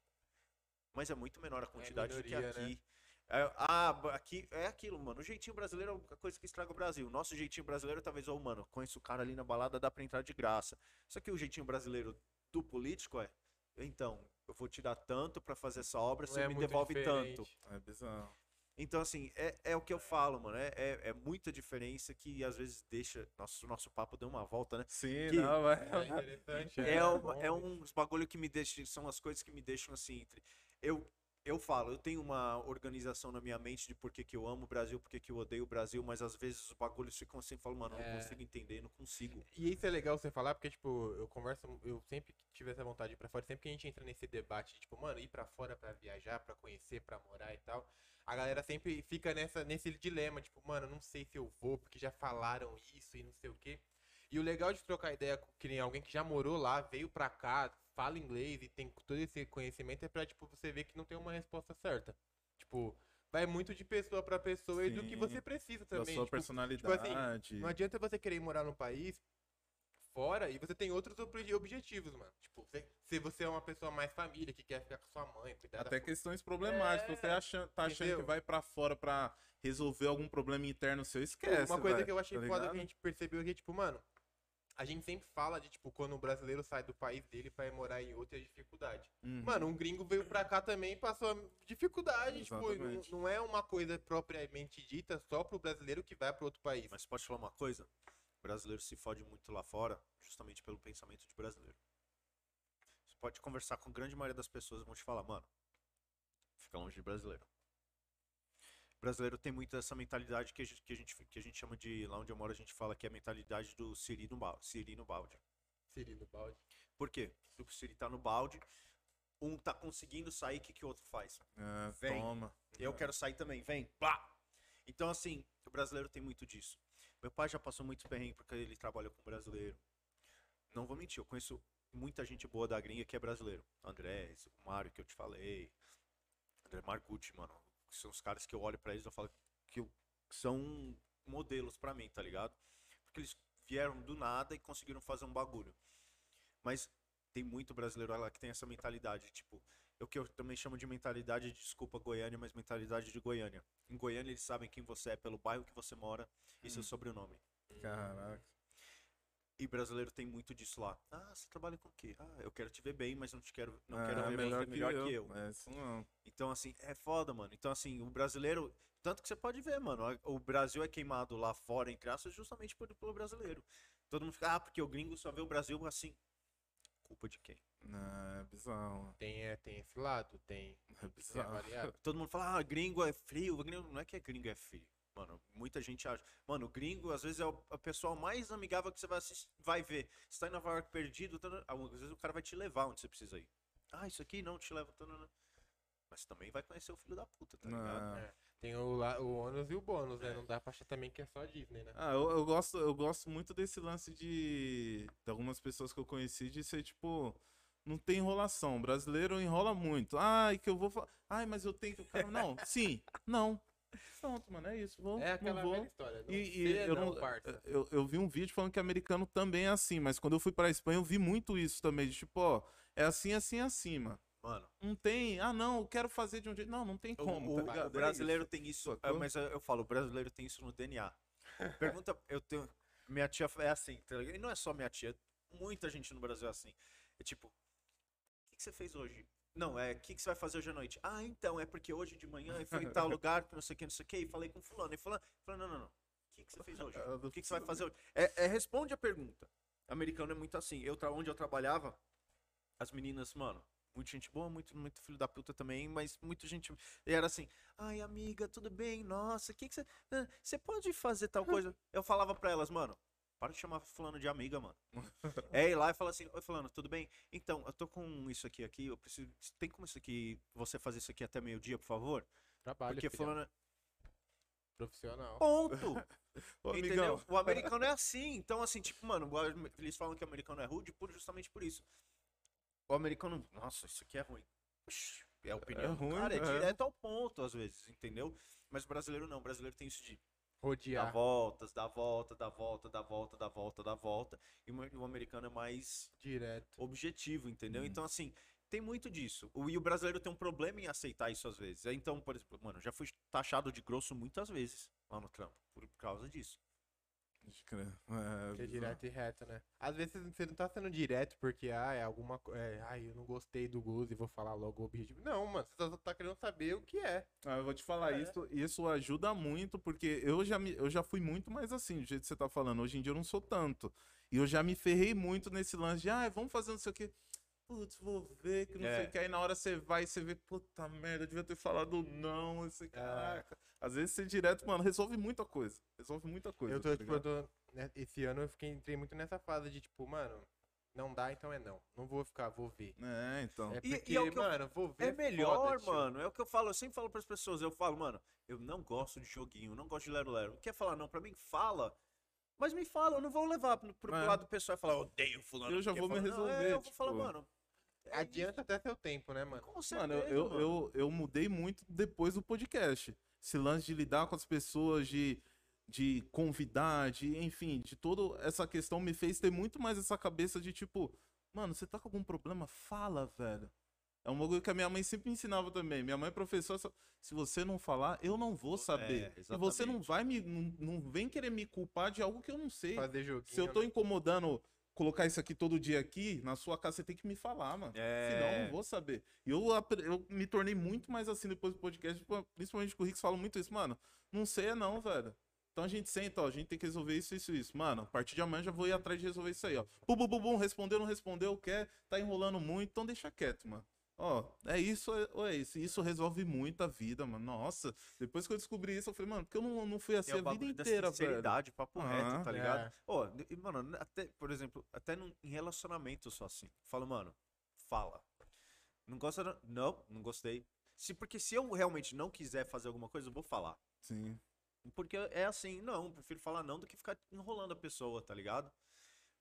Mas é muito menor a quantidade do que minoria, né? aqui. É, ah, aqui é aquilo, mano. O jeitinho brasileiro é a coisa que estraga o Brasil. Nosso jeitinho brasileiro, talvez, ô, mano, conheço o cara ali na balada, dá pra entrar de graça. Só que o jeitinho brasileiro do político é, então, eu vou te dar tanto pra fazer essa obra, Não você é me devolve diferente. tanto. É bizarro. Então, assim, é, é o que eu falo, mano. É, é, é muita diferença que às vezes deixa. Nossa, o nosso papo deu uma volta, né? Sim, Que- não, é. É interessante. É, é uma- bom. é uns bagulho que me deixam, são as coisas que me deixam assim. Entre, eu, eu falo, eu tenho uma organização na minha mente de por que, que eu amo o Brasil, por que, que eu odeio o Brasil, mas às vezes os bagulhos ficam assim, eu falo, mano, eu não É. consigo entender, não consigo. E isso é legal você falar, porque, tipo, eu converso, eu sempre tive essa vontade de ir pra fora, sempre que a gente entra nesse debate, tipo, mano, ir pra fora pra viajar, pra conhecer, pra morar e tal, a galera sempre fica nessa, nesse dilema, tipo, mano, não sei se eu vou, porque já falaram isso e não sei o quê. E o legal de trocar ideia com que nem alguém que já morou lá, veio pra cá, fala inglês e tem todo esse conhecimento, é pra, tipo, você ver que não tem uma resposta certa. Tipo, vai muito de pessoa pra pessoa e do que Sim, você precisa Da também. sua tipo, personalidade. não adianta você querer morar num país fora e você tem outros obje- objetivos, mano. Tipo, você- se você é uma pessoa mais família, que quer ficar com sua mãe, cuidar Até da questões problemáticas. É, Você acha, tá achando entendeu? que vai pra fora pra resolver algum problema interno seu, esquece. Uma coisa velho, que eu achei tá foda que a gente percebeu aqui, tipo, mano, a gente sempre fala de, tipo, quando o brasileiro sai do país dele pra ir morar em outro é dificuldade. Uhum. Mano, um gringo veio pra cá também e passou dificuldade, tipo, não, Exatamente. não é uma coisa propriamente dita só pro brasileiro que vai pra outro país. Mas pode falar uma coisa? O brasileiro se fode muito lá fora, justamente pelo pensamento de brasileiro. Você pode conversar com a grande maioria das pessoas e vão te falar, mano, fica longe de brasileiro. O brasileiro tem muito essa mentalidade que a gente, que a gente, que a gente chama de, lá onde eu moro, a gente fala que é a mentalidade do Siri no balde. Siri no balde. Siri do balde. Por quê? Se o Siri tá no balde, um tá conseguindo sair, o que, que o outro faz? É, Vem. toma. Eu quero sair também, vem. Pá! Então, assim, o brasileiro tem muito disso. Meu pai já passou muito perrengue porque ele trabalha com brasileiro. Não vou mentir, eu conheço muita gente boa da gringa que é brasileiro. André, o Mário que eu te falei. André Margucci, mano. Que São os caras que eu olho pra eles e falo que eu- são modelos pra mim, tá ligado? Porque eles vieram do nada e conseguiram fazer um bagulho. Mas tem muito brasileiro lá que tem essa mentalidade, tipo, o que eu também chamo de mentalidade, desculpa Goiânia, mas mentalidade de Goiânia. Em Goiânia eles sabem quem você é pelo bairro que você mora e seu Hum. sobrenome. Caraca. E brasileiro tem muito disso lá. Ah, você trabalha com o quê? Ah, eu quero te ver bem, mas não te quero, não É, quero ver melhor, melhor que eu. É. Então, assim, é foda, mano. Então, assim, o brasileiro. Tanto que você pode ver, mano. O Brasil é queimado lá fora, entre aspas, justamente por, pelo brasileiro. Todo mundo fica, ah, porque o gringo só vê o Brasil assim. Culpa de quem? Não, é bizarro. Tem, é, tem esse lado, tem. É Tem bizarro. avaliado. Todo mundo fala, ah, gringo é frio. Gringo... Não é que é gringo é frio. Mano, muita gente acha. Mano, o gringo, às vezes, é o a pessoa mais amigável que você vai, assistir, vai ver. Você tá em Nova York perdido, tá- às vezes o cara vai te levar onde você precisa ir. Ah, isso aqui não te leva. tá- Mas também vai conhecer o filho da puta, tá ligado? Ah. É. Tem o, la- o ônus e o bônus, né? Não dá pra achar também que é só Disney, né? Ah, eu, eu gosto, eu gosto muito desse lance de, de algumas pessoas que eu conheci de ser tipo. Não tem enrolação. O brasileiro enrola muito. Ai, que eu vou falar. Ai, mas eu tenho que. Não, sim, não. Pronto, mano, é isso. Vou, É aquela não vou. velha história. Não E, e eu, não, eu, eu vi um vídeo falando que americano também é assim, mas quando eu fui pra Espanha eu vi muito isso também. De tipo, ó, é assim, assim, assim, mano. Mano, Não tem, ah não, eu quero fazer de um jeito. Não, não tem como, o- tá o? É brasileiro isso. tem isso. É, mas eu, eu falo, o brasileiro tem isso no DNA. Pergunta, eu tenho. Minha tia é assim, tá ligado? E não é só minha tia, muita gente no Brasil é assim. É tipo, o que, que você fez hoje? Não, é o que, que você vai fazer hoje à noite? Ah, então, é porque hoje de manhã eu fui em tal lugar, não sei o que, não sei o que, e falei com fulano. E fulano, falou, não, não, não. O que, que você fez hoje? Ah, O que, que você vai fazer hoje? É, é, responde a pergunta. Americano é muito assim. Eu, onde eu trabalhava, as meninas, mano, muita gente boa, muito, muito filho da puta também, mas muita gente. E era assim, ai, amiga, tudo bem? Nossa, o que, que você. ah, Você pode fazer tal coisa? Eu falava pra elas, mano. Para de chamar fulano de amiga, mano. é ir lá e falar assim, oi fulano, tudo bem? Então, eu tô com isso aqui aqui, eu preciso. Tem como isso aqui, você fazer isso aqui até meio-dia, por favor? Trabalho, Porque filhão. fulano. Profissional. Ponto! Ô, Entendeu? O americano é assim. Então, assim, tipo, mano, eles falam que o americano é rude por, justamente por isso. O americano, nossa, isso aqui é ruim. Oxi, É a opinião É ruim, cara, é é. direto ao ponto, às vezes, entendeu? Mas o brasileiro não, o brasileiro tem isso de Rodear. voltas, dar volta, dar volta, dar volta, dar volta, dar volta. E o americano é mais Direto. objetivo, entendeu? Hum. Então, assim, tem muito disso. O, e o brasileiro tem um problema em aceitar isso às vezes. Então, por exemplo, mano, eu já fui taxado de grosso muitas vezes lá no trampo, por causa disso. Pode crer. É, Que é direto e reto, né? Às vezes você não tá sendo direto porque, ah, é alguma coisa. É, ai, eu não gostei do Gus e vou falar logo o objetivo. Não, mano, você só tá querendo saber o que é. Ah, eu vou te falar, É. isso, isso ajuda muito, porque eu já, me, eu já fui muito mais assim, do jeito que você tá falando. Hoje em dia eu não sou tanto. E eu já me ferrei muito nesse lance de, ah, vamos fazer não sei o quê. Putz, vou ver, que não sei É. o que. Aí na hora você vai e você vê, puta merda, eu devia ter falado não, esse caraca. Às vezes ser direto, mano, resolve muita coisa. Resolve muita coisa. eu tô, tá tipo, eu tô. né, esse ano eu fiquei, entrei muito nessa fase de, tipo, mano, não dá, então é não. Não vou ficar, vou ver. É, então. É E- e porque, é o que eu- mano, vou ver. É melhor, foda, tio. mano. É o que eu falo, eu sempre falo pras pessoas. Eu falo, mano, eu não gosto de joguinho, não gosto de Lero Lero. Quer falar não pra mim? Fala. Mas me fala, eu não vou levar pro, pro É. lado pessoal e falar, odeio fulano. Eu já porque vou me não, é, resolver, eu vou falar, tipo, mano. É Adianta até seu tempo, né, mano? Com Mano, certeza, eu, eu, mano. eu, eu mudei muito depois do podcast. Esse lance de lidar com as pessoas, de, de convidar, de, enfim, de toda essa questão me fez ter muito mais essa cabeça de tipo, mano, você tá com algum problema? Fala, velho. É um bagulho que a minha mãe sempre ensinava também. Minha mãe é professora, se você não falar, eu não vou saber. É, e você não vai me. Não, não vem querer me culpar de algo que eu não sei. Fazer joguinho. Se eu tô né? incomodando colocar isso aqui todo dia aqui, na sua casa você tem que me falar, mano. É. Senão eu não vou saber. E eu, eu me tornei muito mais assim depois do podcast, principalmente com o Rix fala muito isso, mano. Não sei não, velho. Então a gente senta, ó, a gente tem que resolver isso, isso, isso. Mano, a partir de amanhã já vou ir atrás de resolver isso aí, ó. Bum, bum, bum, bum, respondeu, não respondeu, quer, tá enrolando muito, então deixa quieto, mano. Ó, é isso é- ou é isso. Isso resolve muito a vida, mano. Nossa, depois que eu descobri isso, eu falei, mano, porque eu não, não fui assim É a vida bagulho da inteira, velho. sinceridade, papo Ah, reto, tá ligado? é. Ó, e, mano, até, por exemplo, até num, em relacionamento sou assim. Falo, mano, fala. Não gosta? Não, não gostei. Se, porque se eu realmente não quiser fazer alguma coisa, eu vou falar. Sim. Porque é assim, não, prefiro falar não do que ficar enrolando a pessoa, tá ligado?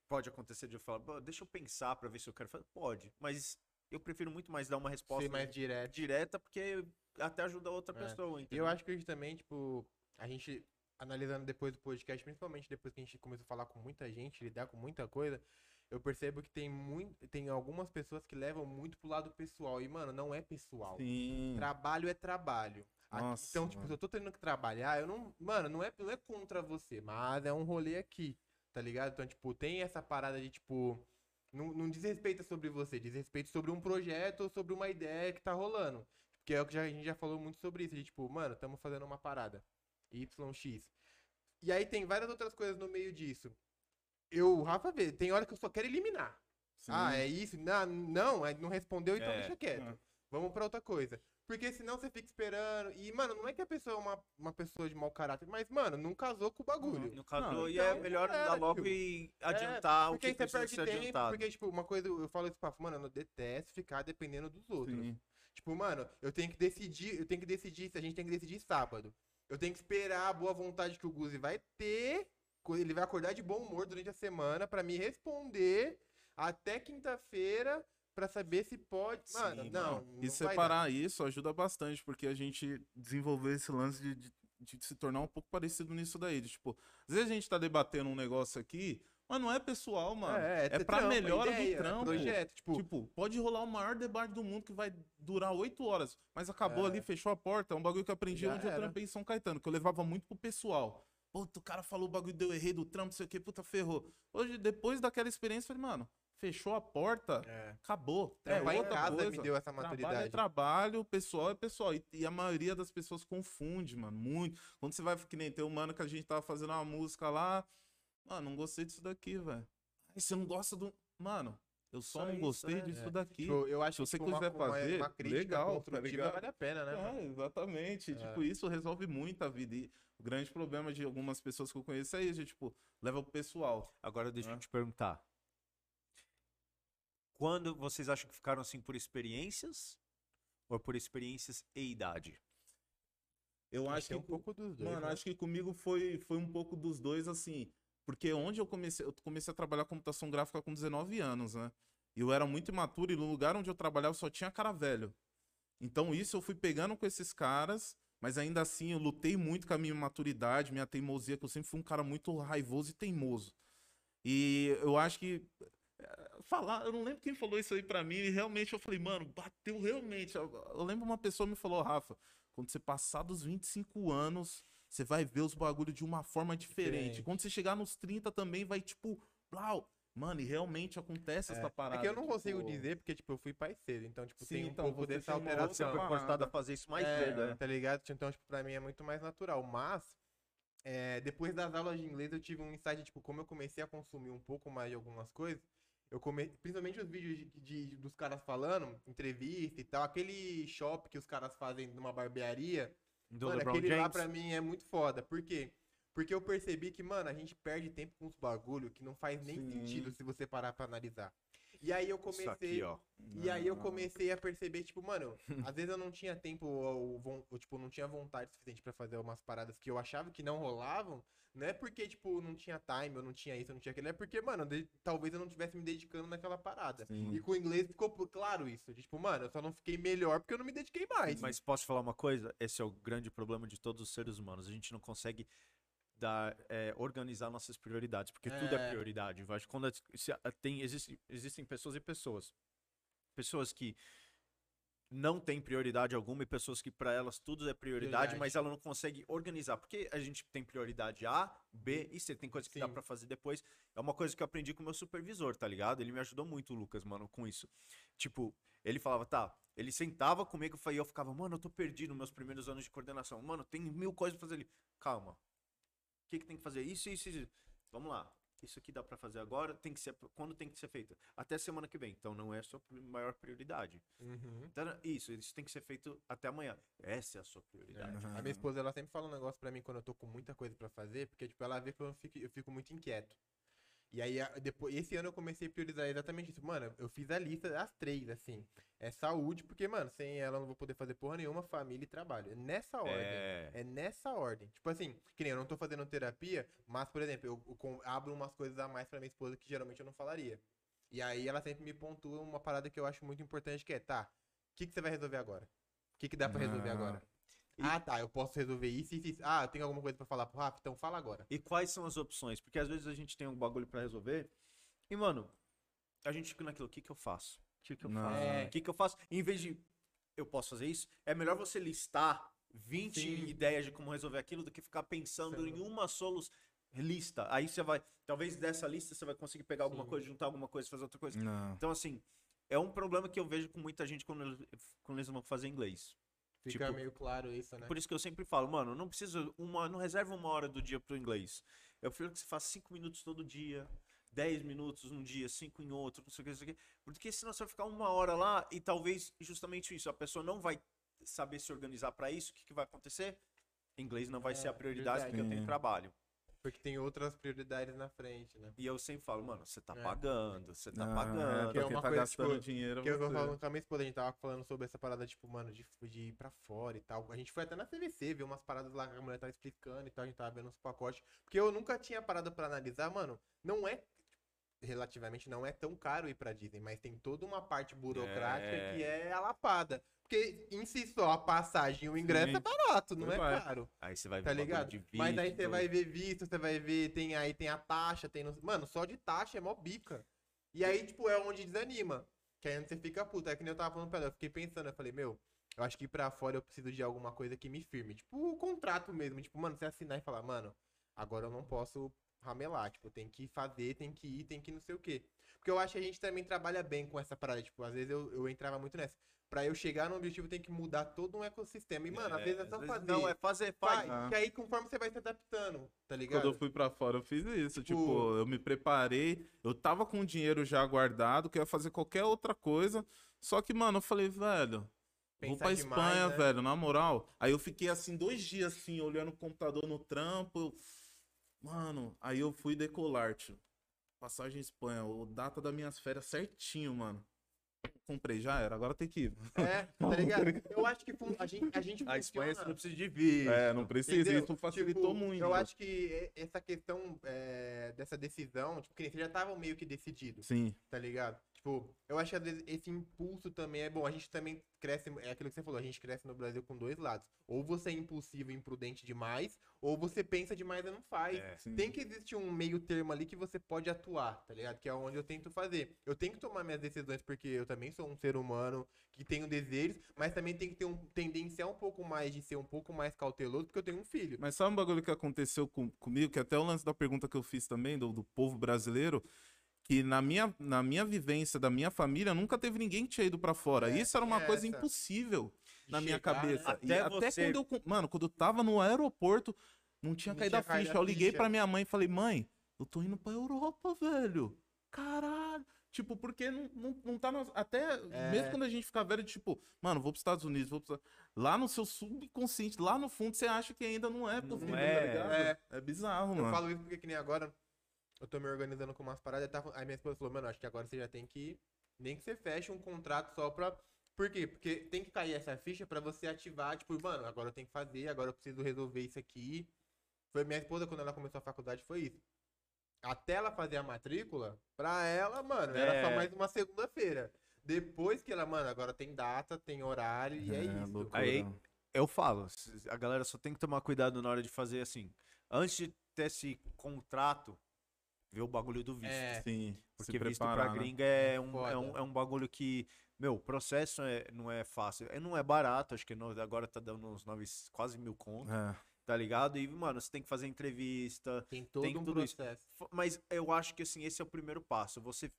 Pode acontecer de eu falar, "Pô, deixa eu pensar pra ver se eu quero fazer. Pode, mas eu prefiro muito mais dar uma resposta Ser mais direto. direta, porque até ajuda a outra É. pessoa, entendeu? eu acho que hoje também, tipo, a gente, analisando depois do podcast, principalmente depois que a gente começou a falar com muita gente, lidar com muita coisa, eu percebo que tem muito, tem algumas pessoas que levam muito pro lado pessoal. E, mano, não é pessoal. Sim. Trabalho é trabalho. A- Nossa, então, tipo, mano. se eu tô tendo que trabalhar, eu não. Mano, não é, não é contra você, mas é um rolê aqui, tá ligado? Então, tipo, tem essa parada de, tipo. Não, não diz respeito sobre você, diz respeito sobre um projeto ou sobre uma ideia que tá rolando. Porque é o que já- a gente já falou muito sobre isso, de tipo, mano, estamos fazendo uma parada. YX. E aí tem várias outras coisas no meio disso. Eu, Rafa vê, tem hora que eu só quero eliminar. Sim. Ah, é isso? Não, não, não respondeu, então É. deixa quieto. É. Vamos pra outra coisa. Porque senão você fica esperando. E, mano, não é que a pessoa é uma, uma pessoa de mau caráter, mas, mano, não casou com o bagulho. No caso, Não, e é então, melhor era, dar logo tio. e adiantar o porque que você precisa perde ser tempo. adiantado. Porque, tipo, uma coisa, eu falo isso pra mano, eu detesto ficar dependendo dos outros. Sim. Tipo, mano, eu tenho que decidir, eu tenho que decidir, se a gente tem que decidir sábado. Eu tenho que esperar a boa vontade que o Guzi vai ter, ele vai acordar de bom humor durante a semana pra me responder até quinta-feira pra saber se pode. Mano, Sim, não. E não dar. separar isso ajuda bastante, porque a gente desenvolveu esse lance de, de, de se tornar um pouco parecido nisso daí. De, tipo, às vezes a gente tá debatendo um negócio aqui, mas não é pessoal, mano. É, é, É pra trampo, melhora ideia, do trampo. Projeto, tipo, Tipo, pode rolar o maior debate do mundo que vai durar oito horas, mas acabou É. ali, fechou a porta. É um bagulho que eu aprendi Já onde eu trampei em São Caetano, que eu levava muito pro pessoal. Puta, o cara falou o bagulho deu errado do trampo, não sei o que, puta, ferrou. Hoje, depois daquela experiência, eu falei, mano, fechou a porta, é. acabou. É Trampar em outra casa coisa. me deu essa Trabalho é maturidade. trabalho, pessoal é pessoal. E, e a maioria das pessoas confunde, mano, muito. Quando você vai, que nem tem um mano que a gente tava fazendo uma música lá, mano, não gostei disso daqui, velho. Aí você não gosta do. Mano, eu só Só não isso, gostei é. disso É. daqui. Tipo, eu acho Se você que tipo, quiser uma, uma- fazer, uma crítica legal, tá construtiva ligado? vale a pena, né? É, exatamente. É. Tipo, isso resolve muito a vida. E o grande problema de algumas pessoas que eu conheço é isso, de, tipo, leva pro pessoal. Agora deixa eu É. te perguntar. Quando vocês acham que ficaram assim por experiências ou por experiências e idade? Eu Acho acho que é um pouco dos dois. mano, né? acho que comigo foi, foi um pouco dos dois, assim. Porque onde eu comecei, eu comecei a trabalhar computação gráfica com 19 anos, né? E eu era muito imaturo e no lugar onde eu trabalhava só tinha cara velho. Então isso eu fui pegando com esses caras, mas ainda assim eu lutei muito com a minha maturidade, minha teimosia, que eu sempre fui um cara muito raivoso e teimoso. E eu acho que falar, eu não lembro quem falou isso aí pra mim, e realmente eu falei, mano, bateu realmente. Eu, eu lembro uma pessoa me falou, Rafa, quando você passar dos 25 anos, você vai ver os bagulhos de uma forma diferente. Diferente. Quando você chegar nos 30 também vai tipo, blau. Mano, e realmente acontece essa parada. É que eu não consigo tipo, dizer porque, tipo, eu fui pai cedo. Então, tipo, Sim, tem um então, pouco dessa alteração. Você foi forçado a fazer isso mais é, cedo, é? Tá ligado? Então, tipo, pra mim é muito mais natural. Mas, é, depois das aulas de inglês, eu tive um insight, tipo, como eu comecei a consumir um pouco mais de algumas coisas, eu come... principalmente os vídeos de, de- dos caras falando, entrevista e tal, aquele shop que os caras fazem numa barbearia, Do mano, LeBron aquele lá James? pra mim é muito foda. Por quê? Porque eu percebi que, mano, a gente perde tempo com os bagulho que não faz nem Sim. sentido se você parar pra analisar. E aí eu comecei. Aqui, ó. E aí eu comecei a perceber, tipo, mano, às vezes eu não tinha tempo, ou, ou, tipo, não tinha vontade suficiente pra fazer umas paradas que eu achava que não rolavam. Não é porque, tipo, não tinha time, eu não tinha isso, eu não tinha aquilo. É porque, mano, de- talvez eu não tivesse me dedicando naquela parada. Sim. E com o inglês ficou claro isso. de, tipo, mano, eu só não fiquei melhor porque eu não me dediquei mais. Mas posso te falar uma coisa? Esse é o grande problema de todos os seres humanos. A gente não consegue dar, é, organizar nossas prioridades, porque tudo é É. prioridade. Quando a- se a- tem, existe, existem pessoas e pessoas. Pessoas que não têm prioridade alguma e pessoas que para elas tudo é prioridade, Prioridade. mas ela não consegue organizar. Porque a gente tem prioridade A, B e C. Tem coisa que dá Sim. pra fazer depois. É uma coisa que eu aprendi com o meu supervisor, tá ligado? Ele me ajudou muito, o Lucas, mano, com isso. Tipo, ele falava, tá, ele sentava comigo e eu ficava, mano, eu tô perdido nos meus primeiros anos de coordenação. Mano, tem mil coisas pra fazer ali. Calma. O que, que tem que fazer? Isso, isso, isso. Vamos lá. Isso aqui dá pra fazer agora, tem que ser. Quando tem que ser feito? Até semana que vem. Então não é a sua maior prioridade. Uhum. Então, isso, isso tem que ser feito até amanhã. Essa é a sua prioridade. Aham. A minha esposa, ela sempre fala um negócio pra mim quando eu tô com muita coisa pra fazer, porque, tipo, ela vê que eu fico, eu fico muito inquieto. E aí, depois, esse ano eu comecei a priorizar exatamente isso. Mano, eu fiz a lista das três, assim. É saúde, porque, mano, sem ela eu não vou poder fazer porra nenhuma, família e trabalho. É nessa ordem. É. É nessa ordem. Tipo assim, que nem eu não tô fazendo terapia, mas, por exemplo, eu, eu abro umas coisas a mais pra minha esposa que geralmente eu não falaria. E aí ela sempre me pontua uma parada que eu acho muito importante, que é, tá, o que, que você vai resolver agora? O que, que dá pra resolver Ah. agora? Ah, tá, eu posso resolver isso, isso, isso. Ah, eu tenho alguma coisa pra falar pro Rafa? Então fala agora. E quais são as opções? Porque às vezes a gente tem um bagulho pra resolver. E, mano, a gente fica naquilo, o que que eu faço? O que que eu Não. faço? É. O que que eu faço? Em vez de eu posso fazer isso, é melhor você listar 20 Sim. ideias de como resolver aquilo do que ficar pensando Sim. em uma solução. Lista. Aí você vai. Talvez dessa lista você vai conseguir pegar alguma Sim. coisa, juntar alguma coisa, fazer outra coisa. Não. Então, assim, é um problema que eu vejo com muita gente quando eles, quando eles vão fazer inglês. Fica Tipo, meio claro isso, né? Por isso que eu sempre falo, mano, não precisa uma, não reserva uma hora do dia pro inglês. Eu prefiro que você faça cinco minutos todo dia, 10 minutos num dia, cinco em outro, não sei o que, não sei o que. Porque senão você vai ficar uma hora lá e talvez justamente isso, a pessoa não vai saber se organizar pra isso, o que, que vai acontecer? Inglês não vai É, ser a prioridade verdade. porque eu tenho trabalho. Porque tem outras prioridades na frente, né? E eu sempre falo, mano, você tá É. pagando, você tá Ah, pagando. Que é uma tá coisa, gastando tipo, dinheiro. Que eu você- falando com a minha esposa, a gente tava falando sobre essa parada, tipo, mano, de, de ir pra fora e tal. A gente foi até na CVC, viu umas paradas lá que a mulher tava explicando e tal, a gente tava vendo uns pacotes. Porque eu nunca tinha parado pra analisar, mano, não é. Relativamente não é tão caro ir pra Disney, mas tem toda uma parte burocrática É. que é a lapada. Porque em si só a passagem e o ingresso Sim. é barato, não Vai, é vai. caro. Aí você vai ver Tá ligado? de Mas aí você visto. vai ver visto, você vai ver, tem aí tem a taxa, tem. no- Mano, só de taxa é mó bica. E aí, tipo, é onde desanima. Que aí você fica puta. É que nem eu tava falando pra ela, eu fiquei pensando, eu falei, meu, eu acho que pra fora eu preciso de alguma coisa que me firme. Tipo, o contrato mesmo. Tipo, mano, você assinar e falar, mano, agora eu não posso ramelar. Tipo, tem que fazer, tem que ir, tem que não sei o quê. Porque eu acho que a gente também trabalha bem com essa parada. Tipo, às vezes eu, eu entrava muito nessa. Pra eu chegar no objetivo, tem que mudar todo um ecossistema. E, mano, às vezes é só fazer. Não, é fazer, faz. Vai, Ah. que aí conforme você vai se adaptando, tá ligado? Quando eu fui pra fora, eu fiz isso. Tipo- Tipo, eu me preparei, eu tava com o dinheiro já guardado, que eu ia fazer qualquer outra coisa. Só que, mano, eu falei, velho, vou Pensar pra demais, Espanha, né? velho, na moral. Aí eu fiquei assim, dois dias assim, olhando o computador no trampo. eu- Mano, aí eu fui decolar, tio. Passagem Espanha, o data das minhas férias certinho, mano. Comprei, já era, agora tem que ir. É, tá ligado? Eu acho que a gente, a gente A Espanha você não precisa de visto. É, não precisa, entendeu? isso facilitou Tipo, muito. Eu acho que essa questão é, dessa decisão, tipo, que já tava meio que decidido, Sim, tá ligado? Tipo, eu acho que às vezes esse impulso também é bom. A gente também cresce, é aquilo que você falou, a gente cresce no Brasil com dois lados. Ou você é impulsivo e imprudente demais, ou você pensa demais e não faz. É. Tem que existir um meio termo ali que você pode atuar, tá ligado? Que é onde eu tento fazer. Eu tenho que tomar minhas decisões porque eu também sou um ser humano que tenho desejos, mas também tem que ter um tendencial um pouco mais de ser um pouco mais cauteloso porque eu tenho um filho. Mas sabe um bagulho que aconteceu com- comigo, que até o lance da pergunta que eu fiz também, do, do povo brasileiro, que na minha, na minha vivência, da minha família, nunca teve ninguém que tinha ido pra fora. É, Isso era uma é coisa essa. impossível na minha chegar, né? cabeça. E Até até você- quando eu. Mano, quando eu tava no aeroporto, não tinha Não caído tinha a caído ficha. a Eu liguei pra minha mãe e falei, mãe, eu tô indo pra Europa, velho. Caralho. Tipo, porque não, não, não tá. nas- Até É. mesmo quando a gente fica velho, tipo, mano, vou pros Estados Unidos, vou pros... Lá no seu subconsciente, lá no fundo, você acha que ainda não é Não possível, é, tá ligado? é. É, bizarro, Eu mano. falo isso porque que nem agora eu tô me organizando com umas paradas, aí tava- aí minha esposa falou, mano, acho que agora você já tem que nem que você feche um contrato só pra por quê? Porque tem que cair essa ficha pra você ativar, tipo, mano, agora eu tenho que fazer, agora eu preciso resolver isso aqui. Foi minha esposa, quando ela começou a faculdade, foi isso. Até ela fazer a matrícula, pra ela, mano, era só É. mais uma segunda-feira. Depois que ela, mano, agora tem data, tem horário e é, isso. loucura. Aí- Eu falo, a galera só tem que tomar cuidado na hora de fazer assim. Antes de ter esse contrato, ver o bagulho do visto. É. Sim, Porque se visto preparar, pra né? gringa é É um, é, um, é um bagulho que, meu, o processo é, não é fácil. É, não é barato, acho que no- agora tá dando uns nove, quase mil conto, É. tá ligado? E, mano, você tem que fazer entrevista. Tem todo Tem um tudo isso. processo. F- Mas eu acho que, assim, esse é o primeiro passo. Você,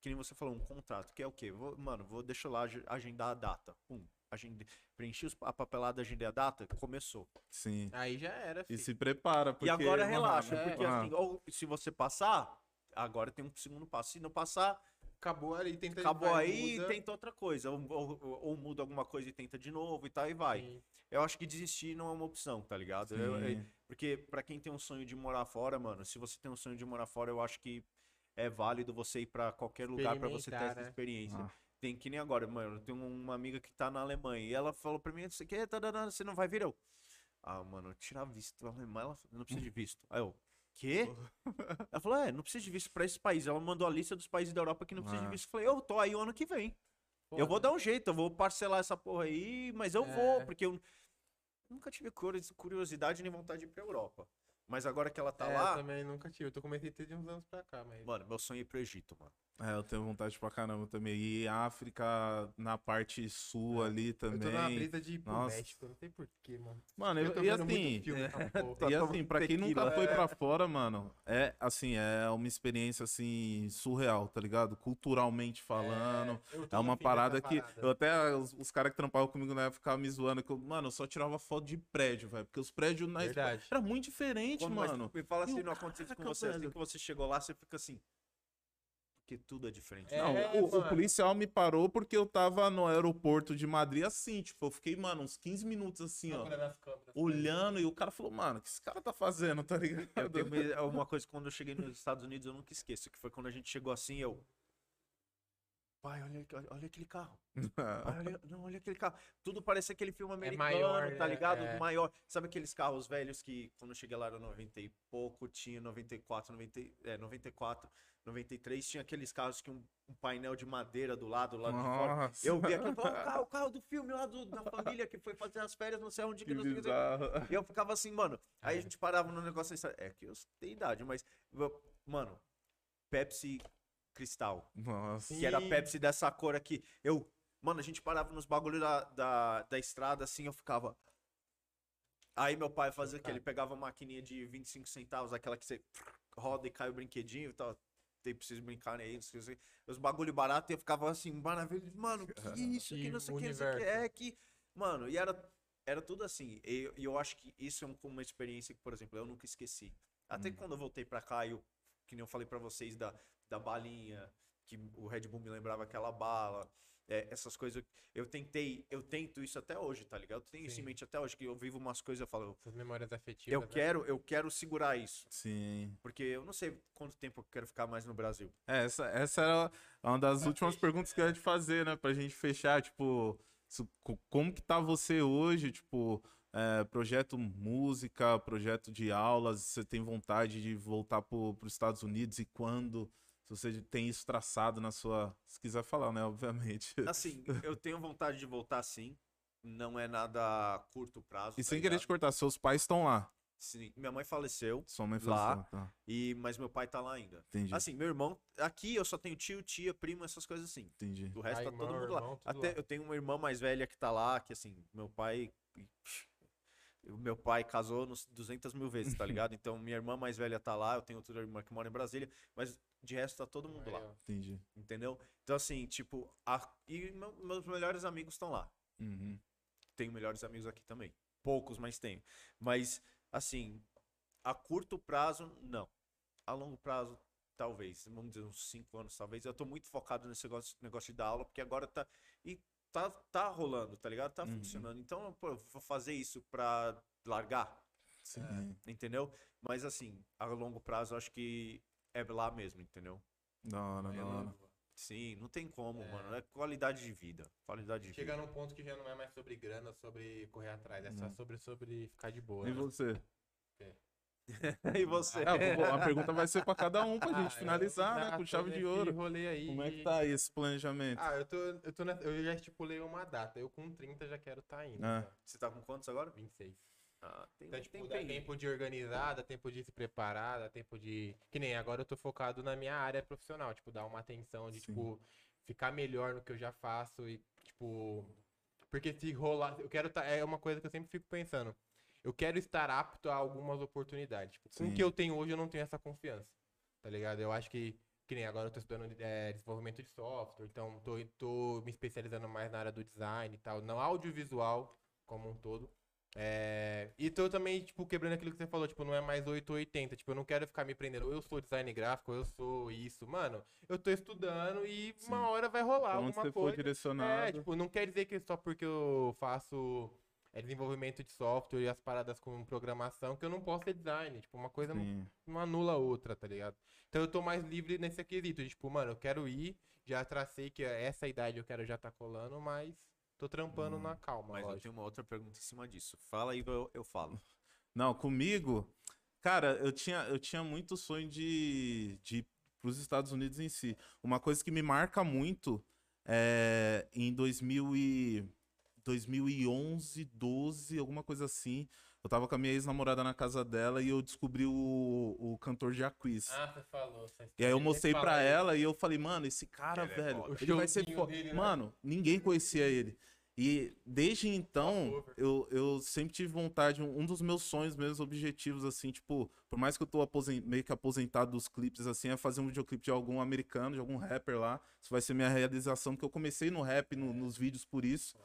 que nem você falou, um contrato, que é o quê? Vou- mano, vou, deixa eu lá ag- agendar a data. Pum, agende, preenchi os- a papelada, agendei a data, começou. Sim. Aí já era, E filho. se prepara, porque... e agora relaxa, é, porque ah, assim, ou se você passar, agora tem um segundo passo. Se não passar, Acabou ali, tenta acabou vai, aí muda. e tenta outra coisa. Ou, ou- ou- muda alguma coisa e tenta de novo e tal, e vai. Sim. Eu acho que desistir não é uma opção, tá ligado? Eu- eu- porque pra quem tem um sonho de morar fora, mano, se você tem um sonho de morar fora, eu acho que é válido você ir pra qualquer lugar pra você ter Experimentar, essa né? experiência. Ah. Tem que nem agora, mano. Eu tenho uma amiga que tá na Alemanha e ela falou pra mim: você quer, tá, tá, tá, você não vai vir? Eu, ah, mano, tirar visto. Ela não precisa de visto. Aí eu, quê? Ela falou: é, não precisa de visto pra esses países. Ela mandou a lista dos países da Europa que não precisa de Ah. visto. Eu falei: eu tô aí o ano que vem. Eu vou dar um jeito, eu vou parcelar essa porra aí, mas eu É. vou, porque eu nunca tive curi- curiosidade nem vontade de ir pra Europa. Mas agora que ela tá É, lá, Eu também nunca tive. Eu tô comecei a ter de uns anos pra cá, mas. mano, meu sonho é ir pro Egito, mano. É, eu tenho vontade pra caramba também. E África, na parte sul É. ali eu tô também. brisa de ir pro Nossa. México. Eu não sei porquê, mano. Mano, Eu eu, tô e vendo muito assim, filme é. Tá e assim, pra quem nunca foi pra fora, mano, é assim, é uma experiência assim surreal, tá ligado? Culturalmente falando. eu tô É uma parada que. parada. Eu até. Os, os caras que trampavam comigo na época ficavam me zoando. Que eu, mano, eu só tirava foto de prédio, velho. Porque os prédios na Verdade. era muito diferente, Quando- mas mano. me fala E assim, não aconteceu isso com você, assim que você chegou lá, você fica assim. Por porque tudo é diferente. É, Não, o, o mano. policial me parou porque eu tava no aeroporto de Madrid assim, tipo, eu fiquei, mano, uns 15 minutos assim, ó, câmeras. olhando e o cara falou, mano, o que esse cara tá fazendo, tá ligado? Eu tenho é uma coisa que quando eu cheguei nos Estados Unidos eu nunca esqueço, que foi quando a gente chegou assim, eu. Pai, olha, olha, olha aquele carro. Pai, olha, não, olha aquele carro. Tudo parece aquele filme americano, maior, tá ligado? É. Maior. Sabe aqueles carros velhos que quando eu cheguei lá era 90 e pouco, tinha 94, 90, e- é, 94, 93, tinha aqueles carros que um, um painel de madeira do lado, lá de fora. Nossa, Eu vi aqui, o carro, o carro do filme lá do- da família que foi fazer as férias, não sei onde, que que não sei. E eu ficava assim, mano. Aí É. a gente parava no negócio assim, é que eu tenho idade, mas, mano, Pepsi Cristal, Nossa. que era. Pepsi dessa cor aqui. Eu, mano, a gente parava nos bagulhos da, da, da estrada assim, eu ficava. Aí meu pai fazia o quê? Ele pegava a maquininha de 25 centavos, aquela que você roda e cai o brinquedinho e tal. Tem preciso brincar aí, não sei o que. Os bagulho barato e eu ficava assim, maravilhoso. Mano, que isso aqui, Que não sei o que, não sei o que. É que. Mano, e era, era tudo assim. E e eu, acho que isso é um- uma experiência que, por exemplo, eu nunca esqueci. Até Hum. quando eu voltei pra cá, eu, que nem eu falei pra vocês da, da balinha, que o Red Bull me lembrava aquela bala. é, essas coisas, eu tentei, eu tento isso até hoje, tá ligado? Eu tenho isso em Sim. mente até hoje, que eu vivo umas coisas, eu falo, Essas memórias afetivas. eu né? quero, eu quero segurar isso. Sim. Porque eu não sei quanto tempo eu quero ficar mais no Brasil. É, essa, essa era uma das últimas perguntas que eu ia te fazer, né? Pra gente fechar, tipo, como que tá você hoje, tipo, é, projeto música, projeto de aulas, você tem vontade de voltar pro, pros Estados Unidos e quando? Se você tem isso traçado na sua... Se quiser falar, né? Obviamente. Assim, eu tenho vontade de voltar sim. Não é nada a curto prazo. E tá sem querer te ligado? cortar, seus pais estão lá. Sim, minha mãe faleceu, Sua mãe Lá. faleceu, Tá, e, mas meu pai tá lá ainda. entendi. Assim, meu irmão, aqui eu só tenho tio, tia, primo, essas coisas assim. entendi. Do resto Pai, tá todo mundo lá. irmão, tudo Até lá. eu tenho uma irmã mais velha que tá lá, que assim, meu pai. O meu pai casou nos 200 mil vezes, tá ligado? Então minha irmã mais velha tá lá, eu tenho outra irmã que mora em Brasília, mas de resto tá todo mundo lá. Entendi. entendeu? Então assim, tipo, a- e meu- meus melhores amigos estão lá. Uhum. Tenho melhores amigos aqui também. Poucos, mas tenho. Mas, assim, a curto prazo, não. A longo prazo, talvez. Vamos dizer, uns cinco anos, talvez. Eu tô muito focado nesse negócio, negócio de dar aula, porque agora tá. E tá, tá rolando, tá ligado? Tá Uhum. funcionando. Então, pô, eu vou fazer isso pra largar, Sim. entendeu? Mas, assim, a longo prazo, eu acho que é lá mesmo, entendeu? Da eu hora. levo. Sim, não tem como, É. mano. É qualidade de vida. Qualidade de Chega vida. num ponto que já não é mais sobre grana, sobre correr atrás. É só Não. sobre, sobre ficar de boa. E né? você? e você? Vou- a pergunta vai ser pra cada um, pra Ah, gente eu finalizar, né? já Com chave de ouro. rolê aí Como é que tá aí esse planejamento? Ah, eu tô, eu tô nessa- eu já estipulei uma data. Eu com 30 já quero estar tá indo. Ah. tá? Você tá com quantos agora? 26. Ah, tem, Então, tipo, tem dá tempo de organizar, dá tempo de se preparar, dá tempo de. Que nem agora eu tô focado na minha área profissional, tipo, dar uma atenção de, Sim. tipo, ficar melhor no que eu já faço e, tipo. Porque se rolar. Eu quero tá, É uma coisa que eu sempre fico pensando. Eu quero estar apto a algumas oportunidades. Tipo, com o que eu tenho hoje, eu não tenho essa confiança. Tá ligado? Eu acho que. Que nem agora eu tô estudando é, desenvolvimento de software, então tô, tô me especializando mais na área do design e tal, não audiovisual como um todo. É, e tô também, tipo, quebrando aquilo que você falou, tipo, não é mais 8 ou 80. Tipo, eu não quero ficar me prendendo. Eu sou design gráfico, eu sou isso. Mano, eu tô estudando e Sim. uma hora vai rolar onde alguma você for coisa. direcionado. É, tipo, não quer dizer que só porque eu faço é, desenvolvimento de software e as paradas com programação que eu não posso ser design. Tipo, uma coisa não, não anula a outra, tá ligado? Então eu tô mais livre nesse quesito. de, Tipo, mano, eu quero ir, já tracei que essa idade eu quero já tá colando, mas tô trampando Hum, na calma, Mas eu lógico. tenho uma outra pergunta em cima disso. Fala aí, eu, eu falo. Não, comigo, cara, eu tinha, eu tinha muito sonho de, de ir pros Estados Unidos em si. Uma coisa que me marca muito é em 2000 e 2011, 12, alguma coisa assim. Eu tava com a minha ex-namorada na casa dela e eu descobri o, o cantor Jaquiz. Ah, você falou. E aí eu mostrei pra isso. ela e eu falei, mano, esse cara, Ele é velho, foda. ele vai ser foda. dele, né? Mano, ninguém conhecia ele. E desde então, cover. eu, eu sempre tive vontade, um dos meus sonhos, meus objetivos, assim, tipo, por mais que eu tô aposen- meio que aposentado dos clipes, assim, é fazer um videoclipe de algum americano, de algum rapper lá. Isso vai ser minha realização, porque eu comecei no rap, no- nos vídeos por isso.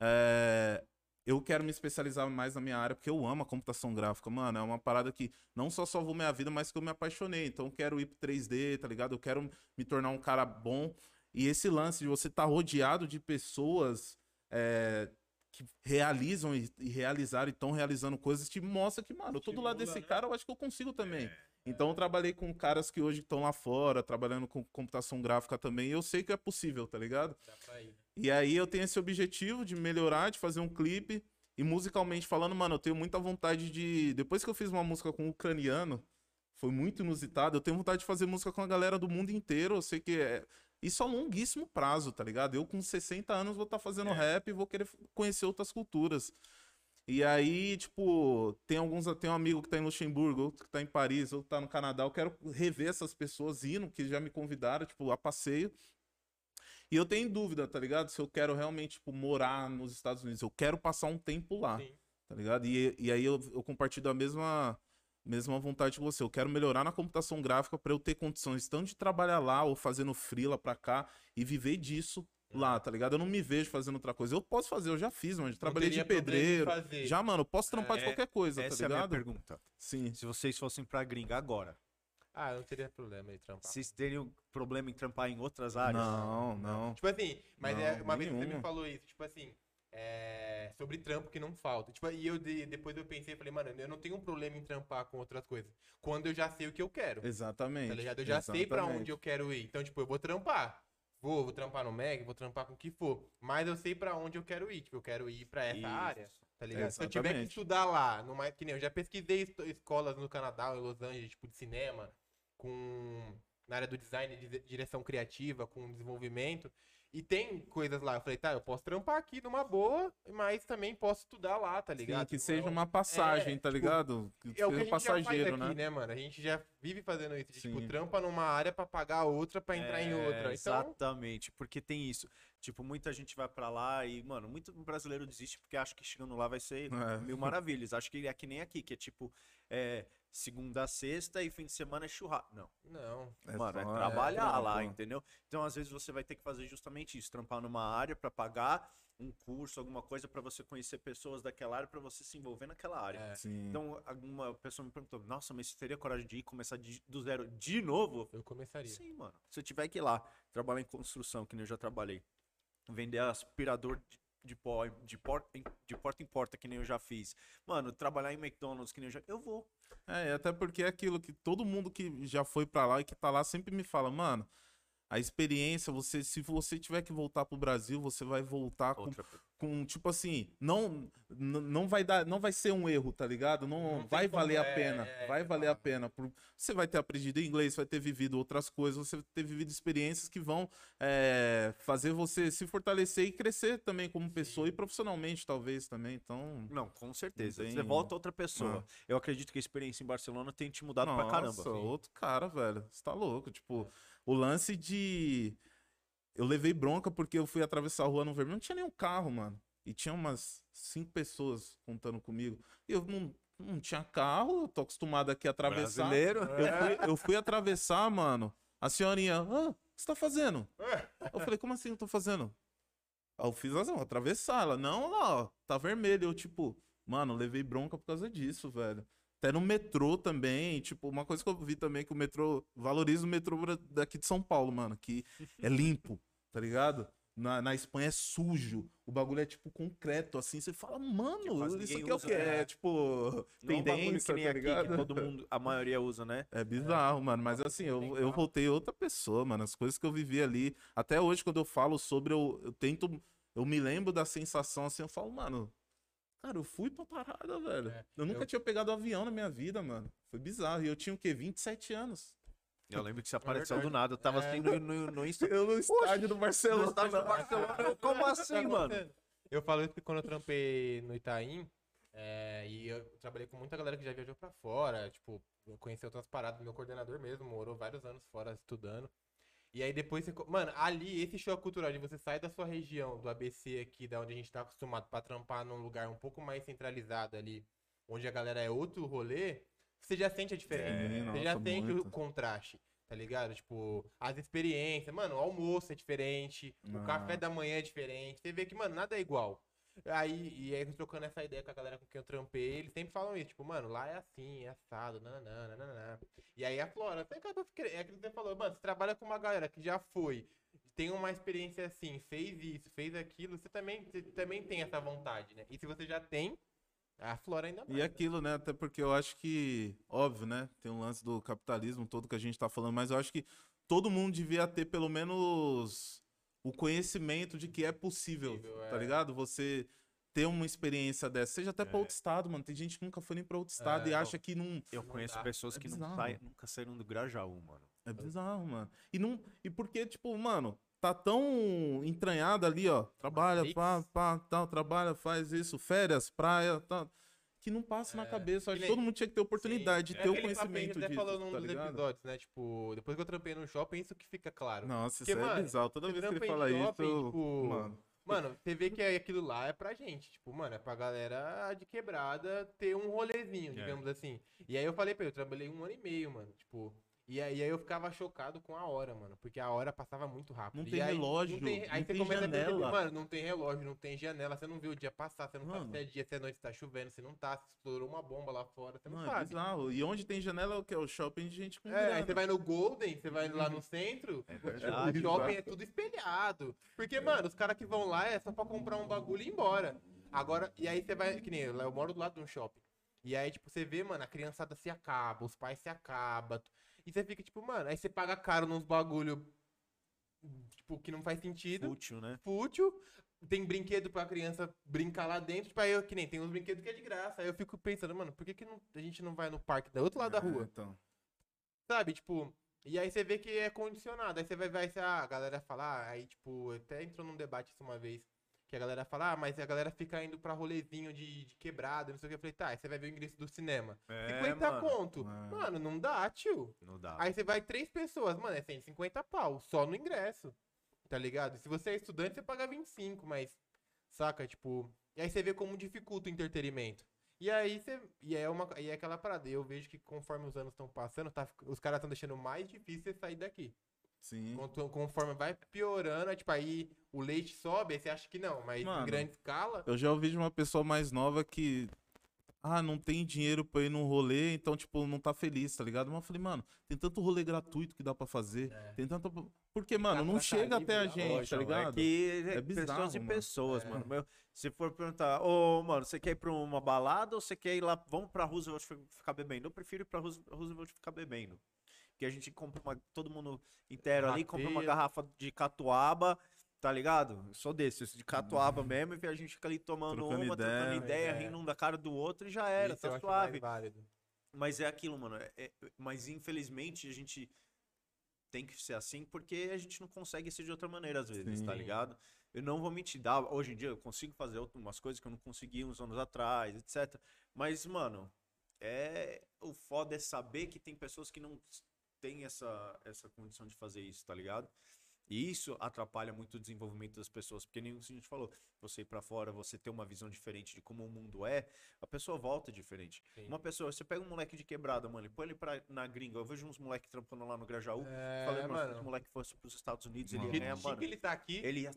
É, eu quero me especializar mais na minha área, porque eu amo a computação gráfica, mano. É uma parada que não só salvou minha vida, mas que eu me apaixonei. Então eu quero ir pro 3D, tá ligado? Eu quero me tornar um cara bom. E esse lance de você estar tá rodeado de pessoas é, que realizam e, e realizaram e estão realizando coisas, te mostra que, mano, eu tô do lado desse né? cara, eu acho que eu consigo também. É, então eu trabalhei com caras que hoje estão lá fora, trabalhando com computação gráfica também, e eu sei que é possível, tá ligado? Dá pra ir, né? E aí eu tenho esse objetivo de melhorar, de fazer um clipe. E musicalmente falando, mano, eu tenho muita vontade de. Depois que eu fiz uma música com um ucraniano, foi muito inusitado. Eu tenho vontade de fazer música com a galera do mundo inteiro. Eu sei que é. Isso a longuíssimo prazo, tá ligado? Eu com 60 anos vou estar tá fazendo é. rap e vou querer conhecer outras culturas. E aí, tipo, tem alguns. Tem um amigo que tá em Luxemburgo, outro que tá em Paris, outro que tá no Canadá. Eu quero rever essas pessoas indo, que já me convidaram, tipo, a passeio. E eu tenho dúvida, tá ligado? Se eu quero realmente, tipo, morar nos Estados Unidos. Eu quero passar um tempo lá, Sim. tá ligado? E, e aí eu, eu compartilho a mesma, mesma vontade que você. Eu quero melhorar na computação gráfica para eu ter condições tanto de trabalhar lá ou fazendo freela pra cá e viver disso lá, uhum. tá ligado? Eu não me vejo fazendo outra coisa. Eu posso fazer, eu já fiz, mano. Trabalhei de pedreiro. Já, mano, eu posso trampar é, de qualquer coisa, essa tá ligado? Essa é a minha pergunta. Sim. Se vocês fossem pra gringa agora, ah, não teria problema em trampar. Vocês teriam problema em trampar em outras áreas? Não, não. Tipo assim, mas não, é, uma nenhum. vez você me falou isso, tipo assim, é, sobre trampo que não falta. Tipo, e eu de, depois eu pensei, falei, mano, eu não tenho um problema em trampar com outras coisas. Quando eu já sei o que eu quero. Exatamente. Tá ligado? Eu já exatamente. sei para onde eu quero ir. Então, tipo, eu vou trampar. Vou, vou trampar no Meg, vou trampar com o que for. Mas eu sei para onde eu quero ir. Tipo, eu quero ir para essa isso. área. Tá ligado? Exatamente. Se eu tiver que estudar lá, numa, que nem eu já pesquisei escolas no Canadá, em Los Angeles, tipo, de cinema com na área do design, de direção criativa, com desenvolvimento. E tem coisas lá. Eu falei, tá, eu posso trampar aqui numa boa, mas também posso estudar lá, tá ligado? Sim, que seja uma passagem, é, tá tipo, ligado? Que é o que a gente passageiro, já faz aqui, né? né? mano? A gente já vive fazendo isso. De, tipo, trampa numa área para pagar outra para entrar é, em outra. Então... Exatamente, porque tem isso. Tipo, muita gente vai para lá e, mano, muito brasileiro desiste porque acha que chegando lá vai ser é. mil maravilhas. Acho que é que nem aqui, que é tipo, é, segunda a sexta e fim de semana é churrasco. Não. Não. É Mano, é trabalhar é, lá, entendeu? Então, às vezes, você vai ter que fazer justamente isso, trampar numa área para pagar um curso, alguma coisa para você conhecer pessoas daquela área, para você se envolver naquela área. É. Então, alguma pessoa me perguntou: "Nossa, mas você teria coragem de ir começar de, do zero de novo?" Eu começaria. Sim, mano. Se eu tiver que ir lá, trabalhar em construção, que nem eu já trabalhei, vender aspirador de de, pó, de, porta, de porta em porta, que nem eu já fiz. Mano, trabalhar em McDonald's, que nem eu já. Eu vou. É, até porque é aquilo que todo mundo que já foi para lá e que tá lá sempre me fala, mano. A experiência, você, se você tiver que voltar pro Brasil, você vai voltar com, com tipo assim, não não vai dar, não vai ser um erro, tá ligado? Não, não vai valer a é, pena, é, vai é, valer a pena. Por, você vai ter aprendido inglês, vai ter vivido outras coisas, você vai ter vivido experiências que vão é, fazer você se fortalecer e crescer também como pessoa Sim. e profissionalmente talvez também. Então, não, com certeza. Tem... Você volta outra pessoa. Ah. Eu acredito que a experiência em Barcelona tem te mudado Nossa, pra caramba. Nossa, outro cara, velho. Você tá louco, tipo, o lance de. Eu levei bronca porque eu fui atravessar a rua no vermelho. Não tinha nenhum carro, mano. E tinha umas cinco pessoas contando comigo. E eu não, não tinha carro, eu tô acostumado aqui a atravessar. Brasileiro. Eu fui, eu fui atravessar, mano. A senhorinha, ah, o que você tá fazendo? Eu falei, como assim eu tô fazendo? Eu fiz assim, atravessar. Ela, não, lá, ó, tá vermelho. Eu, tipo, mano, levei bronca por causa disso, velho. Até no metrô também, tipo, uma coisa que eu vi também que o metrô valoriza o metrô daqui de São Paulo, mano, que é limpo, tá ligado? Na, na Espanha é sujo, o bagulho é tipo concreto, assim, você fala, mano, isso aqui é o que? É, tipo, tendência, é um tá ligado? que todo mundo, a maioria usa, né? É bizarro, é. mano, mas assim, eu, eu voltei outra pessoa, mano, as coisas que eu vivi ali, até hoje quando eu falo sobre, eu, eu tento, eu me lembro da sensação, assim, eu falo, mano, Cara, eu fui pra parada, velho. É, eu nunca eu... tinha pegado um avião na minha vida, mano. Foi bizarro. E eu tinha o quê? 27 anos. Eu lembro que você apareceu é do nada. Eu tava é... assim no, no, no Insta. Eu no estádio do Barcelona. No estádio do Barcelona. Como assim, mano? Eu falei que quando eu trampei no Itaim, é, e eu trabalhei com muita galera que já viajou pra fora, tipo, eu conheci outras paradas. Meu coordenador mesmo morou vários anos fora estudando. E aí depois você. Mano, ali, esse show cultural de você sair da sua região, do ABC aqui, da onde a gente tá acostumado pra trampar num lugar um pouco mais centralizado ali, onde a galera é outro rolê, você já sente a diferença. É, você já sente muito. o contraste, tá ligado? Tipo, as experiências. Mano, o almoço é diferente, ah. o café da manhã é diferente. Você vê que, mano, nada é igual. Aí, e aí, trocando essa ideia com a galera com quem eu trampei, eles sempre falam isso, tipo, mano, lá é assim, é assado, nananã, nananã. E aí a Flora, até que eu tô é que você falou, mano, você trabalha com uma galera que já foi, tem uma experiência assim, fez isso, fez aquilo, você também, você também tem essa vontade, né? E se você já tem, a Flora ainda mais. E aquilo, né? Até porque eu acho que, óbvio, né? Tem um lance do capitalismo todo que a gente tá falando, mas eu acho que todo mundo devia ter pelo menos o conhecimento de que é possível, Possível, tá é. ligado? Você ter uma experiência dessa, seja até pra É. outro estado, mano. Tem gente que nunca foi nem pra outro estado É, e não. acha que não. Eu Não conheço dá. pessoas É que não bizarro. saem, nunca saíram do Grajaú, mano. É bizarro, mano. E, não, e porque, tipo, mano, tá tão entranhado ali, ó. Trabalha, pá, pá, tal, trabalha, faz isso, férias, praia, tal. Que não passa na É, cabeça. Eu que Acho que nem- todo mundo tinha que ter oportunidade Sim. de ter o a gente conhecimento até disso, falou num tá dos episódios, né? Tipo, depois que eu trampei no shopping, isso que fica claro. Nossa, Porque, isso é mano, bizarro. Toda vez que ele fala shopping, isso, tipo, mano. Mano, você vê que aquilo lá é pra gente. Tipo, mano, é pra galera de quebrada ter um rolezinho, É. digamos assim. E aí eu falei pra ele, eu trabalhei um ano e meio, mano. Tipo. E aí, aí eu ficava chocado com a hora, mano. Porque a hora passava muito rápido. Não tem aí, relógio, Não tem, não aí você tem começa a perceber, janela. mano, não tem relógio, não tem janela. Você não vê o dia passar, você não Mano. sabe se é dia, se é noite, se tá chovendo, se não tá, se estourou uma bomba lá fora, você não, Não, é sabe. bizarro. E onde tem janela é o que? É o shopping de gente com É, aí grana. você vai no Golden, você vai lá no centro, É o verdade. shopping é tudo espelhado. Porque, mano, os caras que vão lá é só pra comprar um bagulho e ir embora. Agora, e aí você vai, que nem eu, eu moro do lado de um shopping. E aí, tipo, você vê, mano, a criançada se acaba, os pais se acabam. E você fica, tipo, mano, aí você paga caro nos bagulho, tipo, que não faz sentido Fútil, né? fútil. Tem brinquedo pra criança brincar lá dentro. Tipo, aí eu, que nem tem uns brinquedos que é de graça. Aí eu fico pensando, mano, por que, que não- a gente não vai no parque do outro lado da É, rua? então. Sabe? Tipo, e aí você vê que é condicionado. Aí você vai ver, aí, ah, a galera fala, ah, aí, tipo, até entrou num debate isso uma vez. Que a galera fala, ah, mas a galera fica indo pra rolezinho de, de quebrada, não sei o que. Eu falei, tá, aí você vai ver o ingresso do cinema. É, 50 mano. conto. É. Mano, não dá, tio. Não dá. Aí você vai três pessoas, mano, é 150 pau, só no ingresso. Tá ligado? Se você é estudante, você paga 25, mas. Saca? Tipo. E aí você vê como dificulta o entretenimento. E aí você. E é, uma, e é aquela parada. Eu vejo que conforme os anos estão passando, tá, os caras estão deixando mais difícil você sair daqui. Sim. Conto- Conforme vai piorando, é tipo, aí o leite sobe, aí você acha que não, mas Mano, em grande escala. Eu já ouvi de uma pessoa mais nova que. Ah, não tem dinheiro pra ir num rolê, então, tipo, não tá feliz, tá ligado? Mas eu falei, mano, tem tanto rolê gratuito que dá pra fazer. É. Tem tanto. Porque, mano, não chega até a gente, tá ligado? É que É é bizarro, pessoas e mano. pessoas, É. mano. Meu, se for perguntar, ô, mano, você quer ir pra uma balada ou você quer ir lá, vamos pra Roosevelt fi- ficar bebendo? Eu prefiro ir pra Roos- Roosevelt ficar bebendo. Porque a gente compra uma, todo mundo inteiro ali, compra uma garrafa de catuaba, tá ligado? Eu sou desses, de catuaba mesmo, e a gente fica ali tomando Uhum. Trocando uma, trocando ideia. ideia, É. rindo um da cara do outro e já era, Isso eu tá acho mais suave. válido. Mas é aquilo, mano. é- é- mas infelizmente a gente tem que ser assim porque a gente não consegue ser de outra maneira às vezes, tá Sim. ligado? Eu não vou mentir, dá, hoje em dia eu consigo fazer algumas coisas que eu não conseguia uns anos atrás, etc. Mas, mano, é o foda é saber que tem pessoas que não têm essa, essa condição de fazer isso, tá ligado? E isso atrapalha muito o desenvolvimento das pessoas, porque nem o que a gente falou, você ir pra fora, você ter uma visão diferente de como o mundo é, a pessoa volta diferente. Sim. Uma pessoa, você pega um moleque de quebrada, mano, e põe ele pra, na gringa. Eu vejo uns moleques trampando lá no Grajaú. É, falei, mano, se esse moleque fosse pros Estados Unidos, ele Mano. ia Do ganhar, mano. que ele tá aqui, Ele ia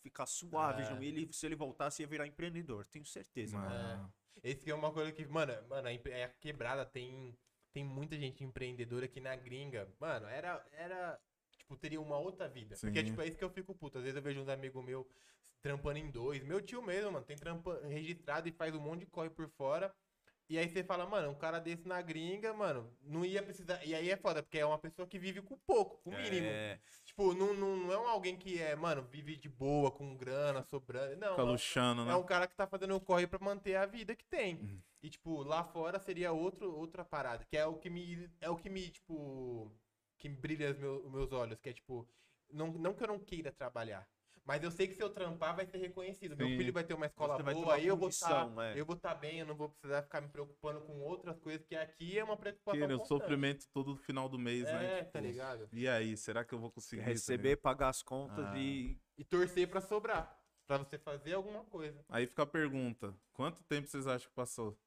ficar suave, É. Ele, se ele voltasse, ia virar empreendedor. Tenho certeza, mano. Mano. Esse que é uma coisa que, mano, mano, a quebrada tem tem muita gente empreendedora aqui na gringa. Mano, era era tipo teria uma outra vida. Porque Sim. tipo é isso que eu fico puto. Às vezes eu vejo uns amigos meus trampando em dois. Meu tio mesmo, mano, tem trampa registrado e faz um monte de corre por fora. E aí você fala, mano, um cara desse na gringa, mano, não ia precisar. E aí é foda, porque é uma pessoa que vive com pouco, com o mínimo. É, Tipo, não, não, não é um alguém que é, mano, vive de boa, com grana, sobrando. Não, Fica é um- luxando, né? é um cara que tá fazendo o corre pra manter a vida que tem. Uhum. E, tipo, lá fora seria outro, outra parada. Que é o que me. É o que me, tipo. Que brilha os meus, meus olhos. Que é, tipo. Não, não que eu não queira trabalhar. Mas eu sei que se eu trampar vai ser reconhecido. Meu Sim. filho vai ter uma escola Você boa, uma aí eu vou estar. condição, é. Eu vou estar bem, eu não vou precisar ficar me preocupando com outras coisas, que aqui é uma preocupação. Porque o sofrimento todo final do mês, né? É, tá ligado? E aí, será que eu vou conseguir? tá receber, pagar as contas Ah. e. E torcer pra sobrar. Pra você fazer alguma coisa. Aí fica a pergunta: quanto tempo vocês acham que passou?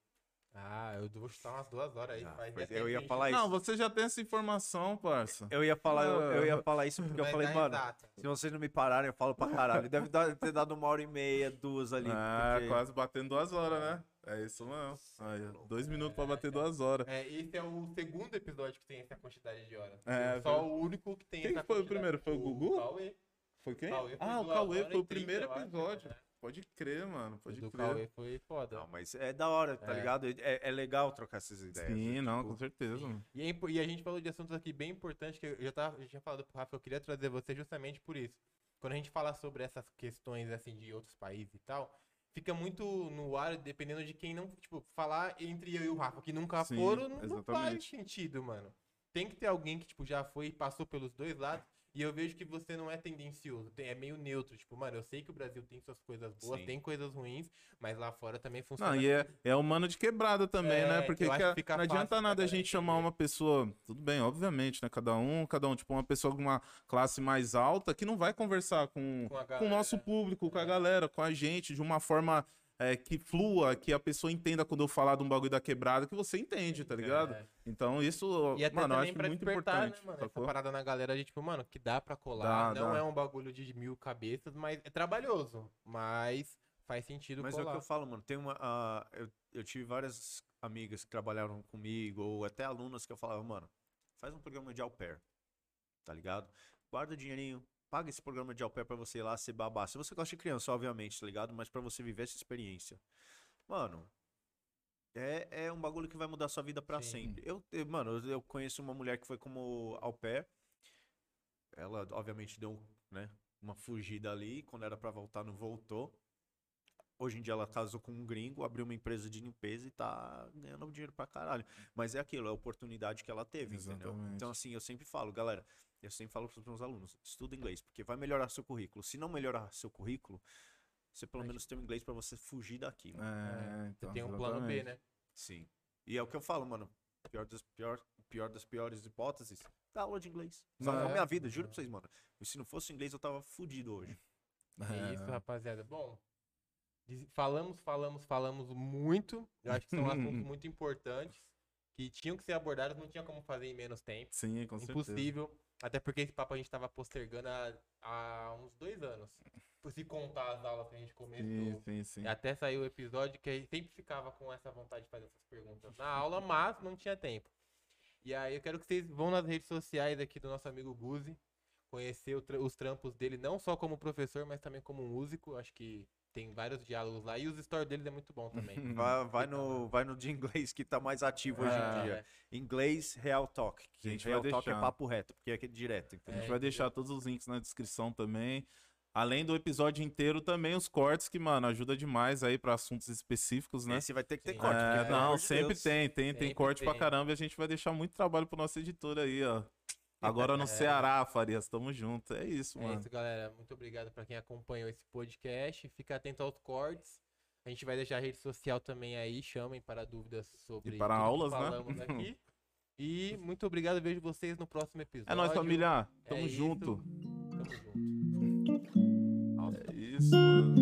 Ah, eu vou chutar umas duas horas aí. Ah, tempo eu ia falar Não, isso. você já tem essa informação, parça. Eu ia falar, eu, eu ia falar isso porque eu Vai falei, dar mano, se vocês não me pararem, eu falo pra caralho. Deve dar- ter dado uma hora e meia, duas ali. Ah, porque- quase batendo duas horas, né? É isso mesmo. Aí, dois minutos pra bater duas horas. É, esse é o segundo episódio que tem essa quantidade de horas. É, Só viu? o único que tem Quem essa foi o primeiro? Foi o Gugu? Cauê. Foi quem? Cauê foi ah, o Cauê foi o primeiro eu acho, episódio. né? Pode crer, mano. O Pode do crer. Cauê foi foda. Não, mas é da hora, tá É. ligado? É, é legal trocar essas ideias. Sim, né? não, Tipo, com certeza. E, é impo- e a gente falou de assuntos aqui bem importantes que eu já, tava, já tinha falado pro Rafa, eu queria trazer você justamente por isso. Quando a gente fala sobre essas questões assim de outros países e tal, fica muito no ar dependendo de quem não, tipo, falar entre eu e o Rafa que nunca Sim, foram, não, não faz sentido, mano. Tem que ter alguém que tipo já foi e passou pelos dois lados. E eu vejo que você não é tendencioso, tem- é meio neutro. Tipo, mano, eu sei que o Brasil tem suas coisas boas, Sim. tem coisas ruins, mas lá fora também funciona. Não, e é, é humano de quebrada também, É, né? Porque que não adianta nada a gente chamar uma pessoa. Tudo bem, obviamente, né? Cada um, cada um, tipo, uma pessoa de uma classe mais alta que não vai conversar com, Com com o nosso público, com a galera, com a gente, de uma forma é, que flua, que a pessoa entenda quando eu falar de um bagulho da quebrada, que você entende, tá ligado? É. Então, isso, E até mano, eu acho pra muito despertar, importante. né, mano? sacou? Essa parada na galera de, tipo, mano, que dá pra colar. Dá, não dá. é um bagulho de mil cabeças, mas é trabalhoso. Mas faz sentido Mas é o colar. que eu falo, mano. Tem uma. ah, eu, eu tive várias amigas que trabalharam comigo, ou até alunas que eu falava, mano, faz um programa de au pair. Tá ligado? Guarda o dinheirinho, paga esse programa de au pair pra você ir lá ser babá. Se você gosta de criança, obviamente, tá ligado? Mas pra você viver essa experiência. Mano. É, é um bagulho que vai mudar sua vida pra Sim. sempre. Eu, eu- mano, eu, conheço uma mulher que foi como au pair. Ela, obviamente, deu né, uma fugida ali. Quando era pra voltar, não voltou. Hoje em dia ela casou com um gringo, abriu uma empresa de limpeza e tá ganhando dinheiro pra caralho. Mas é aquilo, é a oportunidade que ela teve, entendeu? Exatamente. Então, assim, eu sempre falo, galera, eu sempre falo pros meus alunos, estuda inglês, porque vai melhorar seu currículo. Se não melhorar seu currículo, você pelo menos tem um inglês pra você fugir daqui, mano. É, Você então, tem um plano B, né? Sim. E é o que eu falo, mano. Pior das, pior, pior das piores hipóteses, dá aula de inglês. Salvou É. minha vida, juro pra vocês, mano. E se não fosse inglês, eu tava fudido hoje. É isso, É. rapaziada. Bom, falamos, falamos, falamos muito. Eu acho que são assuntos muito importantes que tinham que ser abordados, não tinha como fazer em menos tempo. Sim, com certeza. Impossível. Até porque esse papo a gente tava postergando há, há uns dois anos. Por se contar as aulas que a gente começou. Sim, sim, sim. Até saiu o episódio que a gente sempre ficava com essa vontade de fazer essas perguntas na aula, mas não tinha tempo. E aí eu quero que vocês vão nas redes sociais aqui do nosso amigo Guzi, conhecer tra- os trampos dele, não só como professor, mas também como músico. Acho que tem vários diálogos lá. E os stories dele é muito bom também. Vai, vai, no, vai no de inglês que tá mais ativo hoje É. em dia. Inglês, Real Talk. A gente Real vai Talk é deixar. papo reto, porque é aqui direto. A entendeu? gente É, vai deixar todos os links na descrição também. Além do episódio inteiro, também os cortes, que, mano, ajuda demais aí pra assuntos específicos, né? Esse vai ter que ter Sim. corte. É, porque, pelo não, amor de sempre Deus. tem, tem, tem Sempre corte pra tem. caramba e a gente vai deixar muito trabalho pro nosso editor aí, ó. Agora no É. Ceará, Farias, tamo junto. É isso, É mano. isso, galera. Muito obrigado pra quem acompanhou esse podcast. Fica atento aos cortes. A gente vai deixar a rede social também aí. Chamem para dúvidas sobre E para aulas, né? falamos aqui. E muito obrigado. Vejo vocês no próximo episódio. É nóis, família. É Tamo isso. junto. Tamo junto. É isso, mano.